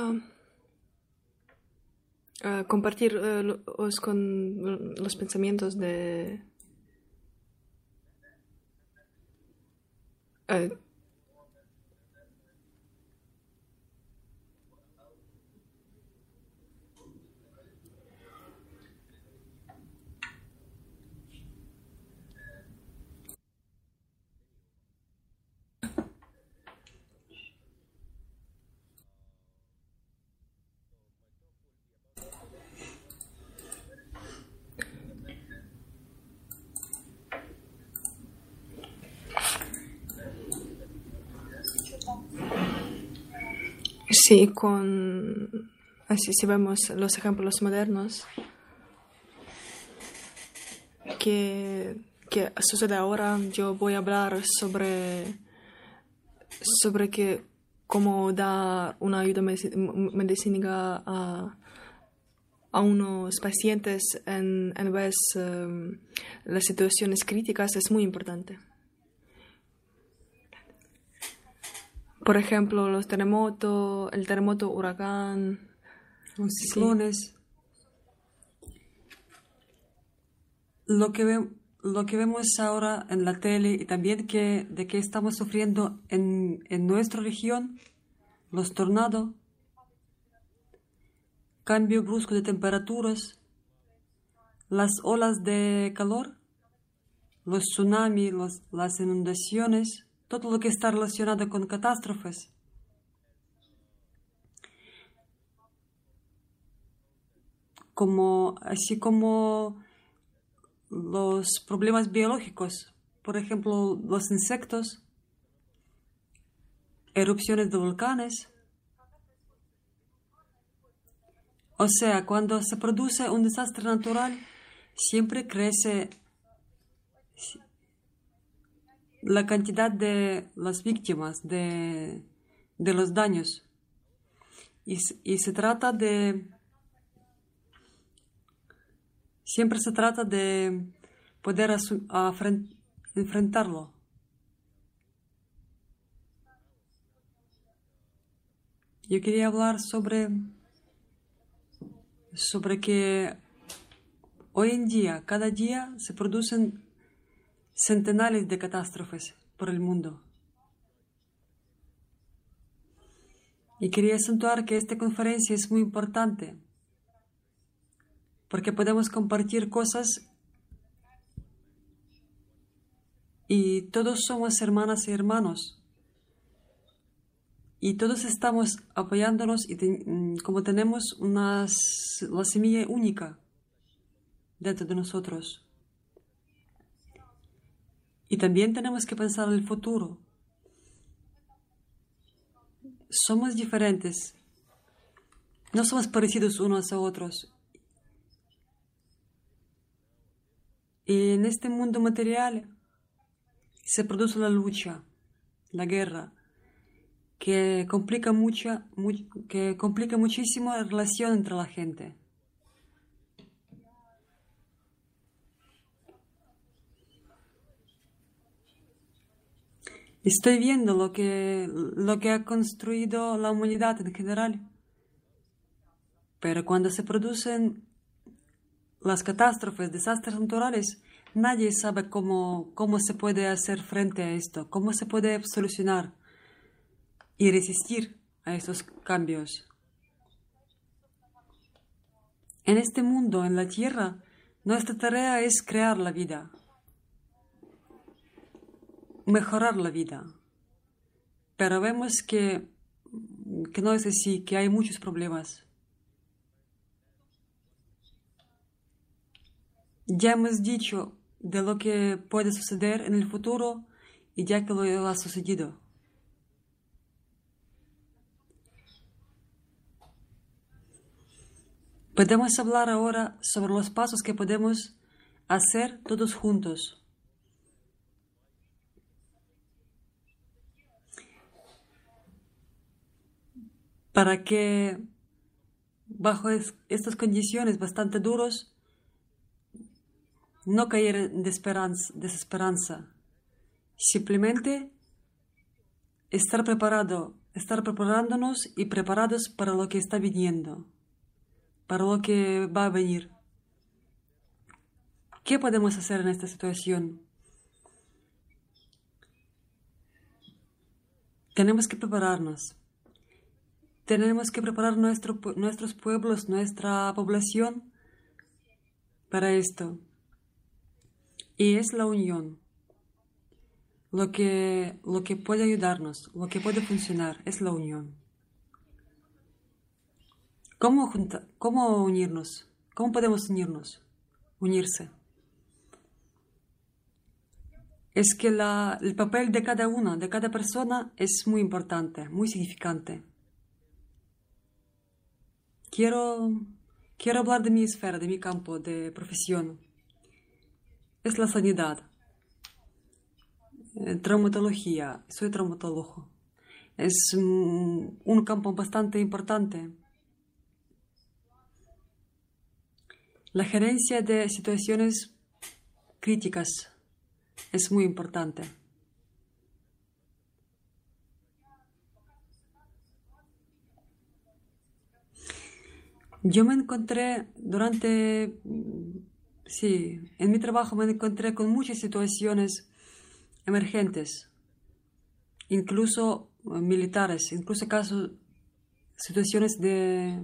compartir uh, con los pensamientos de uh, Sí, con así si vemos los ejemplos modernos que, que sucede ahora, yo voy a hablar sobre sobre que cómo dar una ayuda medicina a, a unos pacientes en, en vez um, las situaciones críticas es muy importante. Por ejemplo, los terremotos, el terremoto, huracán, los ciclones. Lo que, lo que vemos ahora en la tele y también que, de que estamos sufriendo en, en nuestra región, los tornados, cambio brusco de temperaturas, las olas de calor, los tsunamis, los, las inundaciones, todo lo que está relacionado con catástrofes. Como, así como los problemas biológicos, por ejemplo, los insectos, erupciones de volcanes. O sea, cuando se produce un desastre natural, siempre crece la cantidad de las víctimas, de, de los daños. Y, y, se trata de... Siempre se trata de poder enfrentarlo. Yo quería hablar sobre, sobre que hoy en día, cada día se producen centenares de catástrofes por el mundo. Y quería acentuar que esta conferencia es muy importante porque podemos compartir cosas y todos somos hermanas y hermanos y todos estamos apoyándonos y mm, como tenemos una la semilla única dentro de nosotros. Y también tenemos que pensar en el futuro. Somos diferentes. No somos parecidos unos a otros. Y en este mundo material se produce la lucha, la guerra, que complica, mucha, que complica muchísimo la relación entre la gente. Estoy viendo lo que, lo que ha construido la humanidad en general. Pero cuando se producen las catástrofes, desastres naturales, nadie sabe cómo, cómo se puede hacer frente a esto, cómo se puede solucionar y resistir a estos cambios. En este mundo, en la Tierra, nuestra tarea es crear la vida, mejorar la vida. Pero vemos que, que no es así, que hay muchos problemas. Ya hemos dicho de lo que puede suceder en el futuro y ya que lo ha sucedido. Podemos hablar ahora sobre los pasos que podemos hacer todos juntos. Para que bajo estas condiciones bastante duras no caer en desesperanza. Simplemente estar preparado, estar preparándonos y preparados para lo que está viniendo para lo que va a venir. ¿Qué podemos hacer en esta situación? Tenemos que prepararnos. Tenemos que preparar nuestro, nuestros pueblos, nuestra población para esto. Y es la unión. Lo que, lo que puede ayudarnos, lo que puede funcionar, es la unión. ¿Cómo, ¿Cómo unirnos? ¿Cómo podemos unirnos? Unirse. Es que la, el papel de cada una, de cada persona, es muy importante, muy significante. Quiero, quiero hablar de mi esfera, de mi campo de profesión. Es la sanidad. Eh, traumatología. Soy traumatólogo. Es un campo bastante importante La gerencia de situaciones críticas es muy importante. Yo me encontré durante, sí, en mi trabajo me encontré con muchas situaciones emergentes, incluso militares, incluso casos, situaciones de,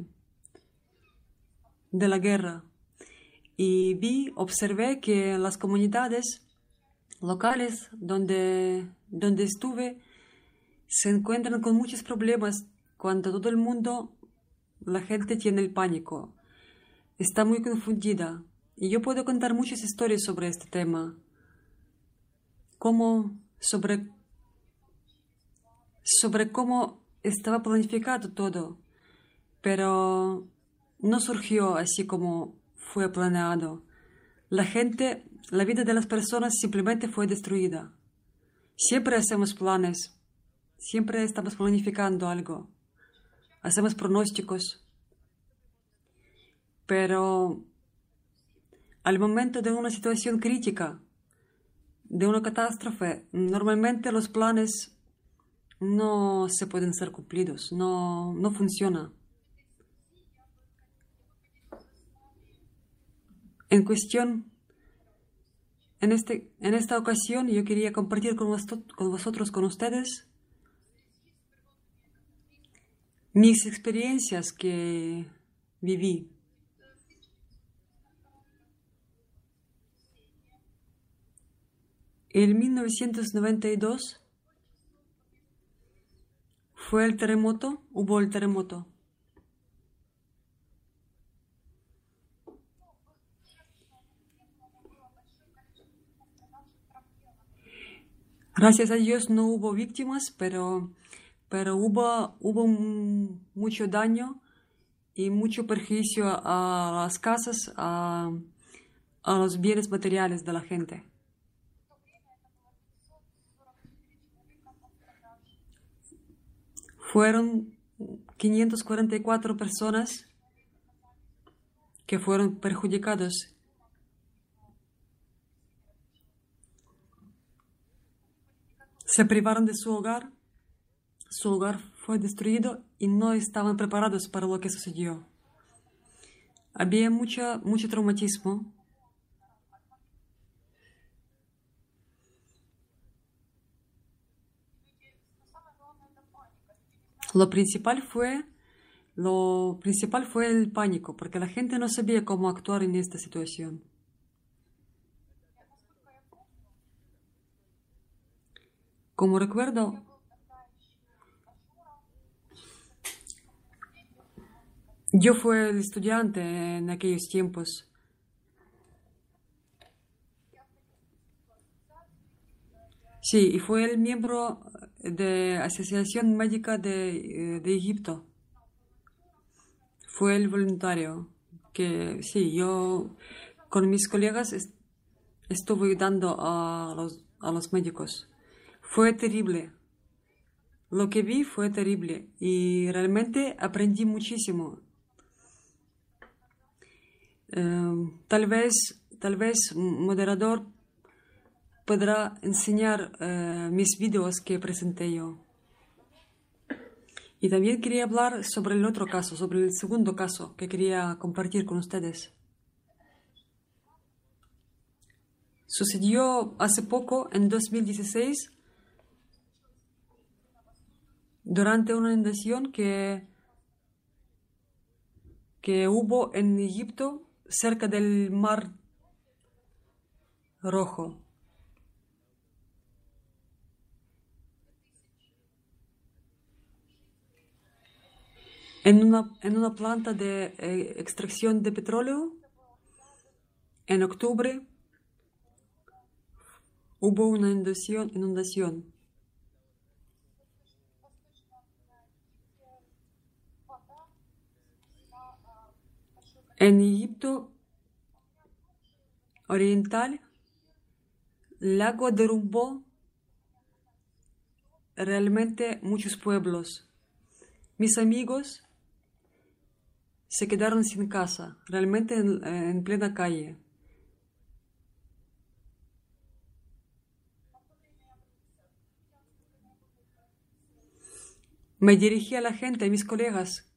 de la guerra. Y vi, observé que las comunidades locales donde, donde estuve se encuentran con muchos problemas cuando todo el mundo, la gente tiene el pánico, está muy confundida. Y yo puedo contar muchas historias sobre este tema, sobre, sobre cómo estaba planificado todo, pero no surgió así como fue planeado. La gente, la vida de las personas simplemente fue destruida. Siempre hacemos planes, siempre estamos planificando algo, hacemos pronósticos, pero al momento de una situación crítica, de una catástrofe, normalmente los planes no se pueden ser cumplidos, no, no funciona. en cuestión. En, este, en esta ocasión yo quería compartir con, con vosotros, con ustedes, mis experiencias que viví. En 1992 fue el terremoto, hubo el terremoto. Gracias a Dios no hubo víctimas, pero, pero hubo, hubo mucho daño y mucho perjuicio a las casas, a, a los bienes materiales de la gente. Fueron 544 personas que fueron perjudicadas se privaron de su hogar, su hogar fue destruido y no estaban preparados para lo que sucedió. Había mucha, mucho traumatismo. Lo principal fue lo principal fue el pánico, porque la gente no sabía cómo actuar en esta situación. Como recuerdo, yo fui el estudiante en aquellos tiempos. Sí, y fue el miembro de Asociación Médica de, de Egipto. Fue el voluntario que, sí, yo con mis colegas estuve ayudando a los, a los médicos. Fue terrible. Lo que vi fue terrible y realmente aprendí muchísimo. Eh, tal vez, tal vez moderador podrá enseñar eh, mis vídeos que presenté yo. Y también quería hablar sobre el otro caso, sobre el segundo caso que quería compartir con ustedes. Sucedió hace poco, en 2016, durante una inundación que, que hubo en Egipto cerca del Mar Rojo. En una, en una planta de eh, extracción de petróleo, en octubre, hubo una inundación. inundación. En Egipto Oriental, el agua derrumbó realmente muchos pueblos. Mis amigos se quedaron sin casa, realmente en, plena calle. Me dirigí a la gente, a mis colegas,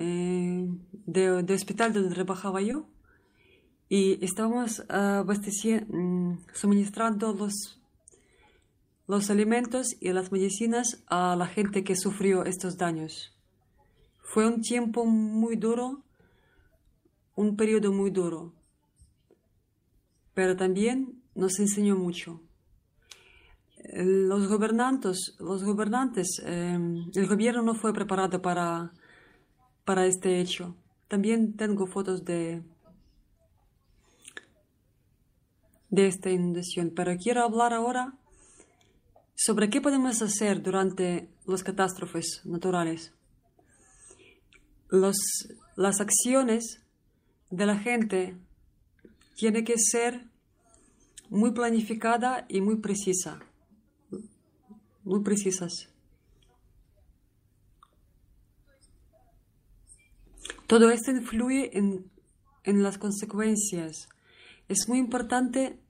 eh, de, hospital donde trabajaba yo y estábamos uh, suministrando los, los alimentos y las medicinas a la gente que sufrió estos daños. Fue un tiempo muy duro, un periodo muy duro, pero también nos enseñó mucho. Los gobernantes, los gobernantes eh, el gobierno no fue preparado para para este hecho. También tengo fotos de, de esta inundación, pero quiero hablar ahora sobre qué podemos hacer durante las catástrofes naturales. Las acciones de la gente tienen que ser muy planificada y muy precisa, muy precisas. Todo esto influye en, las consecuencias. Es muy importante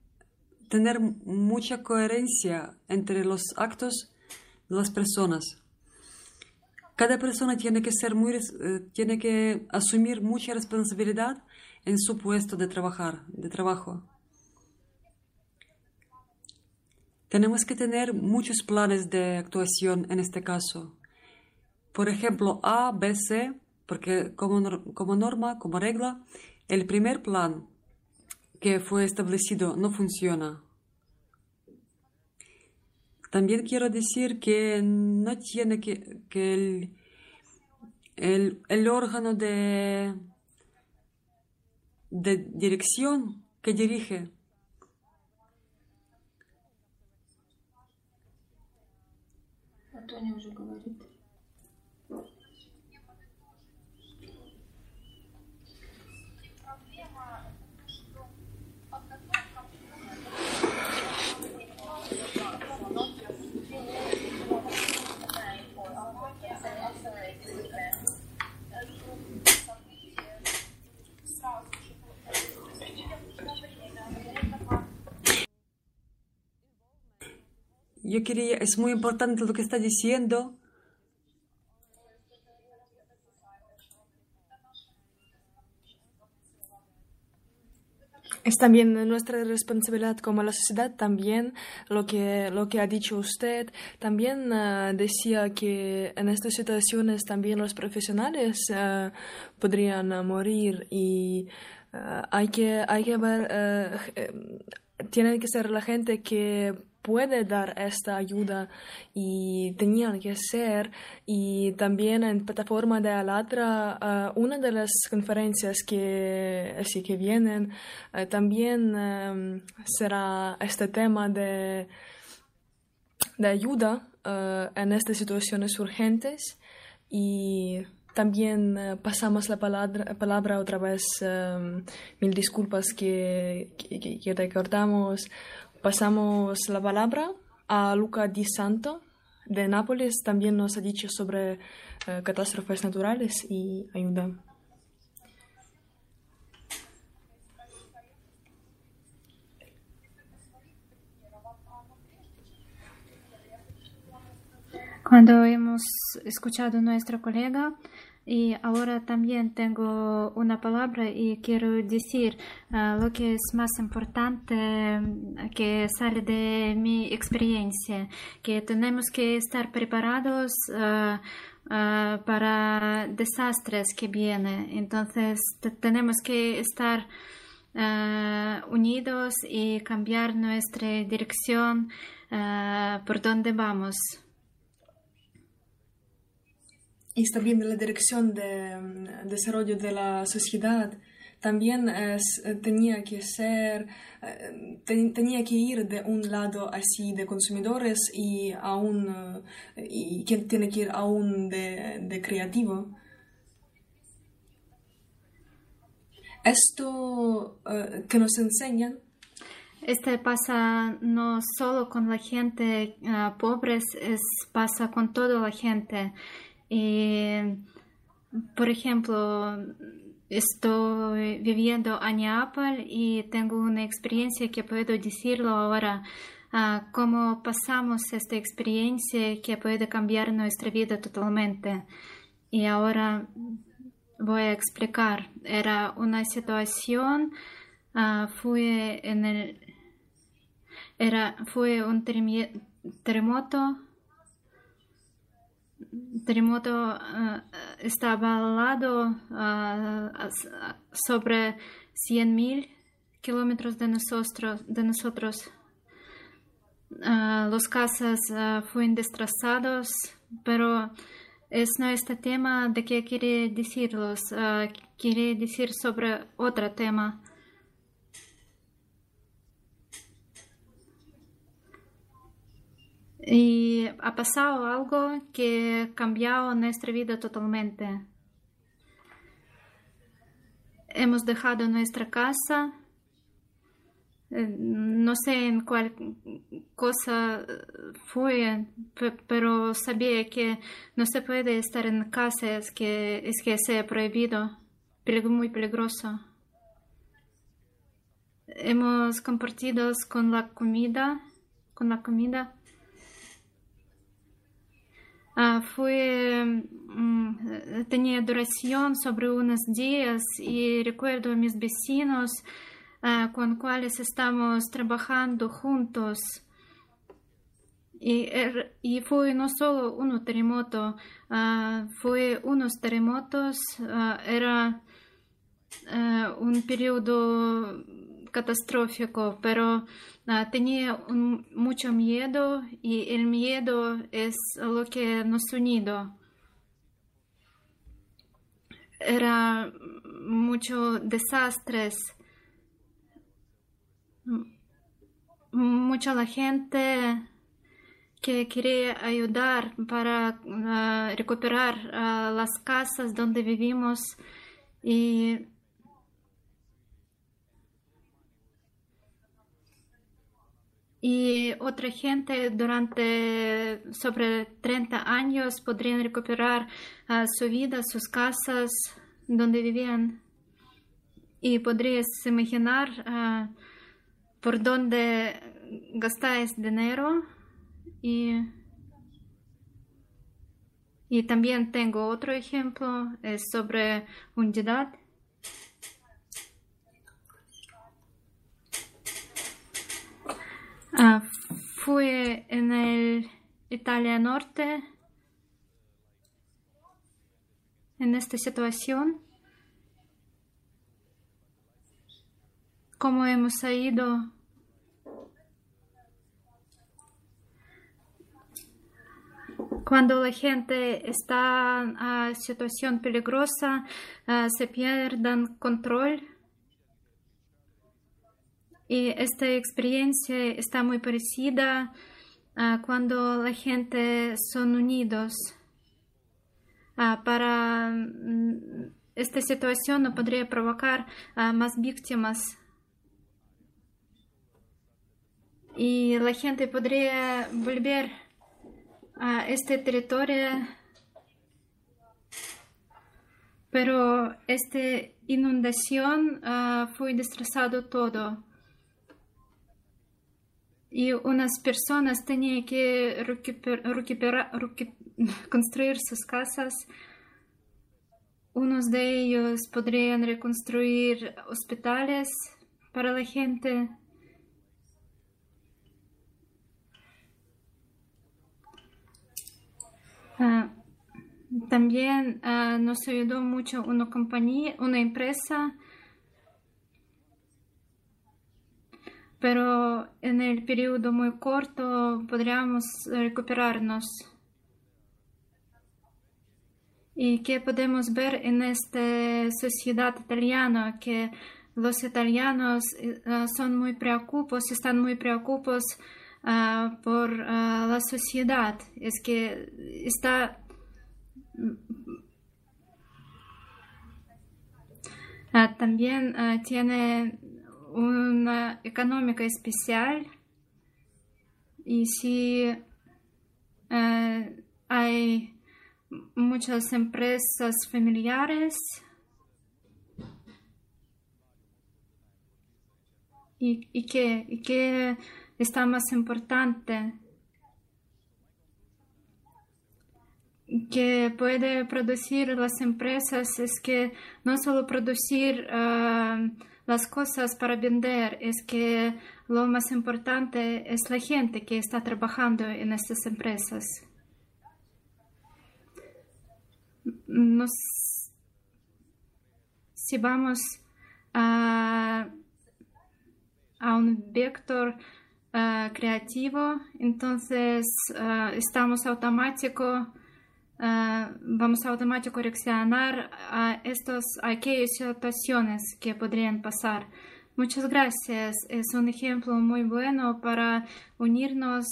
tener mucha coherencia entre los actos de las personas. Cada persona tiene que ser muy, eh, tiene que asumir mucha responsabilidad en su puesto de trabajar, de trabajo. Tenemos que tener muchos planes de actuación en este caso. Por ejemplo, A, B, C porque como, como norma, como regla, el primer plan que fue establecido no funciona. También quiero decir que no tiene que, que el, el, el órgano de, de dirección que dirige yo quería, es muy importante lo que está diciendo. Es también nuestra responsabilidad como la sociedad, también lo que, lo que ha dicho usted. También uh, decía que en estas situaciones también los profesionales uh, podrían uh, morir y hay, que, hay que ver, tiene que ser la gente que puede dar esta ayuda y tenían que ser y también en plataforma de Alatra uh, una de las conferencias que así que vienen uh, también um, será este tema de de ayuda uh, en estas situaciones urgentes. Y también pasamos la palabra, palabra otra vez, um, mil disculpas que, que, que recordamos Pasamos la palabra a Luca Di Santo de Nápoles. También nos ha dicho sobre uh, catástrofes naturales y ayuda. Cuando hemos escuchado a nuestro colega, y ahora también tengo una palabra y quiero decir uh, lo que es más importante que sale de mi experiencia, que tenemos que estar preparados uh, uh, para desastres que vienen. Entonces tenemos que estar unidos y cambiar nuestra dirección por donde vamos y también la dirección de mm, desarrollo de la sociedad también es, eh, tenía que ser, eh, tenía que ir de un lado así de consumidores y aún, eh, y que tiene que ir aún de, de creativo. Esto que nos enseñan este pasa no solo con la gente uh, pobre, es, pasa con toda la gente. Y, por ejemplo, estoy viviendo en Neapel y tengo una experiencia que puedo decirlo ahora. Uh, cómo pasamos esta experiencia que puede cambiar nuestra vida totalmente. Y ahora voy a explicar. Era una situación, uh, fue en el, era, fue un terremoto terremoto uh, estaba al lado uh, sobre 100.000 kilómetros de nosotros. De nosotros. Uh, los casas fueron destrozados, pero es no este tema de qué quiere decirlos, quiere decir sobre otro tema. Y ha pasado algo que ha cambiado nuestra vida totalmente. Hemos dejado nuestra casa, eh, no sé en cuál cosa fue, pero sabía que no se puede estar en casa, es que, es que se ha prohibido, muy peligroso. Hemos compartido con la comida, con la comida fue, tenía duración sobre unos días y recuerdo a mis vecinos uh, con cuales estamos trabajando juntos. Y, er, y, fue no solo un terremoto, uh, fue unos terremotos, era un periodo catastrófico, pero uh, tenía un, mucho miedo y el miedo es lo que nos unido. Era mucho desastres, mucha la gente que quería ayudar para uh, recuperar uh, las casas donde vivimos y y otra gente durante sobre 30 años podrían recuperar uh, su vida, sus casas donde vivían. Y podrías imaginar uh, por dónde gastáis dinero. Y, y también tengo otro ejemplo, es sobre unidad fui en el Italia Norte en esta situación. Cómo hemos ido cuando la gente está en situación peligrosa, uh, se pierden control. Y esta experiencia está muy parecida cuando la gente son unidos. Uh, para um, esta situación no podría provocar más víctimas. Y la gente podría volver a este territorio, pero esta inundación uh, fue destrozado todo. Y unas personas tenían que recuperar, recuperar, construir sus casas. Unos de ellos podrían reconstruir hospitales para la gente. Uh, también uh, nos ayudó mucho una compañía, una empresa, pero en el periodo muy corto podríamos recuperarnos. ¿Y qué podemos ver en esta sociedad italiana? Que los italianos uh, son muy preocupados, están muy preocupados uh, por uh, la sociedad. Es que está uh, también tiene una económica especial. Y si hay muchas empresas familiares. Y, y que, y que está más importante. Que puede producir las empresas es que no solo producir uh, las cosas para vender, es que lo más importante es la gente que está trabajando en estas empresas. Nos, si vamos a, un vector uh, creativo, entonces uh, estamos automático, uh, vamos a automático reaccionar a estos, a aquellas situaciones que podrían pasar. Muchas gracias. Es un ejemplo muy bueno para unirnos.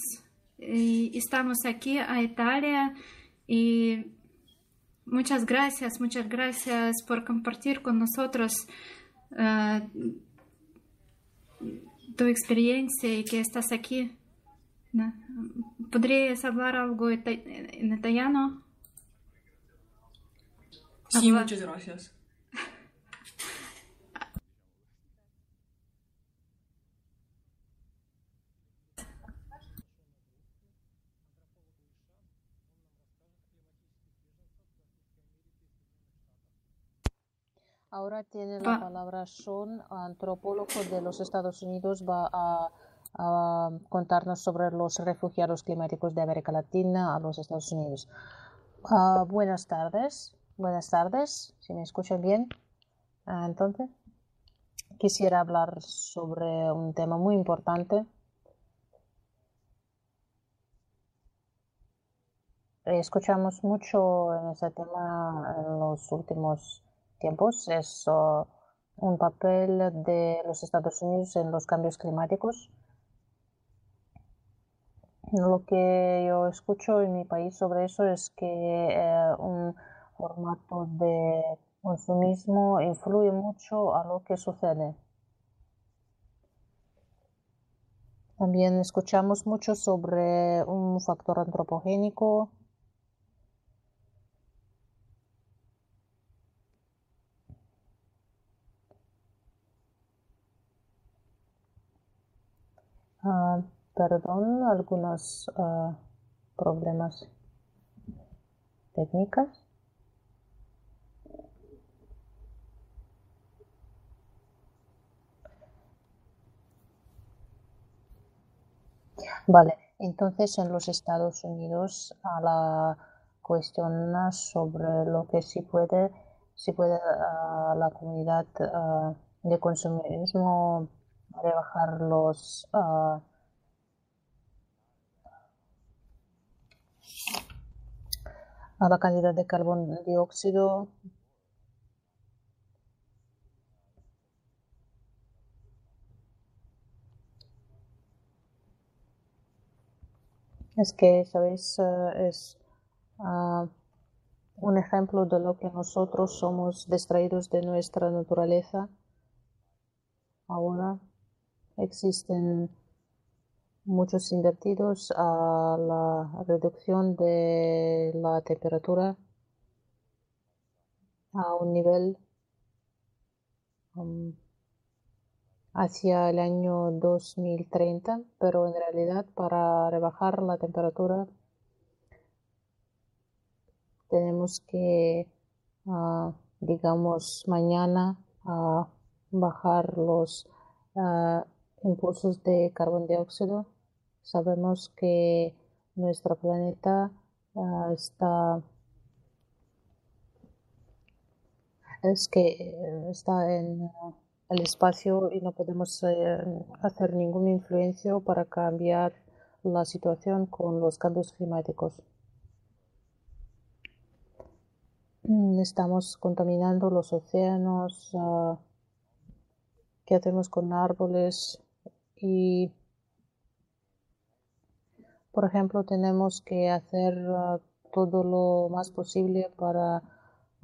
Y estamos aquí a Italia y muchas gracias, muchas gracias por compartir con nosotros tu experiencia y que estás aquí. ¿Podrías hablar algo en italiano? Sí, muchas gracias. Ahora tiene la palabra Sean, antropólogo de los Estados Unidos, va a, a, contarnos sobre los refugiados climáticos de América Latina a los Estados Unidos. Uh, buenas tardes, buenas tardes, si me escuchan bien. Uh, entonces, quisiera hablar sobre un tema muy importante. Escuchamos mucho en ese tema en los últimos tiempos es un papel de los Estados Unidos en los cambios climáticos. Lo que yo escucho en mi país sobre eso es que eh, un formato de consumismo influye mucho a lo que sucede. También escuchamos mucho sobre un factor antropogénico Uh, perdón, algunos uh, problemas técnicos. Vale, Entonces, en los Estados Unidos, a la cuestión sobre lo que sí puede, si puede la comunidad de consumismo rebajar los a la cantidad de carbón dióxido es que, ¿sabéis? es un ejemplo de lo que nosotros somos distraídos de nuestra naturaleza. Ahora existen muchos invertidos a la reducción de la temperatura a un nivel um, hacia el año 2030, pero en realidad para rebajar la temperatura tenemos que, uh, digamos, mañana uh, bajar los uh, impulsos de carbón dióxido. Sabemos que nuestro planeta está es que eh, está en el espacio y no podemos uh, hacer ninguna influencia para cambiar la situación con los cambios climáticos. Mm, estamos contaminando los océanos, ¿qué hacemos con árboles? Y por ejemplo, tenemos que hacer uh, todo lo más posible para,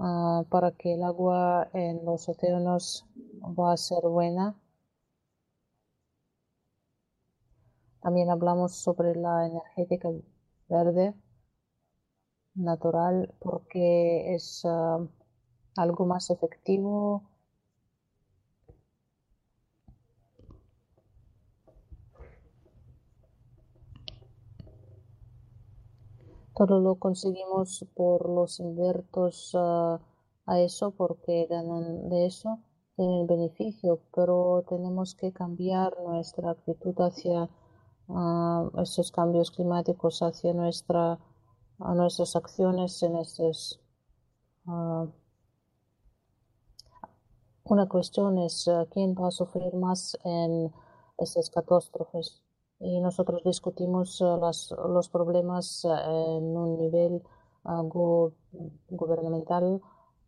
uh, para que el agua en los océanos va a ser buena. También hablamos sobre la energética verde natural porque es uh, algo más efectivo todo lo conseguimos por los invertos uh, a eso porque ganan de eso tienen beneficio pero tenemos que cambiar nuestra actitud hacia uh, estos cambios climáticos hacia nuestra a nuestras acciones en estos uh, una cuestión es quién va a sufrir más en estas catástrofes y nosotros discutimos uh, las, los problemas uh, en un nivel uh, gubernamental,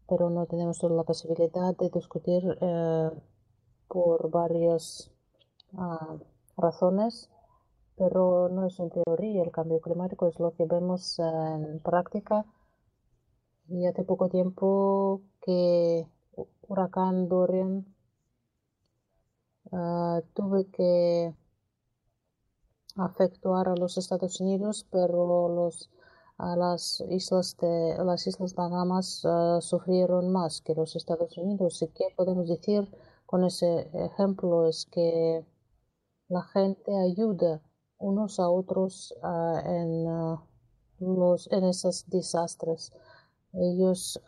pero no tenemos la posibilidad de discutir por varias razones, pero no es en teoría, el cambio climático es lo que vemos en práctica. Y hace poco tiempo que huracán Dorian tuve que afectar a los Estados Unidos, pero los, a las islas de las islas Bahamas uh, sufrieron más que los Estados Unidos. ¿Y qué podemos decir con ese ejemplo? Es que la gente ayuda unos a otros uh, en, uh, los, en esos desastres. Ellos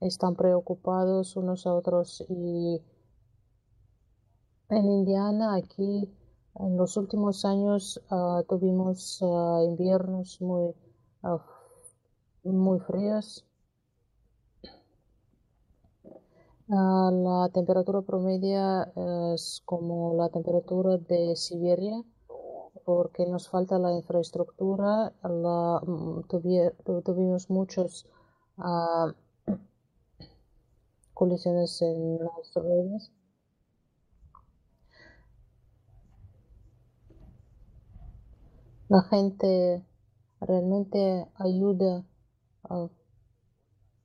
están preocupados unos a otros y en Indiana aquí en los últimos años uh, tuvimos uh, inviernos muy, uh, muy fríos. la temperatura promedia es como la temperatura de Siberia porque nos falta la infraestructura. La, mm, tuvimos muchos colisiones en las redes la gente realmente ayuda uh,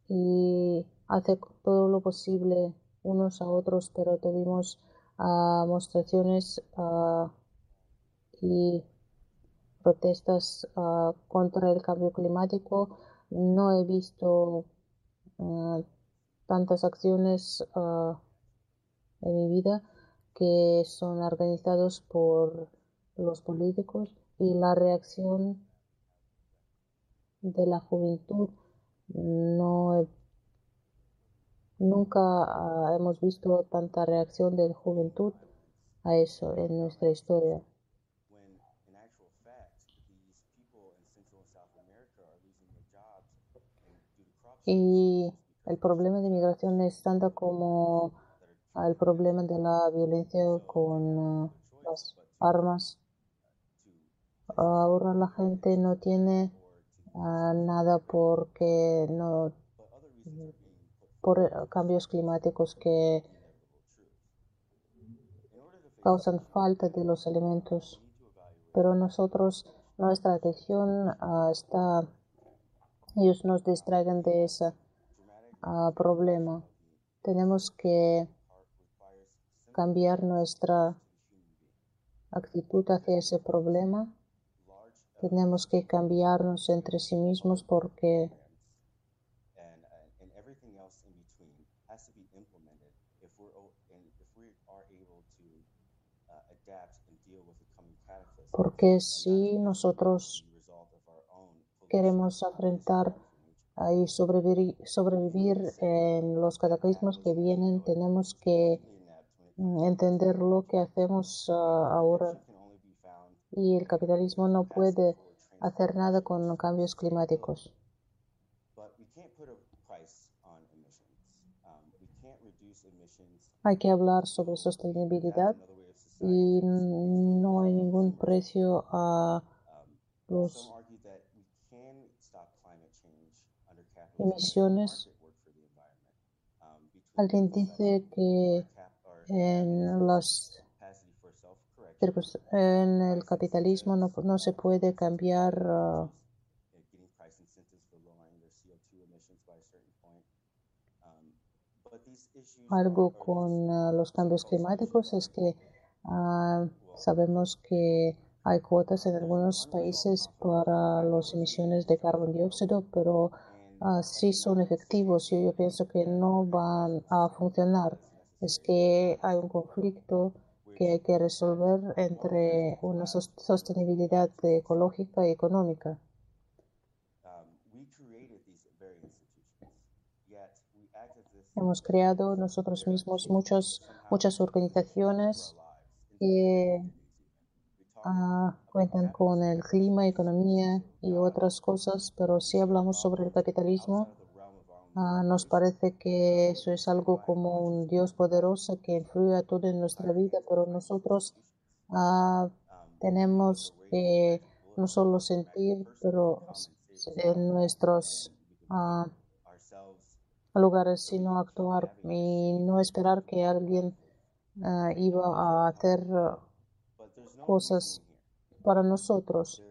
y hace todo lo posible unos a otros, pero tuvimos uh, demostraciones uh, y protestas contra el cambio climático. No he visto tantas acciones en mi vida que son organizados por los políticos y la reacción de la juventud no nunca ah, hemos visto tanta reacción de la juventud a eso en nuestra historia. Y el problema de migración es tanto como el problema de la violencia con ah, las armas Ahora la gente no tiene uh, nada porque no por cambios climáticos que causan falta de los alimentos. Pero nosotros, nuestra atención uh, está, ellos nos distraen de ese problema. Tenemos que cambiar nuestra actitud hacia ese problema. Tenemos que cambiarnos entre sí mismos porque porque si nosotros queremos enfrentar y sobrevivir, sobrevivir en los cataclismos que vienen, tenemos que entender lo que hacemos ah, ahora. Y el capitalismo no puede hacer nada con cambios climáticos. Hay que hablar sobre sostenibilidad y no hay ningún precio a los emisiones. Alguien dice que en, las, en el capitalismo no, no se puede cambiar uh, algo con uh, los cambios climáticos. Es que uh, sabemos que hay cuotas en algunos países para las emisiones de carbón dióxido, pero sí son efectivos. Y yo pienso que no van a funcionar. Es que hay un conflicto que hay que resolver entre una sostenibilidad ecológica y económica. Hemos creado nosotros mismos muchas, muchas organizaciones que ah, cuentan con el clima, economía y otras cosas, pero si hablamos sobre el capitalismo, Ah, nos parece que eso es algo como un Dios poderoso que influye a todo en nuestra vida, pero nosotros ah, tenemos que no solo sentir, pero en nuestros ah, lugares, sino actuar y no esperar que alguien iba a hacer cosas para nosotros.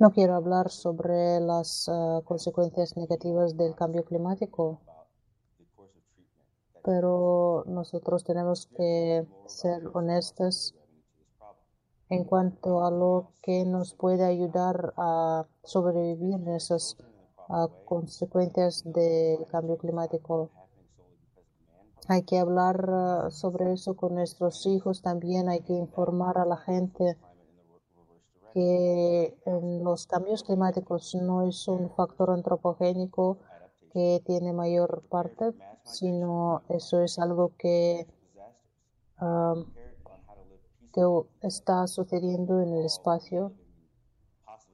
No quiero hablar sobre las uh, consecuencias negativas del cambio climático, pero nosotros tenemos que ser honestos en cuanto a lo que nos puede ayudar a sobrevivir esas uh, consecuencias del cambio climático. Hay que hablar uh, sobre eso con nuestros hijos también, hay que informar a la gente que los cambios climáticos no es un factor antropogénico que tiene mayor parte, sino eso es algo que, que está sucediendo en el espacio.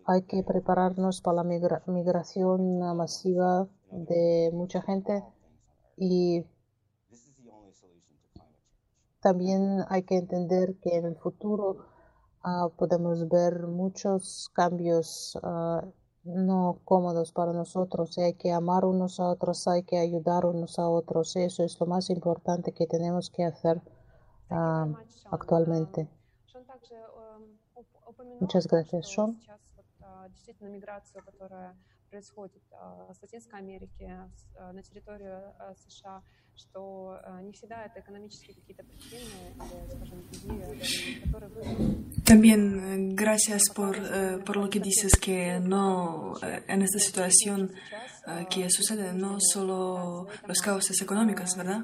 Hay que prepararnos para la migración masiva de mucha gente y también hay que entender que en el futuro Ah, podemos ver muchos cambios ah, no cómodos para nosotros. Hay que amar unos a otros, hay que ayudar unos a otros. Eso es lo más importante que tenemos que hacer ah, actualmente. Muchas gracias, Sean. Что не всегда это экономические какие-то причины, скажем, идеи, которые. También gracias por, eh, por, lo que dices que no en esta situación eh, que sucede no solo los causas económicos, ¿verdad?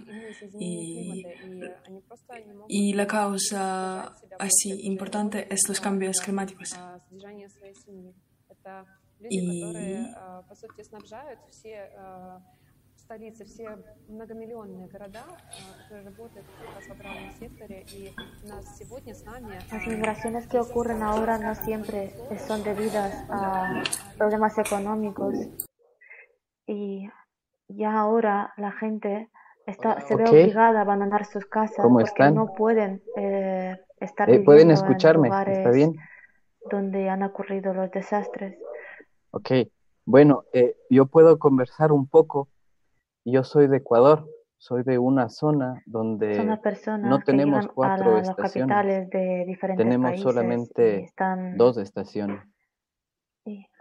Y, y la causa así importante es los cambios climáticos. люди, которые, по сути, снабжают все столицы, все многомиллионные города, которые работают как раз в аграрном секторе, y у нас сегодня с нами... Las migraciones que ocurren ahora no siempre son debidas a problemas económicos y ya ahora la gente está, se ve Okay. obligada a abandonar sus casas ¿Cómo porque están? no pueden eh, estar Eh, ¿Pueden viviendo escucharme? en lugares ¿Está bien? donde han ocurrido los desastres. Ok. Bueno, eh, yo puedo conversar un poco. Yo soy de Ecuador, soy de una zona donde no tenemos cuatro la- estaciones. de diferentes Tenemos solamente están dos estaciones.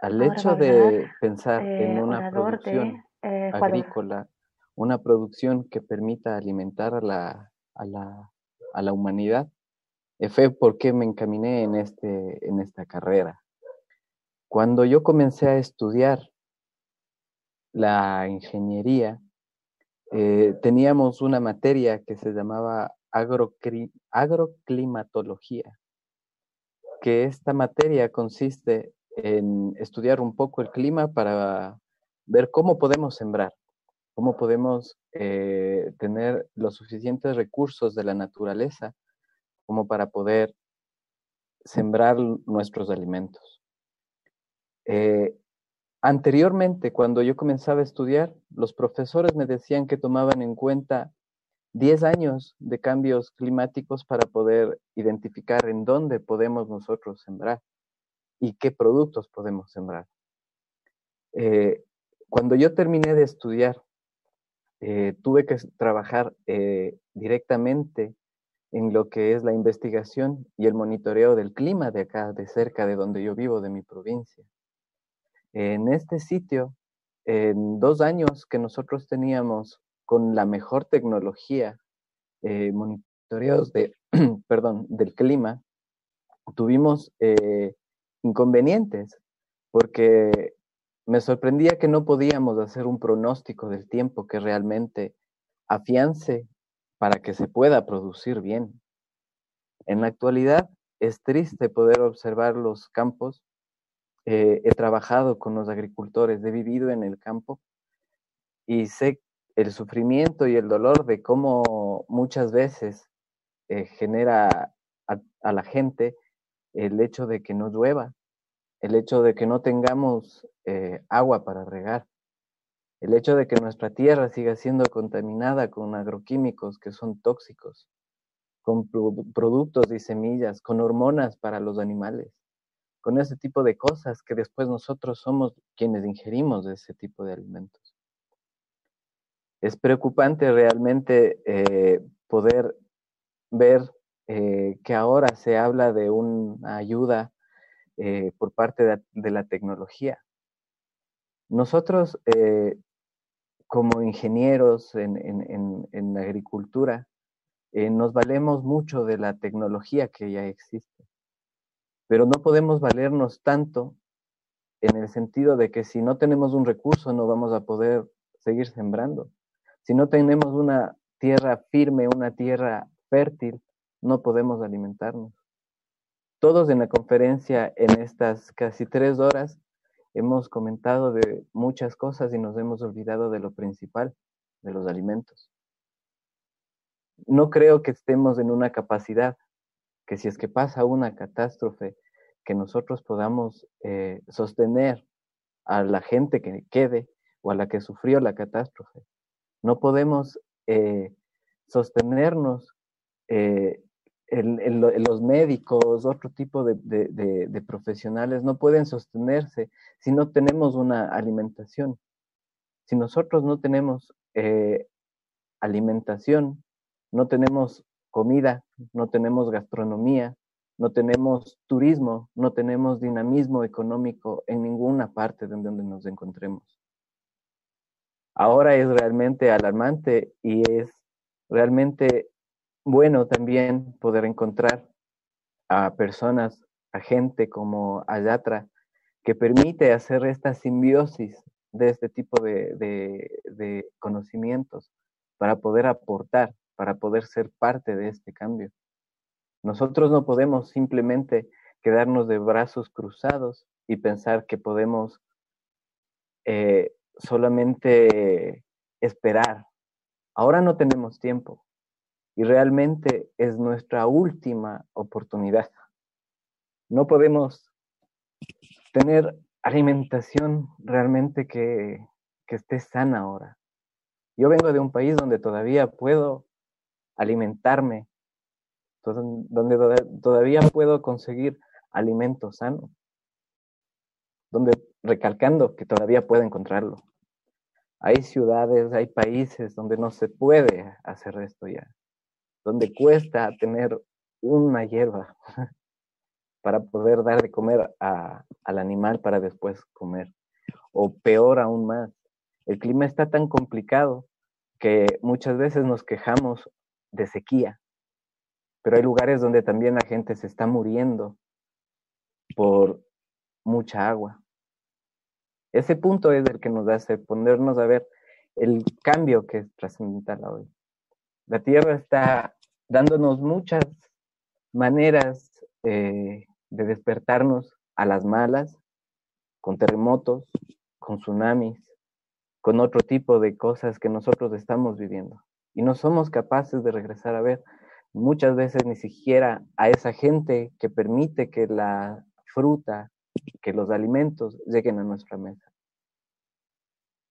Al ahora hecho de pensar en eh, una orador de, producción eh, agrícola, una producción que permita alimentar a la, a la, a la humanidad, eh, fue por qué me encaminé en, este, en esta carrera. Cuando yo comencé a estudiar la ingeniería, eh, teníamos una materia que se llamaba agroclimatología, que esta materia consiste en estudiar un poco el clima para ver cómo podemos sembrar, cómo podemos eh, tener los suficientes recursos de la naturaleza como para poder sembrar nuestros alimentos. Eh, anteriormente, cuando yo comenzaba a estudiar, los profesores me decían que tomaban en cuenta 10 años de cambios climáticos para poder identificar en dónde podemos nosotros sembrar y qué productos podemos sembrar. Eh, cuando yo terminé de estudiar, eh, tuve que trabajar directamente en lo que es la investigación y el monitoreo del clima de acá, de cerca de donde yo vivo, de mi provincia. En este sitio, en dos años que nosotros teníamos con la mejor tecnología, eh, monitoreos de, perdón, del clima, tuvimos eh, inconvenientes porque me sorprendía que no podíamos hacer un pronóstico del tiempo que realmente afiance para que se pueda producir bien. En la actualidad es triste poder observar los campos. Eh, he trabajado con los agricultores, he vivido en el campo y sé el sufrimiento y el dolor de cómo muchas veces eh, genera a, la gente el hecho de que no llueva, el hecho de que no tengamos eh, agua para regar, el hecho de que nuestra tierra siga siendo contaminada con agroquímicos que son tóxicos, con pro productos y semillas, con hormonas para los animales, con ese tipo de cosas que después nosotros somos quienes ingerimos ese tipo de alimentos. Es preocupante realmente eh, poder ver eh, que ahora se habla de una ayuda eh, por parte de, la tecnología. Nosotros, como ingenieros en, en, en, en agricultura, nos valemos mucho de la tecnología que ya existe, pero no podemos valernos tanto en el sentido de que si no tenemos un recurso no vamos a poder seguir sembrando. Si no tenemos una tierra firme, una tierra fértil, no podemos alimentarnos. Todos en la conferencia, en estas casi tres horas, hemos comentado de muchas cosas y nos hemos olvidado de lo principal, de los alimentos. No creo que estemos en una capacidad que si es que pasa una catástrofe, que nosotros podamos eh, sostener a la gente que quede o a la que sufrió la catástrofe. No podemos eh, sostenernos eh, los médicos, otro tipo de, profesionales no pueden sostenerse si no tenemos una alimentación. Si nosotros no tenemos alimentación, no tenemos comida, no tenemos gastronomía, no tenemos turismo, no tenemos dinamismo económico en ninguna parte de donde nos encontremos. Ahora es realmente alarmante y es realmente bueno también poder encontrar a personas, a gente como Ayatra, que permite hacer esta simbiosis de este tipo de, conocimientos para poder aportar, para poder ser parte de este cambio. Nosotros no podemos simplemente quedarnos de brazos cruzados y pensar que podemos eh, solamente esperar. Ahora no tenemos tiempo y realmente es nuestra última oportunidad. No podemos tener alimentación realmente que, que esté sana ahora. Yo vengo de un país donde todavía puedo alimentarme, donde todavía puedo conseguir alimento sano, donde recalcando que todavía puedo encontrarlo. Hay ciudades, hay países donde no se puede hacer esto ya, donde cuesta tener una hierba para poder dar de comer al animal para después comer. O peor aún más, el clima está tan complicado que muchas veces nos quejamos de sequía, pero hay lugares donde también la gente se está muriendo por mucha agua. Ese punto es el que nos hace ponernos a ver el cambio que es trascendental hoy. La Tierra está dándonos muchas maneras eh, de despertarnos a las malas, con terremotos, con tsunamis, con otro tipo de cosas que nosotros estamos viviendo. Y no somos capaces de regresar a ver muchas veces ni siquiera a esa gente que permite que la fruta, que los alimentos lleguen a nuestra mesa.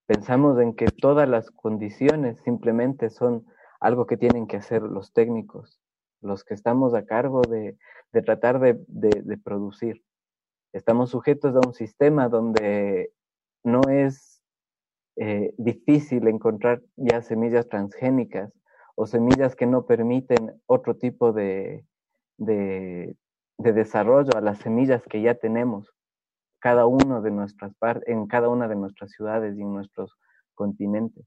Pensamos en que todas las condiciones simplemente son algo que tienen que hacer los técnicos, los que estamos a cargo de, tratar de, de producir. Estamos sujetos a un sistema donde no es eh, difícil encontrar ya semillas transgénicas o semillas que no permiten otro tipo de, de, desarrollo a las semillas que ya tenemos cada uno de nuestras en cada una de nuestras ciudades y en nuestros continentes.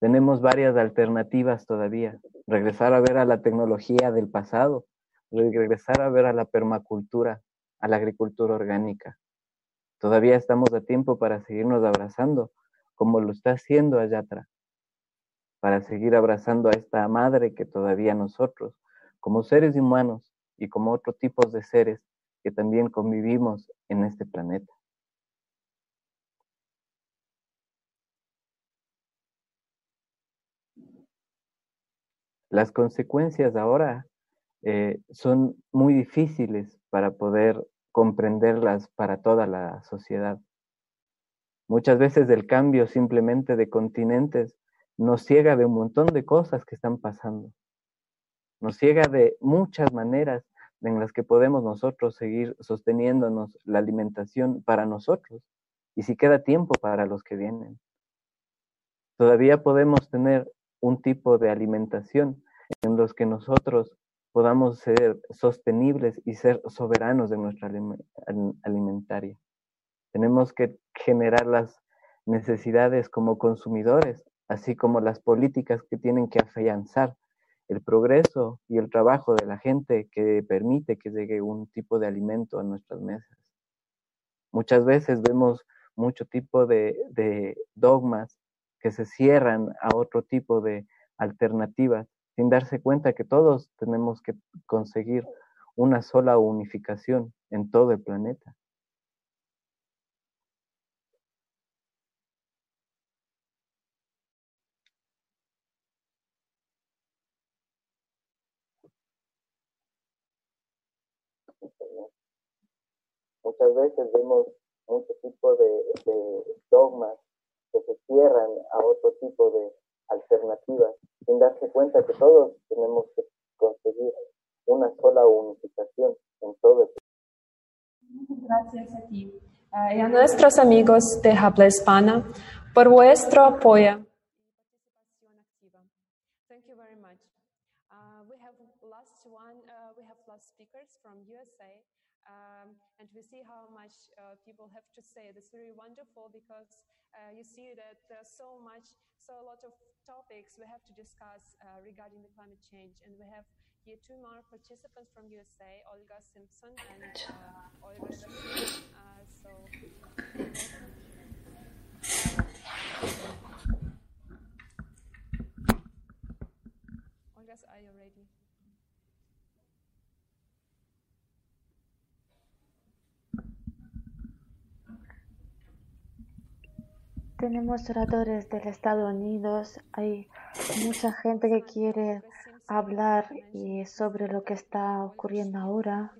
Tenemos varias alternativas todavía. Regresar a ver a la tecnología del pasado, regresar a ver a la permacultura, a la agricultura orgánica. Todavía estamos a tiempo para seguirnos abrazando como lo está haciendo atrás, para seguir abrazando a esta madre que todavía nosotros, como seres humanos y como otros tipos de seres que también convivimos en este planeta. Las consecuencias ahora eh, son muy difíciles para poder comprenderlas para toda la sociedad. Muchas veces el cambio simplemente de continentes nos ciega de un montón de cosas que están pasando. Nos ciega de muchas maneras en las que podemos nosotros seguir sosteniéndonos la alimentación para nosotros y si queda tiempo para los que vienen. Todavía podemos tener un tipo de alimentación en los que nosotros podamos ser sostenibles y ser soberanos de nuestra alimentaria. Tenemos que generar las necesidades como consumidores, así como las políticas que tienen que afianzar el progreso y el trabajo de la gente que permite que llegue un tipo de alimento a nuestras mesas. Muchas veces vemos mucho tipo de, de dogmas que se cierran a otro tipo de alternativas sin darse cuenta que todos tenemos que conseguir una sola unificación en todo el planeta. muchas veces vemos mucho tipo de, dogmas que se cierran a otro tipo de alternativas sin darse cuenta que todos tenemos que conseguir una sola unificación en todo el Gracias a ti uh, y a nuestros amigos de habla hispana por vuestro apoyo. Thank you very much. Uh, we have last one. Uh, we have last speakers from USA. Um, and we see how much uh, people have to say. That's very wonderful because uh, you see that there's so much, so a lot of topics we have to discuss uh, regarding the climate change. And we have here two more participants from USA, Olga Simpson and uh, Olga. Uh, so. Olga, are you ready? Tenemos oradores del Estados Unidos, hay mucha gente que quiere hablar y sobre lo que está ocurriendo ahora.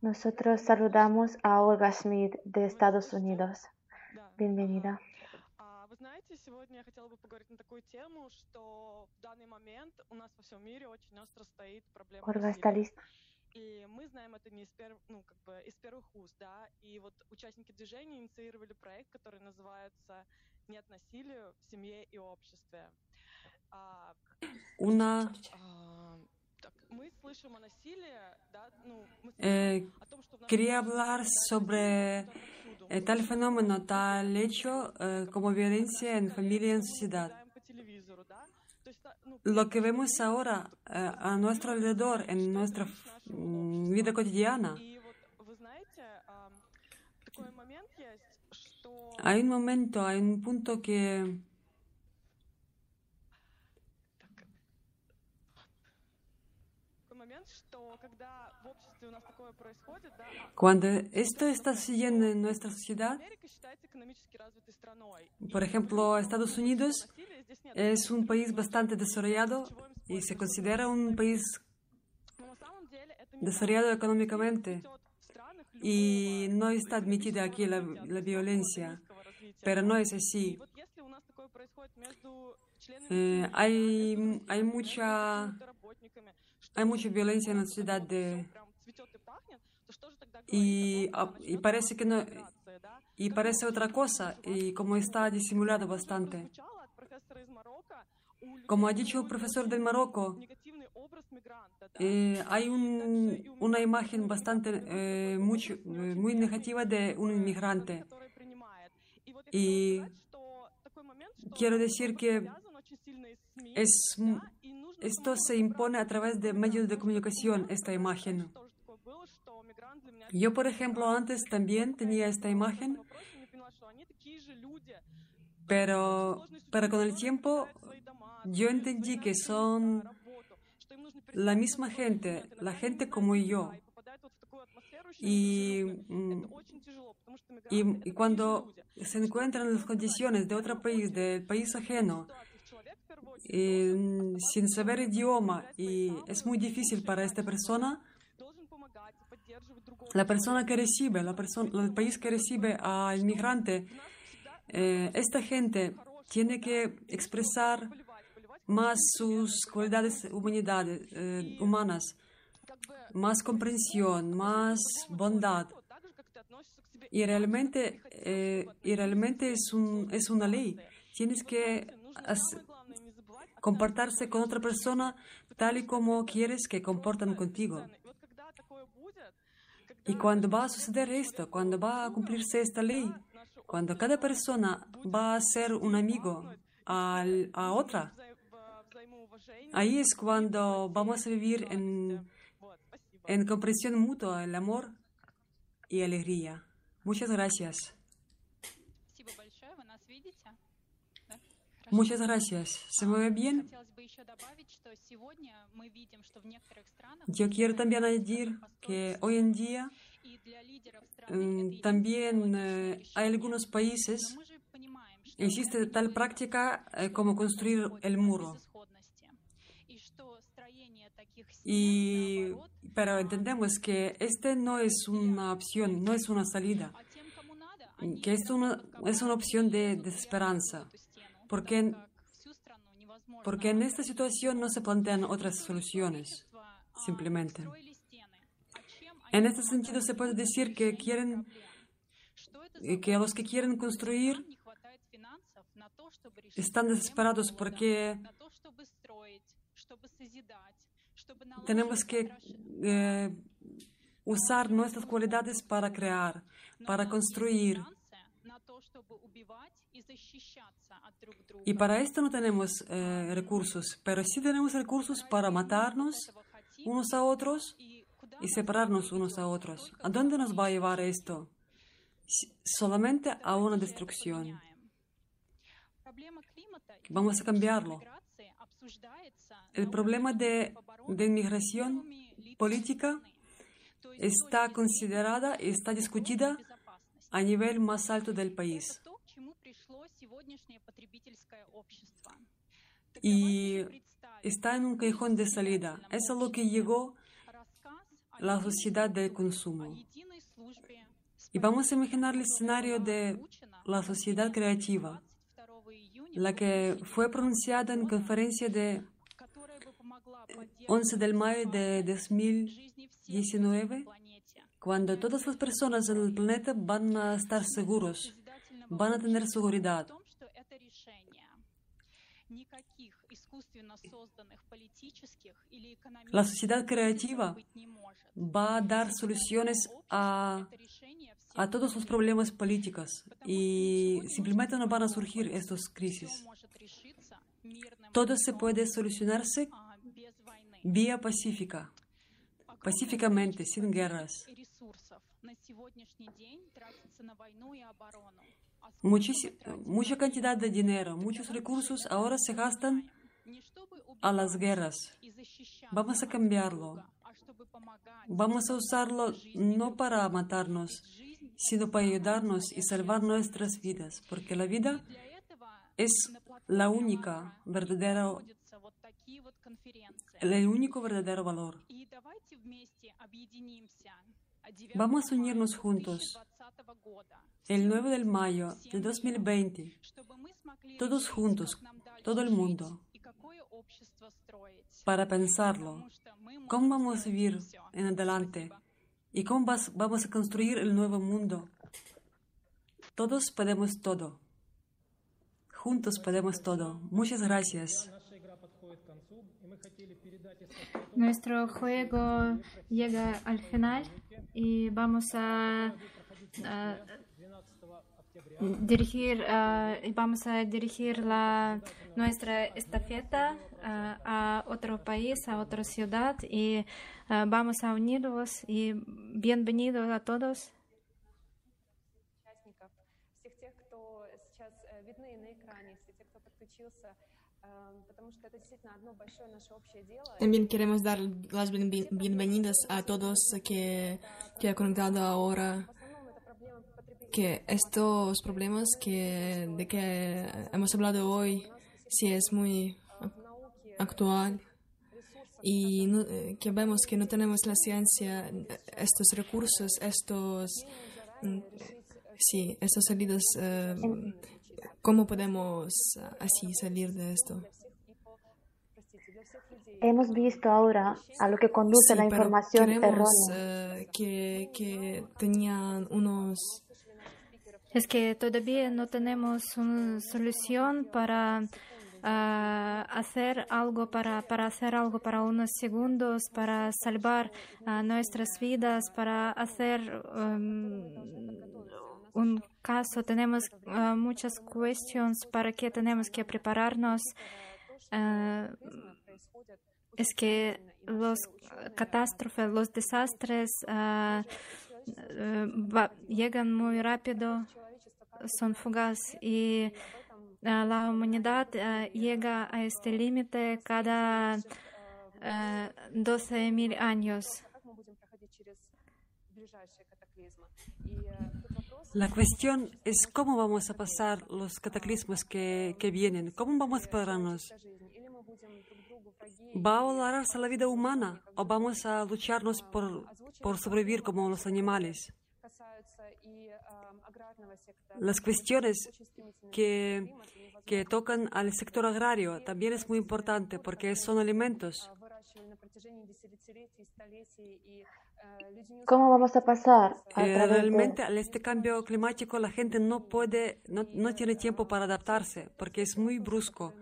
Nosotros saludamos a Olga Schmidt de Estados Unidos. Bienvenida. Вы знаете, сегодня я хотела бы поговорить на такую тему, что в данный момент у нас во всем мире очень остро стоит проблема Olga está насилия. lista. И мы знаем это не из, перв... ну, как бы из первых уст, да. И вот участники движения инициировали проект, который называется «Нет насилию в семье и обществе». А, Una а, так, мы слышим о насилии, да, ну, мы Eh, quería hablar sobre eh, tal fenómeno, tal hecho eh, como violencia en familia y en sociedad. lo que vemos ahora eh, a nuestro alrededor, en nuestra mm, vida cotidiana. Hay un momento, hay un punto que Cuando esto está siguiendo en nuestra sociedad, por ejemplo, Estados Unidos es un país bastante desarrollado y se considera un país desarrollado económicamente y no está admitida aquí la, la violencia, pero no es así. Eh, hay, hay, mucha, hay mucha violencia en la ciudad de y, parece que no, y parece otra cosa, y como está disimulado bastante. Como ha dicho el profesor del Marroco, eh, hay una imagen bastante muy negativa de un inmigrante. Y quiero decir que es, esto se impone a través de medios de comunicación, esta imagen. Yo, por ejemplo, antes también tenía esta imagen, pero, con el tiempo yo entendí que son la misma gente, la gente como yo. Y, mm, y, y, cuando se encuentran en las condiciones de otro país, del país ajeno, mm, sin saber idioma, y es muy difícil para esta persona la persona que recibe, la persona, el país que recibe al inmigrante, eh, esta gente tiene que expresar más sus cualidades humanidades, eh, humanas, más comprensión, más bondad. Y realmente, eh, y realmente es, un, es una ley. Tienes que comportarse con otra persona tal y como quieres que comportan contigo. Y cuando va a suceder esto, cuando va a cumplirse esta ley, cuando cada persona va a ser un amigo a, otra, ahí es cuando vamos a vivir en, comprensión mutua, el amor y alegría. Muchas gracias. Muchas gracias. ¿Se mueve bien? Yo quiero también añadir que hoy en día también э, hay algunos países existe tal práctica э, como construir el muro. Y, pero entendemos que este no es una opción, no es una salida, que esto es una opción de desesperanza, porque porque en esta situación no se plantean otras soluciones, simplemente. En este sentido se puede decir que quieren eh, que los que quieren construir están desesperados porque tenemos que eh, usar nuestras cualidades para crear, para construir. Y para esto no tenemos eh, recursos, pero sí tenemos recursos para matarnos unos a otros y separarnos unos a otros. ¿A dónde nos va a llevar esto? Solamente a una destrucción. Vamos a cambiarlo. El problema de, de inmigración política está considerada y está discutida a nivel más alto del país. Y está en un callejón de salida. Eso es lo que llegó la sociedad del consumo. Y vamos a imaginar el escenario de la sociedad creativa, la que fue pronunciada en conferencia de 11 de mayo de 2019, cuando todas las personas en el planeta van a estar seguros, van a tener seguridad. La sociedad creativa va a dar soluciones a, todos los problemas políticos y simplemente no van a surgir estas crisis. Todo se puede solucionarse vía pacífica, pacíficamente, sin guerras. Mucha cantidad de dinero, muchos recursos ahora se gastan a las guerras. Vamos a cambiarlo. Vamos a usarlo no para matarnos, sino para ayudarnos y salvar nuestras vidas, porque la vida es la única verdadera el único verdadero valor. Vamos a unirnos juntos el 9 de mayo de 2020, todos juntos, todo el mundo, para pensarlo, cómo vamos a vivir en adelante y cómo vamos a construir el nuevo mundo. Todos podemos todo. Juntos podemos todo. Muchas gracias. Nuestro juego llega al final y vamos a, dirigir uh, vamos a dirigir la, nuestra estafeta uh, a otro país, a otra ciudad y uh, vamos a unirnos y bienvenidos a todos. También queremos dar las bienvenidas a todos que, que han conectado ahora que estos problemas que, de que hemos hablado hoy, sí es muy actual y no- eh, que vemos que no tenemos la ciencia, estos recursos, estos, mm, sí, estas salidas, eh, ¿cómo podemos eh, así salir de esto? Hemos visto ahora a lo que conduce Sí, la información errónea. que, que tenían unos Es que todavía no tenemos una solución para ah, hacer algo para, para hacer algo para unos segundos, para salvar ah, nuestras vidas, para hacer um, un caso. Tenemos ah, muchas cuestiones para que tenemos que prepararnos. Es que los catástrofes, los desastres llegan muy rápido, son fugaz y la humanidad llega a este límite cada 12.000 años. La cuestión es cómo vamos a pasar los cataclismos que, que vienen, cómo vamos a pararnos. Va a largarse la vida humana o vamos a lucharnos por, sobrevivir como los animales. Las cuestiones que, que tocan al sector agrario también es muy importante porque son alimentos. ¿Cómo vamos a pasar? A eh, realmente de... este cambio climático la gente no puede, no, no tiene tiempo para adaptarse porque es muy brusco.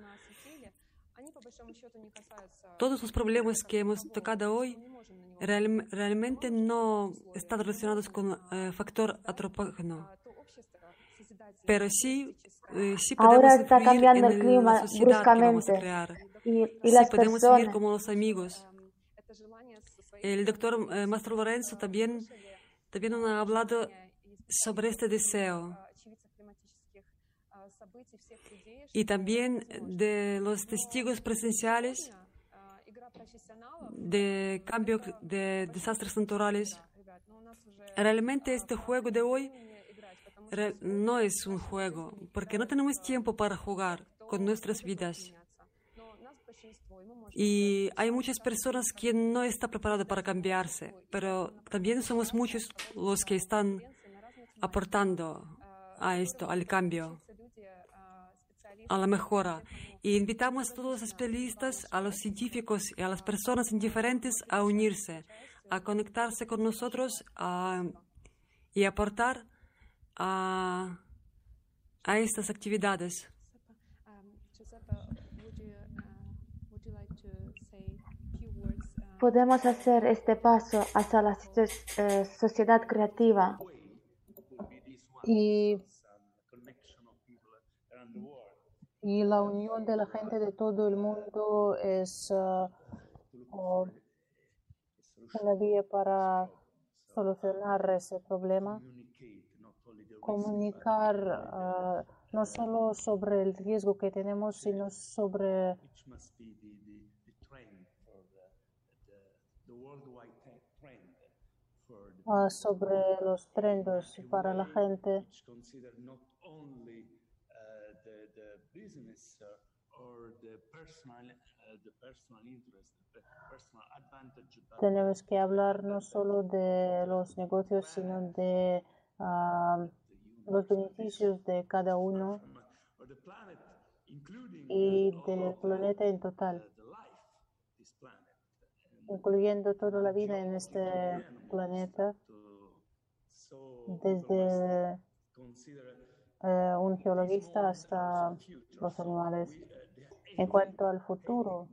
Todos los problemas que hemos tocado hoy realmente no están relacionados con el eh, factor antropógeno. Pero sí, eh, sí Ahora está cambiando el clima bruscamente. Y, las podemos personas. como los amigos. El doctor eh, Mastro Lorenzo también, también ha hablado sobre este deseo y también de los testigos presenciales de cambios de desastres naturales. Realmente este juego de hoy no es un juego, porque no tenemos tiempo para jugar con nuestras vidas. Y hay muchas personas que no están preparadas para cambiarse, pero también somos muchos los que están aportando a esto, al cambio a la mejora. Y invitamos a todos los especialistas, a los científicos y a las personas indiferentes a unirse, a conectarse con nosotros a- y aportar a, a estas actividades. Podemos hacer este paso hacia la eh, sociedad creativa y, y la unión de la gente de todo el mundo es oh, una vía para solucionar ese problema. Comunicar ah, no solo sobre el riesgo que tenemos, sino sobre ah, sobre los trendos para la gente. which consider not only uh, the, the business uh, uh, Tenemos que hablar no solo de los negocios, sino de ah, los beneficios de cada uno y del planeta en total, incluyendo toda la vida en este planeta, desde eh, un geologista hasta los animales. En cuanto al futuro,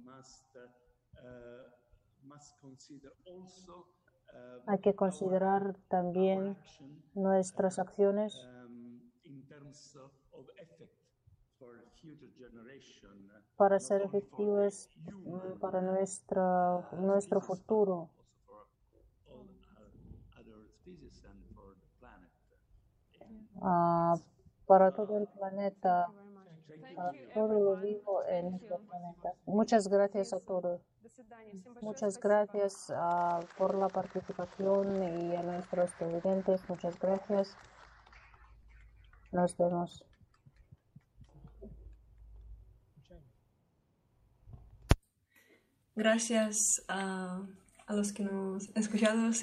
also uh, hay que considerar también nuestras acciones uh, para ser efectivas mm, para nuestra, nuestro futuro. uh, ah, para todo el planeta, para todo lo vivo en nuestro planeta. Muchas gracias a todos. Muchas gracias ah, por la participación y a nuestros televidentes. Muchas gracias. Nos vemos. Gracias a, a los que nos escuchados y